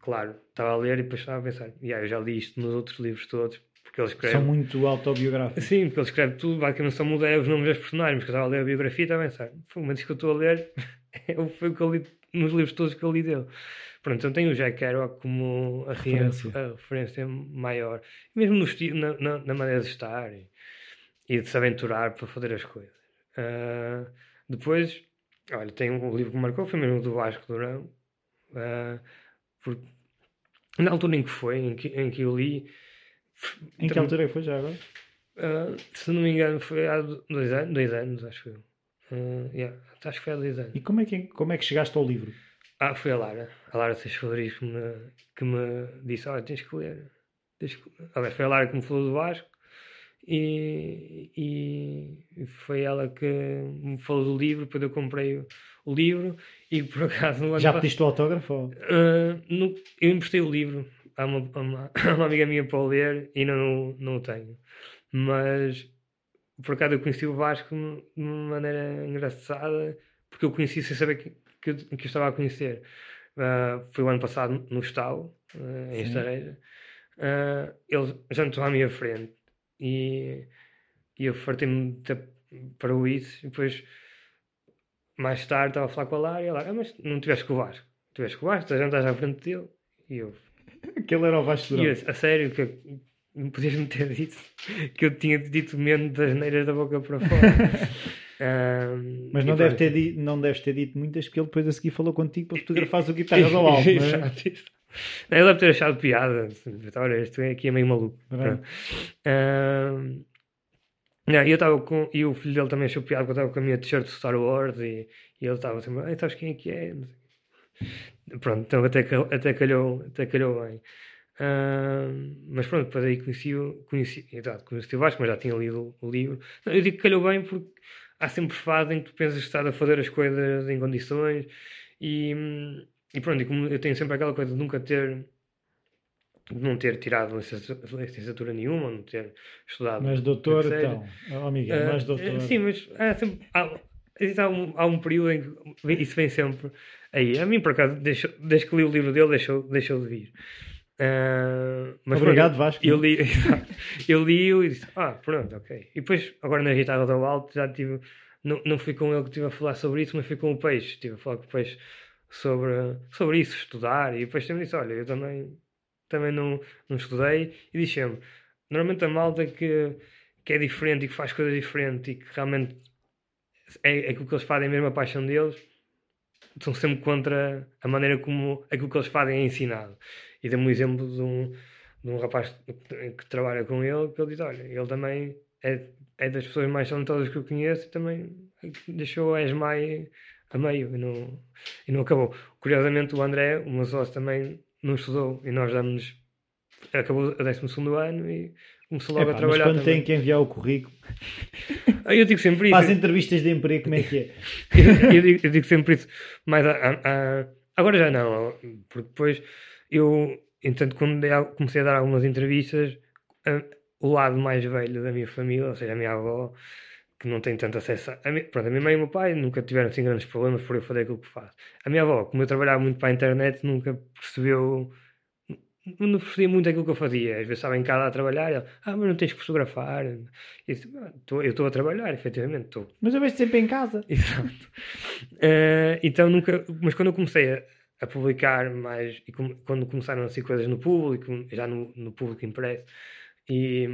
claro, estava a ler e depois estava a pensar, yeah, eu já li isto nos outros livros todos, porque ele escreve. São muito autobiográficos. Sim, porque ele escreve tudo, basicamente só muda os nomes das personagens, porque eu estava a ler a biografia também, sabe? Foi uma que eu estou a ler, foi o que eu li nos livros todos que eu li dele. Pronto, então tenho o Jack Kerouac como a referência, a referência maior, mesmo no estilo, na, na, na, maneira de estar e, e, de se aventurar para fazer as coisas. Uh, depois, olha, tem um livro que marcou, foi mesmo do Vasco Durão, uh, porque na altura em que foi, em que, em que eu li. Em que altura foi já agora? Uh, se não me engano, foi há dois anos, dois anos acho eu. Uh, yeah, acho que foi há dois anos. E como é que, como é que chegaste ao livro? Ah, foi a Lara, a Lara Seixas Rodrigues que me, que me disse: Olha, tens que ler. Tens que... Aliás, foi a Lara que me falou do Vasco e, e foi ela que me falou do livro. Depois eu comprei o, o livro e por acaso. Já pediste o autógrafo? Uh, no, eu emprestei o livro a uma, a uma, a uma amiga minha para o ler e ainda não, não o tenho. Mas por acaso eu conheci o Vasco de uma maneira engraçada porque eu conheci sem saber que que eu, que eu estava a conhecer. Uh, foi o ano passado no Estalo, uh, em Estareja. Uh, ele jantou à minha frente e, e eu fartei-me para o isso. E depois, mais tarde, estava a falar com a Lara e ela, ah, mas não tiveste com o Vasco. Tiveste com o Vasco, estás à frente dele. E eu. Aquele era o Vasco Durão. a sério, que não podias-me ter dito que eu tinha dito menos das neiras da boca para fora. Um, Mas não, deve ter dito, não deves ter dito muitas, porque ele depois a seguir falou contigo para fotografar o guitarras ao alto. Não é? Ele deve ter achado piada. Olha, isto aqui é meio maluco. Um, não, eu estava com. E o filho dele também achou piada porque eu estava com a minha t-shirt de Star Wars e, e ele estava sempre. Ai, sabes quem é que é? Pronto, então até, até, calhou, até calhou bem. Uh, mas pronto, depois aí conheci, conheci, exato, conheci o Vasco, mas já tinha lido o, livro. Eu digo que calhou bem porque há sempre fases em que tu pensas estás a fazer as coisas em condições e, e pronto, e como eu tenho sempre aquela coisa de nunca ter de não ter tirado licenciatura nenhuma, não ter estudado. Mas doutor, então, oh, Miguel, uh, mas doutor. Sim, mas há sempre há, há, um, há um período em que isso vem sempre aí. A mim, por acaso, deixou, desde que li o livro dele, deixou, deixou de vir. Uh, mas Obrigado, pronto, Vasco. Eu li, eu li e disse: Ah, pronto, ok. E depois, agora na guitarra do alto, já tive. Não, não fui com ele que estive a falar sobre isso, mas fui com o Peixe. Estive a falar com o Peixe sobre, sobre isso, estudar. E depois também disse: Olha, eu também, também não, não estudei. E disse-me: Normalmente a malta que, que é diferente e que faz coisas diferentes e que realmente é, é aquilo que eles fazem, mesmo a paixão deles, estão sempre contra a maneira como aquilo que eles fazem é ensinado. E deu-me um exemplo de um, de um rapaz que, que, trabalha com ele, que ele diz, olha, ele também é, é das pessoas mais talentosas que eu conheço e também deixou a ESMAI a meio e não, e não acabou. Curiosamente o André, o meu sócio, também não estudou e nós damos acabou o 12 ano e começou logo Epá, a trabalhar. Mas quando também. tem que enviar o currículo, eu digo sempre isso. Faz entrevistas de emprego, como é que é? eu, eu, digo, eu, digo, sempre isso, mas a, a, a, agora já não, porque depois eu, entanto, quando comecei a dar algumas entrevistas, o lado mais velho da minha família, ou seja, a minha avó, que não tem tanto acesso a, pronto, a minha mãe e o meu pai nunca tiveram assim grandes problemas por eu fazer aquilo que faço. A minha avó, como eu trabalhava muito para a internet, nunca percebeu não percebia muito aquilo que eu fazia. Às vezes estava em casa a trabalhar, ela, ah, mas não tens que fotografar. Eu, ah, eu estou a trabalhar, efetivamente estou. Mas eu vejo sempre em casa. Exato. Uh, então nunca, mas quando eu comecei a, a publicar mais, e com, quando começaram a ser coisas no público, já no, no público impresso, e,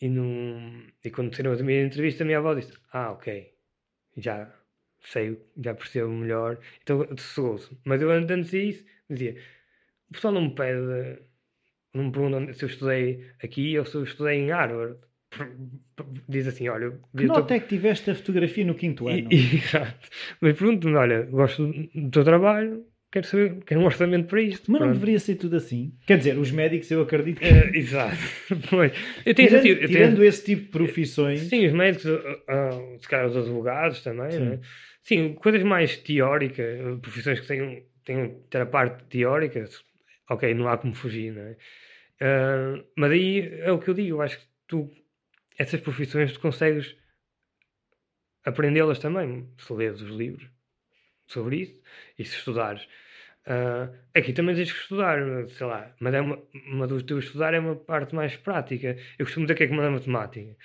e, no, e quando saíram a minha entrevista, a minha avó disse, ah, ok, já sei, já percebo melhor, então sossegou-se. Mas eu antes disso, dizia o pessoal não me pede, não me pergunta se eu estudei aqui ou se eu estudei em Harvard. Diz assim, olha... Que nota tô... é que tiveste a fotografia no quinto ano? Exato. Mas pergunto-me, olha, gosto do teu trabalho, quero saber, quero um orçamento para isto. Mas Pronto. não deveria ser tudo assim? Quer dizer, os médicos eu acredito que... Uh, exato. Pois. Eu tenho tirando, eu tirando tenho... esse tipo de profissões... Sim, os médicos, uh, uh, se calhar os advogados também, Sim. Né? Sim, coisas mais teóricas, profissões que tenham, tenham ter a parte teórica, ok, não há como fugir, não é? Uh, mas aí é o que eu digo, eu acho que tu, essas profissões, tu consegues aprendê-las também, se lês os livros sobre isso e se estudares. Uh, aqui também tens que estudar, sei lá, mas é uma, uma do teu estudar é uma parte mais prática. Eu costumo dizer que é como na matemática.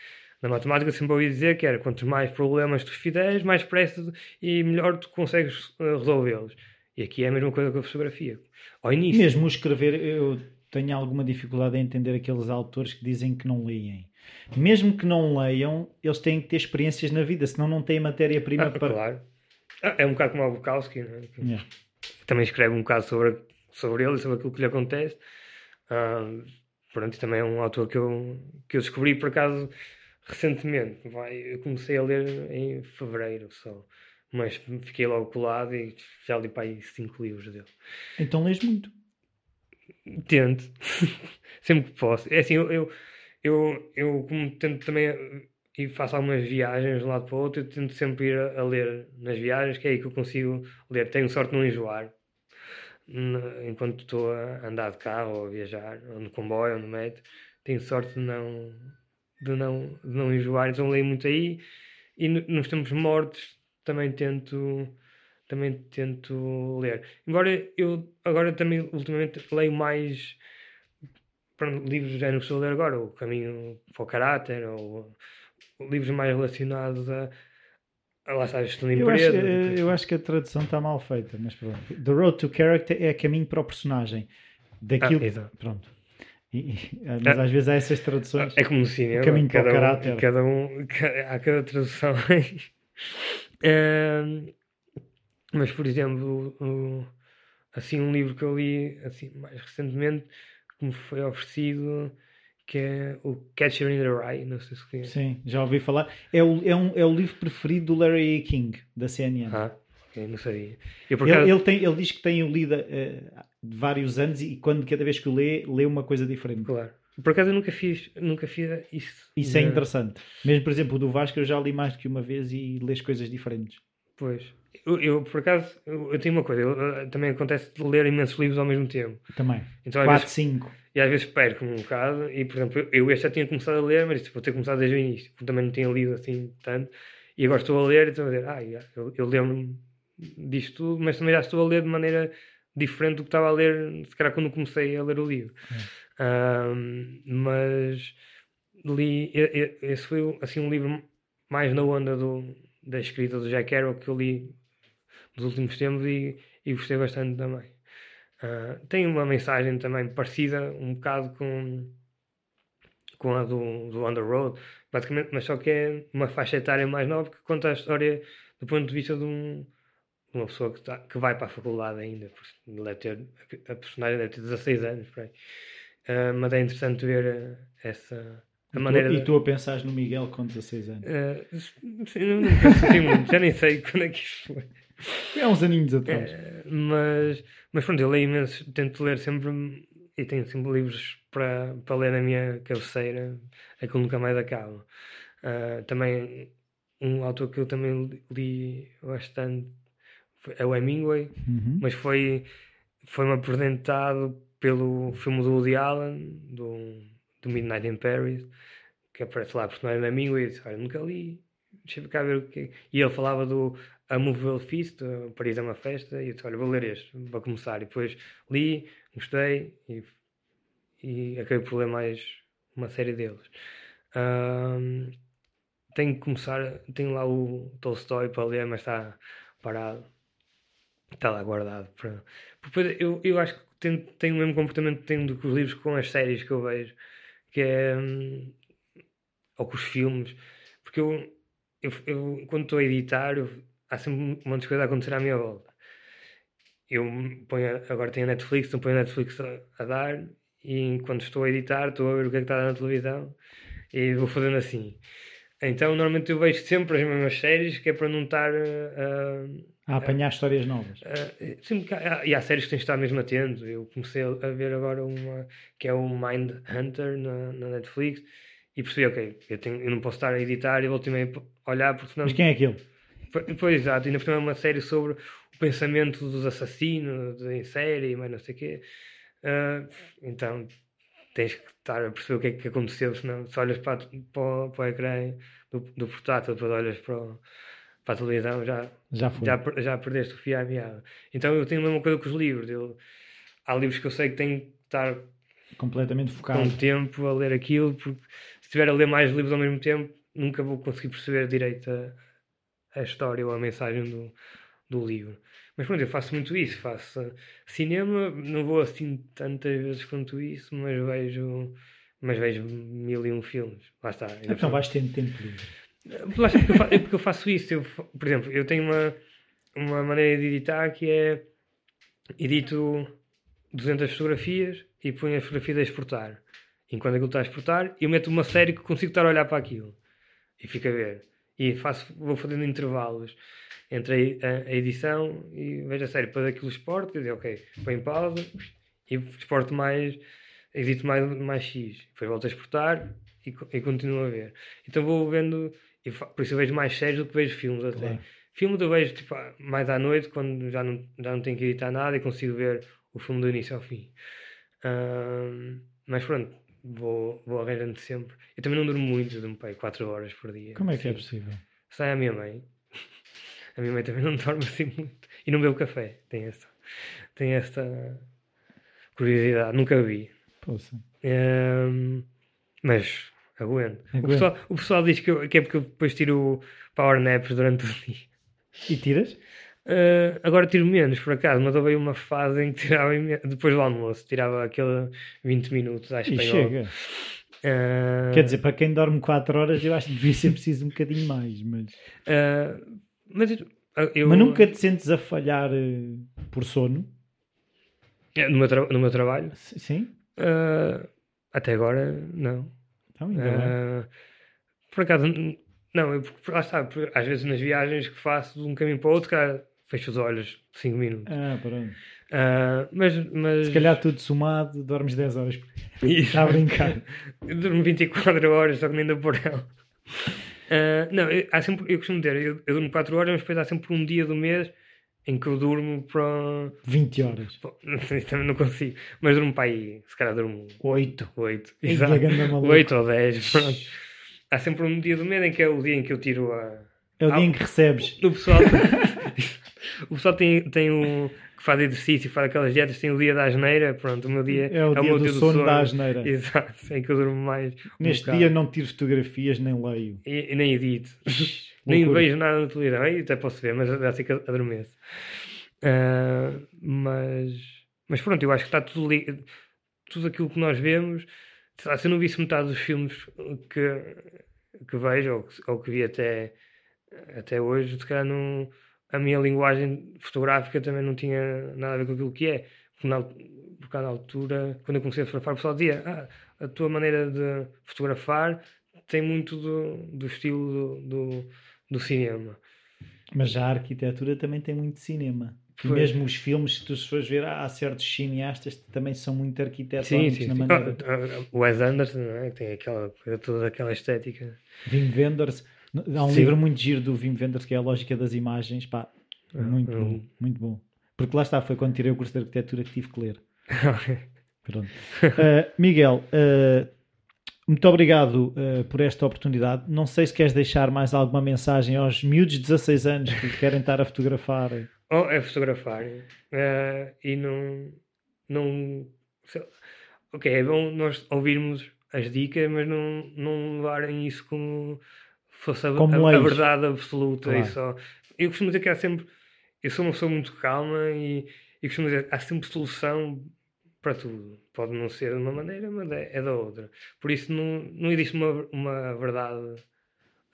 Na matemática sempre ouvi dizer que era quanto mais problemas tu fizeres, mais depressa e melhor tu consegues uh, resolvê-los. E aqui é a mesma coisa com a fotografia. Ao início. Mesmo escrever, eu tenho alguma dificuldade em entender aqueles autores que dizem que não leem. Mesmo que não leiam, eles têm que ter experiências na vida, senão não têm matéria-prima ah, para. Claro. Ah, é um bocado como o Bukowski, não é? Yeah. Também escreve um bocado sobre, sobre ele e sobre aquilo que lhe acontece. Uh, pronto, também é um autor que eu, que eu descobri por acaso recentemente. Vai, eu comecei a ler em fevereiro só. Mas fiquei logo colado e já li para aí cinco livros dele. Então lês muito. Tento. Sempre que posso. É assim, eu, eu, eu, eu como tento também e faço algumas viagens de um lado para o outro, eu tento sempre ir a, a, ler nas viagens, que é aí que eu consigo ler. Tenho sorte de não enjoar enquanto estou a andar de carro ou a viajar, ou no comboio ou no metro. Tenho sorte de não, de não, de não enjoar, então leio muito aí. E no, nos tempos mortos também tento também tento ler. Embora eu agora também ultimamente leio mais livros do género que estou a ler agora, o Caminho para o Caráter, ou livros mais relacionados a, a lá está gestão de eu acho, eu acho que a tradução está mal feita, mas pronto. The Road to Character é caminho para o personagem. Daquilo, ah, pronto. E, mas às vezes há essas traduções. É como no cinema. Caminho para o caráter. Um, cada um, há cada tradução. Mas, por exemplo, o, assim, um livro que eu li assim, mais recentemente, que me foi oferecido, que é o Catcher in the Rye, não sei se conhece. Sim, já ouvi falar. É o, é, um, é o livro preferido do Larry King, da CNN. Ah, não sabia. Eu, ele, ele, tem, ele diz que tem o lido uh, de vários anos e quando cada vez que o lê, lê uma coisa diferente. Claro. Por acaso eu nunca fiz, nunca fiz isso. Isso é interessante. Mesmo, por exemplo, o do Vasco eu já li mais do que uma vez e lês coisas diferentes. Pois. Eu, eu por acaso, eu, eu, tenho uma coisa, eu, também acontece de ler imensos livros ao mesmo tempo. Também. Então, 4, 5. E às vezes perco-me um bocado. E, por exemplo, eu este já tinha começado a ler, mas vou ter começado desde o início. Também não tinha lido assim tanto. E agora estou a ler e estou a dizer, ah, eu, eu lembro-me disto tudo, mas também já estou a ler de maneira diferente do que estava a ler, se calhar quando comecei a ler o livro. Um, mas li, esse foi assim um livro mais na onda do, da escrita do Jack Kerouac que eu li nos últimos tempos e, e gostei bastante também. Uh, tem uma mensagem também parecida um bocado com, com a do, do On the Road, basicamente, mas só que é uma faixa etária mais nova que conta a história do ponto de vista de, um, uma pessoa que, tá, que vai para a faculdade ainda. Deve ter, a personagem deve ter 16 anos, por aí. Uh, mas é interessante ver uh, essa. A e, maneira tu, de... e tu a pensares no Miguel com 16 anos? Uh, eu não penso assim muito, já nem sei quando é que isto foi. É uns aninhos atrás. É, mas, mas pronto, eu leio imenso, tento ler sempre e tenho sempre livros para, para ler na minha cabeceira, que nunca mais acabo. Uh, também um autor que eu também li bastante é o Hemingway, uhum. mas foi foi-me apresentado pelo filme do Woody Allen, do, do Midnight in Paris, que aparece lá a personagem Hemingway e disse, olha, nunca li, deixa eu cá ver o que é. E ele falava do A Movable Feast, Paris é uma festa, e eu disse, olha, vou ler este, para começar. E depois li, gostei e, e acabei por ler mais uma série deles. Um, tenho que começar, tenho lá o Tolstói para ler, mas está parado. Está lá guardado. Para... Depois, eu, eu acho que tenho, tenho o mesmo comportamento que tenho que os livros com as séries que eu vejo, que é. Hum, ou com os filmes, porque eu eu, eu quando estou a editar, eu, há sempre um monte de coisa a acontecer à minha volta. Eu ponho, agora tenho a Netflix, então ponho a Netflix a, a dar e enquanto estou a editar, estou a ver o que é que está na televisão e vou fazendo assim. Então, normalmente eu vejo sempre as mesmas séries, que é para não estar uh, a apanhar histórias novas. Uh, sim, e há séries que tens de estar mesmo atento. Eu comecei a ver agora uma que é o Mind Hunter na, na Netflix e percebi, ok, eu, tenho, eu não posso estar a editar e volto a olhar porque senão... Mas quem é aquele? Pois, exato, ainda por é uma série sobre o pensamento dos assassinos em série, mas não sei o quê. Uh, então tens que estar a perceber o que é que aconteceu, senão se olhas para, para, para o ecrã do, do portátil, depois olhas para o, para a televisão já, Já já, já perdeste o fio à meada. Então eu tenho a mesma coisa com os livros. Eu, há livros que eu sei que tenho que estar Completamente com focado. tempo a ler aquilo, porque se estiver a ler mais livros ao mesmo tempo, nunca vou conseguir perceber direito a, a história ou a mensagem do, do livro. Mas pronto, eu faço muito isso. Faço cinema, não vou assim tantas vezes quanto isso, mas vejo, mas vejo mil e um filmes. Lá está. Então vais tendo tempo livre. Porque eu fa- é porque eu faço isso. Eu, por exemplo, eu tenho uma, uma maneira de editar que é edito 200 fotografias e ponho as fotografias a exportar. Enquanto aquilo está a exportar, eu meto uma série que consigo estar a olhar para aquilo e fico a ver. E faço, vou fazendo intervalos entre a, a- edição e vejo a série. Depois aquilo exporto, dizer, ok, põe em pausa e exporto mais, edito mais, mais X. Depois volto a exportar e, e continuo a ver. Então vou vendo, e por isso eu vejo mais séries do que vejo filmes até. Claro. Filmes eu vejo tipo, mais à noite, quando já não, já não tenho que editar nada e consigo ver o filme do início ao fim. Mas pronto, vou, vou arranjando sempre. Eu também não durmo muito, durmo aí 4 horas por dia. Como é que é possível? Sai a minha mãe. A minha mãe também não dorme assim muito. E não bebe café. Tem esta, tem esta curiosidade. Nunca vi. Poxa. Ahm, mas aguento. O Aguenta. pessoal, o pessoal diz que, eu- que é porque eu depois tiro power naps durante o dia. E tiras? Ah, agora tiro menos, por acaso, mas houve aí uma fase em que tirava imen- depois do almoço, tirava aquele 20 minutos à E espanhol. chega. Ah, Quer dizer, para quem dorme 4 horas, eu acho que devia ser preciso um bocadinho mais. Mas, ah, mas eu, mas nunca te sentes a falhar eh, por sono? No, meu tra- no meu trabalho, Sim? até agora, não. Então, ainda bem. Ah, por acaso, não, eu, porque lá está, às vezes nas viagens que faço de um caminho para o outro, cara, fecho os olhos 5 minutos. Ah, pronto. Ah, mas, mas. Se calhar tudo somado, dormes 10 horas. Está a brincar. Eu durmo 24 horas, só que nem dou por ela. Ah, não, eu, há sempre, eu costumo dizer, eu, eu durmo 4 horas, mas depois há sempre um dia do mês em que eu durmo para. 20 horas. Também não consigo, mas durmo para aí, se calhar durmo 8. 8. Ei, Exato. a ganda maluco. 8 ou 10. Pronto. Há sempre um dia do mês em que é o dia em que eu tiro a. É o Ah, dia em que recebes. O pessoal, o pessoal tem, tem um. Que faz exercício, faz aquelas dietas, tem o dia da asneira. Pronto, o meu dia É o dia meu do sono da asneira. Exato, em que eu durmo mais. Neste dia não tiro fotografias nem leio. E, nem edito. nem vejo nada na televisão. Aí até posso ver, mas já sei que adormeço. Ah, mas, mas pronto, eu acho que está tudo li... tudo aquilo que nós vemos. Se eu não visse metade dos filmes que, que vejo ou que, ou que vi até, até hoje, se calhar não, a minha linguagem fotográfica também não tinha nada a ver com aquilo que é. Porque na, porque na altura, quando eu comecei a fotografar, o pessoal dizia: ah, a tua maneira de fotografar tem muito do, do estilo do, do, do cinema. Mas já a arquitetura também tem muito cinema. Mesmo os filmes, se tu se fores ver, há certos cineastas que também são muito Sim, arquitetónicos sim, na sim. maneira. Ah, O Wes Anderson, não é? Tem aquela toda aquela estética. Wim Wenders. Há um Sim. livro muito giro do Wim Wenders que é a lógica das imagens. Pá, muito Ah, bom, hum. muito bom. Porque lá está, foi quando tirei o curso de arquitetura que tive que ler. Pronto. Uh, Miguel, uh, muito obrigado uh, por esta oportunidade. Não sei se queres deixar mais alguma mensagem aos miúdos de 16 anos que querem estar a fotografar. Ou é fotografar e não. não ok, é bom nós ouvirmos as dicas, mas não, não levarem isso como fosse a, Como a- a verdade absoluta. Claro. E só. Eu costumo dizer que há sempre. Eu sou uma pessoa muito calma e, e costumo dizer há sempre solução para tudo. Pode não ser de uma maneira, mas é, é da outra. Por isso não, não existe uma, uma verdade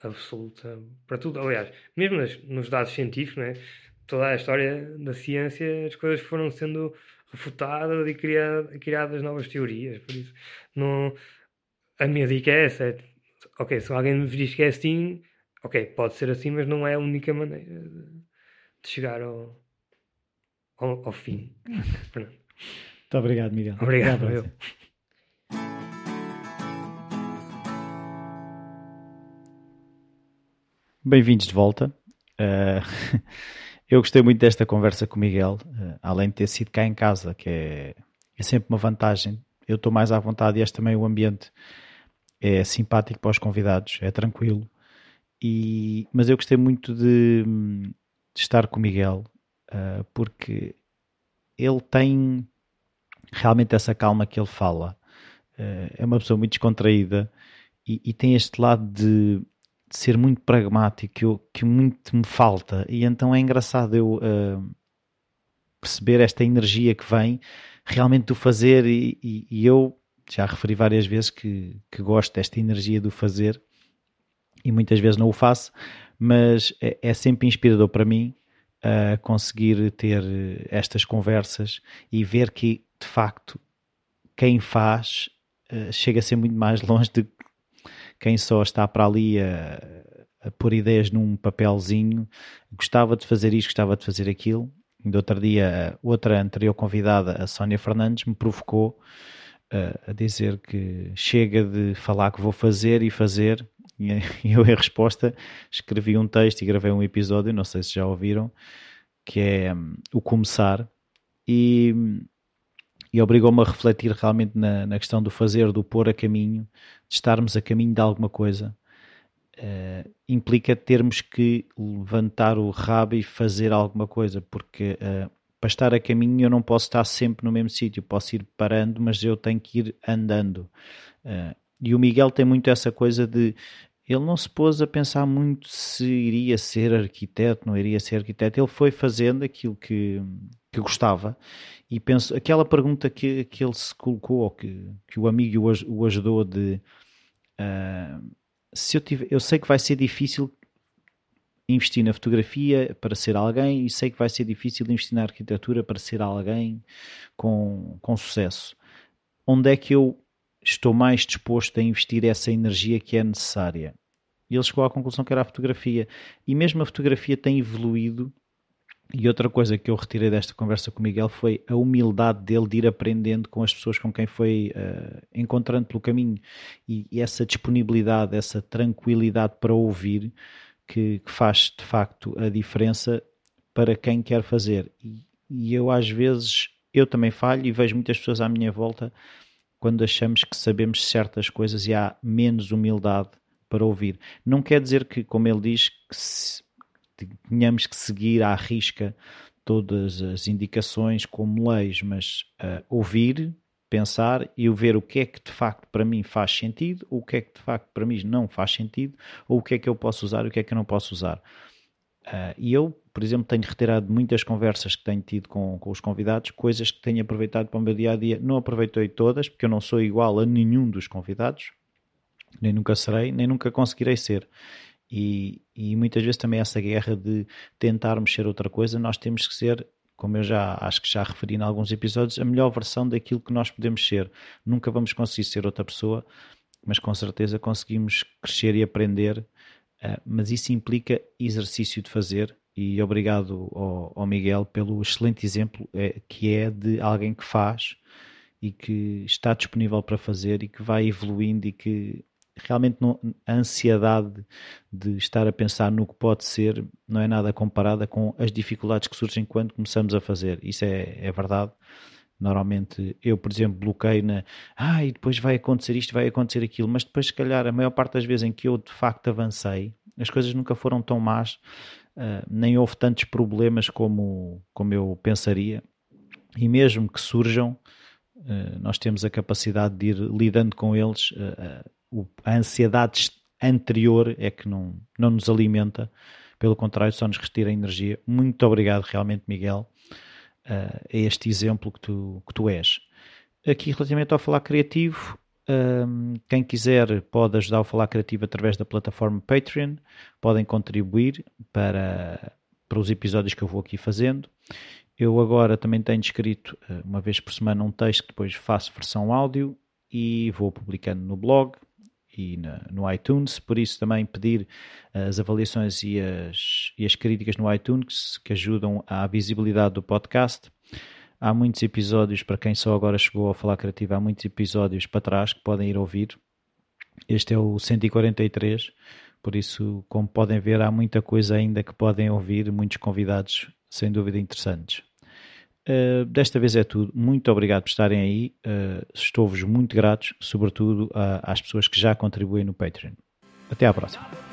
absoluta para tudo. Aliás, mesmo nas- nos dados científicos, né? toda a história da ciência, as coisas foram sendo refutadas e criadas, criadas novas teorias. Por isso, não, a minha dica é essa: é, ok, se alguém me diz que é assim, ok, pode ser assim, mas não é a única maneira de, de chegar ao, ao, ao fim. Muito obrigado, Miguel. Obrigado, eu. Bem-vindos de volta. Eh, eu gostei muito desta conversa com o Miguel, eh, além de ter sido cá em casa, que é, é sempre uma vantagem. Eu estou mais à vontade e este também o ambiente é simpático para os convidados, é tranquilo E, mas eu gostei muito de, de estar com o Miguel, uh, porque ele tem realmente essa calma que ele fala. Uh, é uma pessoa muito descontraída e, e tem este lado de, de, ser muito pragmático que, eu, que muito me falta. E então é engraçado eu uh, perceber esta energia que vem realmente do fazer. E, e, e, eu já referi várias vezes que, que gosto desta energia do fazer e muitas vezes não o faço, mas é, é sempre inspirador para mim a conseguir ter estas conversas e ver que de facto quem faz uh, chega a ser muito mais longe de quem só está para ali a, a pôr ideias num papelzinho. Gostava de fazer isto, gostava de fazer aquilo. E outro dia, outra anterior convidada, a Sónia Fernandes, me provocou a dizer que chega de falar que vou fazer e fazer. E eu, em resposta, escrevi um texto e gravei um episódio, não sei se já ouviram, que é um, o começar. E e obrigou-me a refletir realmente na, na, questão do fazer, do pôr a caminho, de estarmos a caminho de alguma coisa. Uh, implica termos que levantar o rabo e fazer alguma coisa, porque uh, para estar a caminho eu não posso estar sempre no mesmo sítio, posso ir parando, mas eu tenho que ir andando. Uh, e o Miguel tem muito essa coisa de ele não se pôs a pensar muito se iria ser arquiteto, não iria ser arquiteto. Ele foi fazendo aquilo que, que gostava e penso, aquela pergunta que, que ele se colocou, ou que, que o amigo o, o ajudou de uh, se eu tiver, eu sei que vai ser difícil investir na fotografia para ser alguém e sei que vai ser difícil investir na arquitetura para ser alguém com, com sucesso. Onde é que eu estou mais disposto a investir essa energia que é necessária? E ele chegou à conclusão que era a fotografia. E mesmo a fotografia tem evoluído e outra coisa que eu retirei desta conversa com o Miguel foi a humildade dele de ir aprendendo com as pessoas com quem foi uh, encontrando pelo caminho e, e, essa disponibilidade, essa tranquilidade para ouvir que, que, faz de facto a diferença para quem quer fazer. E, e eu às vezes eu também falho e vejo muitas pessoas à minha volta quando achamos que sabemos certas coisas e há menos humildade para ouvir. Não quer dizer que, como ele diz, que se, tenhamos que seguir à risca todas as indicações como leis, mas uh, ouvir, pensar e ver o que é que de facto para mim faz sentido, o que é que de facto para mim não faz sentido, ou o que é que eu posso usar e o que é que eu não posso usar. Uh, e eu, por exemplo, tenho retirado muitas conversas que tenho tido com, com os convidados, coisas que tenho aproveitado para o meu dia a dia. Não aproveitei todas, porque eu não sou igual a nenhum dos convidados, nem nunca serei, nem nunca conseguirei ser. E, e muitas vezes também essa guerra de tentarmos ser outra coisa, nós temos que ser, como eu já acho que já referi em alguns episódios, a melhor versão daquilo que nós podemos ser. Nunca vamos conseguir ser outra pessoa, mas com certeza conseguimos crescer e aprender. Uh, mas isso implica exercício de fazer. E obrigado ao, ao Miguel pelo excelente exemplo é, que é de alguém que faz e que está disponível para fazer e que vai evoluindo e que realmente não, a ansiedade de estar a pensar no que pode ser não é nada comparada com as dificuldades que surgem quando começamos a fazer. Isso é, é verdade. Normalmente eu, por exemplo, bloqueio na ah, e depois vai acontecer isto, vai acontecer aquilo, mas depois, se calhar, a maior parte das vezes em que eu de facto avancei, as coisas nunca foram tão más, uh, nem houve tantos problemas como, como eu pensaria, e mesmo que surjam, uh, nós temos a capacidade de ir lidando com eles. Uh, a ansiedade anterior é que não, não nos alimenta, pelo contrário, só nos retira energia. Muito obrigado, realmente, Miguel, uh, a este exemplo que tu, que tu és. Aqui, relativamente ao Falar Criativo, um, quem quiser pode ajudar o Falar Criativo através da plataforma Patreon, podem contribuir para, para os episódios que eu vou aqui fazendo. Eu agora também tenho escrito ah, uma vez por semana um texto que depois faço versão áudio e vou publicando no blog e na, no iTunes, por isso também pedir as avaliações e as, e as críticas no iTunes que ajudam à visibilidade do podcast. Há muitos episódios, para quem só agora chegou a falar criativo, há muitos episódios para trás que podem ir ouvir. Este é o 143, por isso, como podem ver, há muita coisa ainda que podem ouvir, muitos convidados sem dúvida interessantes. Uh, desta vez é tudo. Muito obrigado por estarem aí. Uh, Estou-vos muito gratos, sobretudo às pessoas que já contribuem no Patreon. Até à próxima.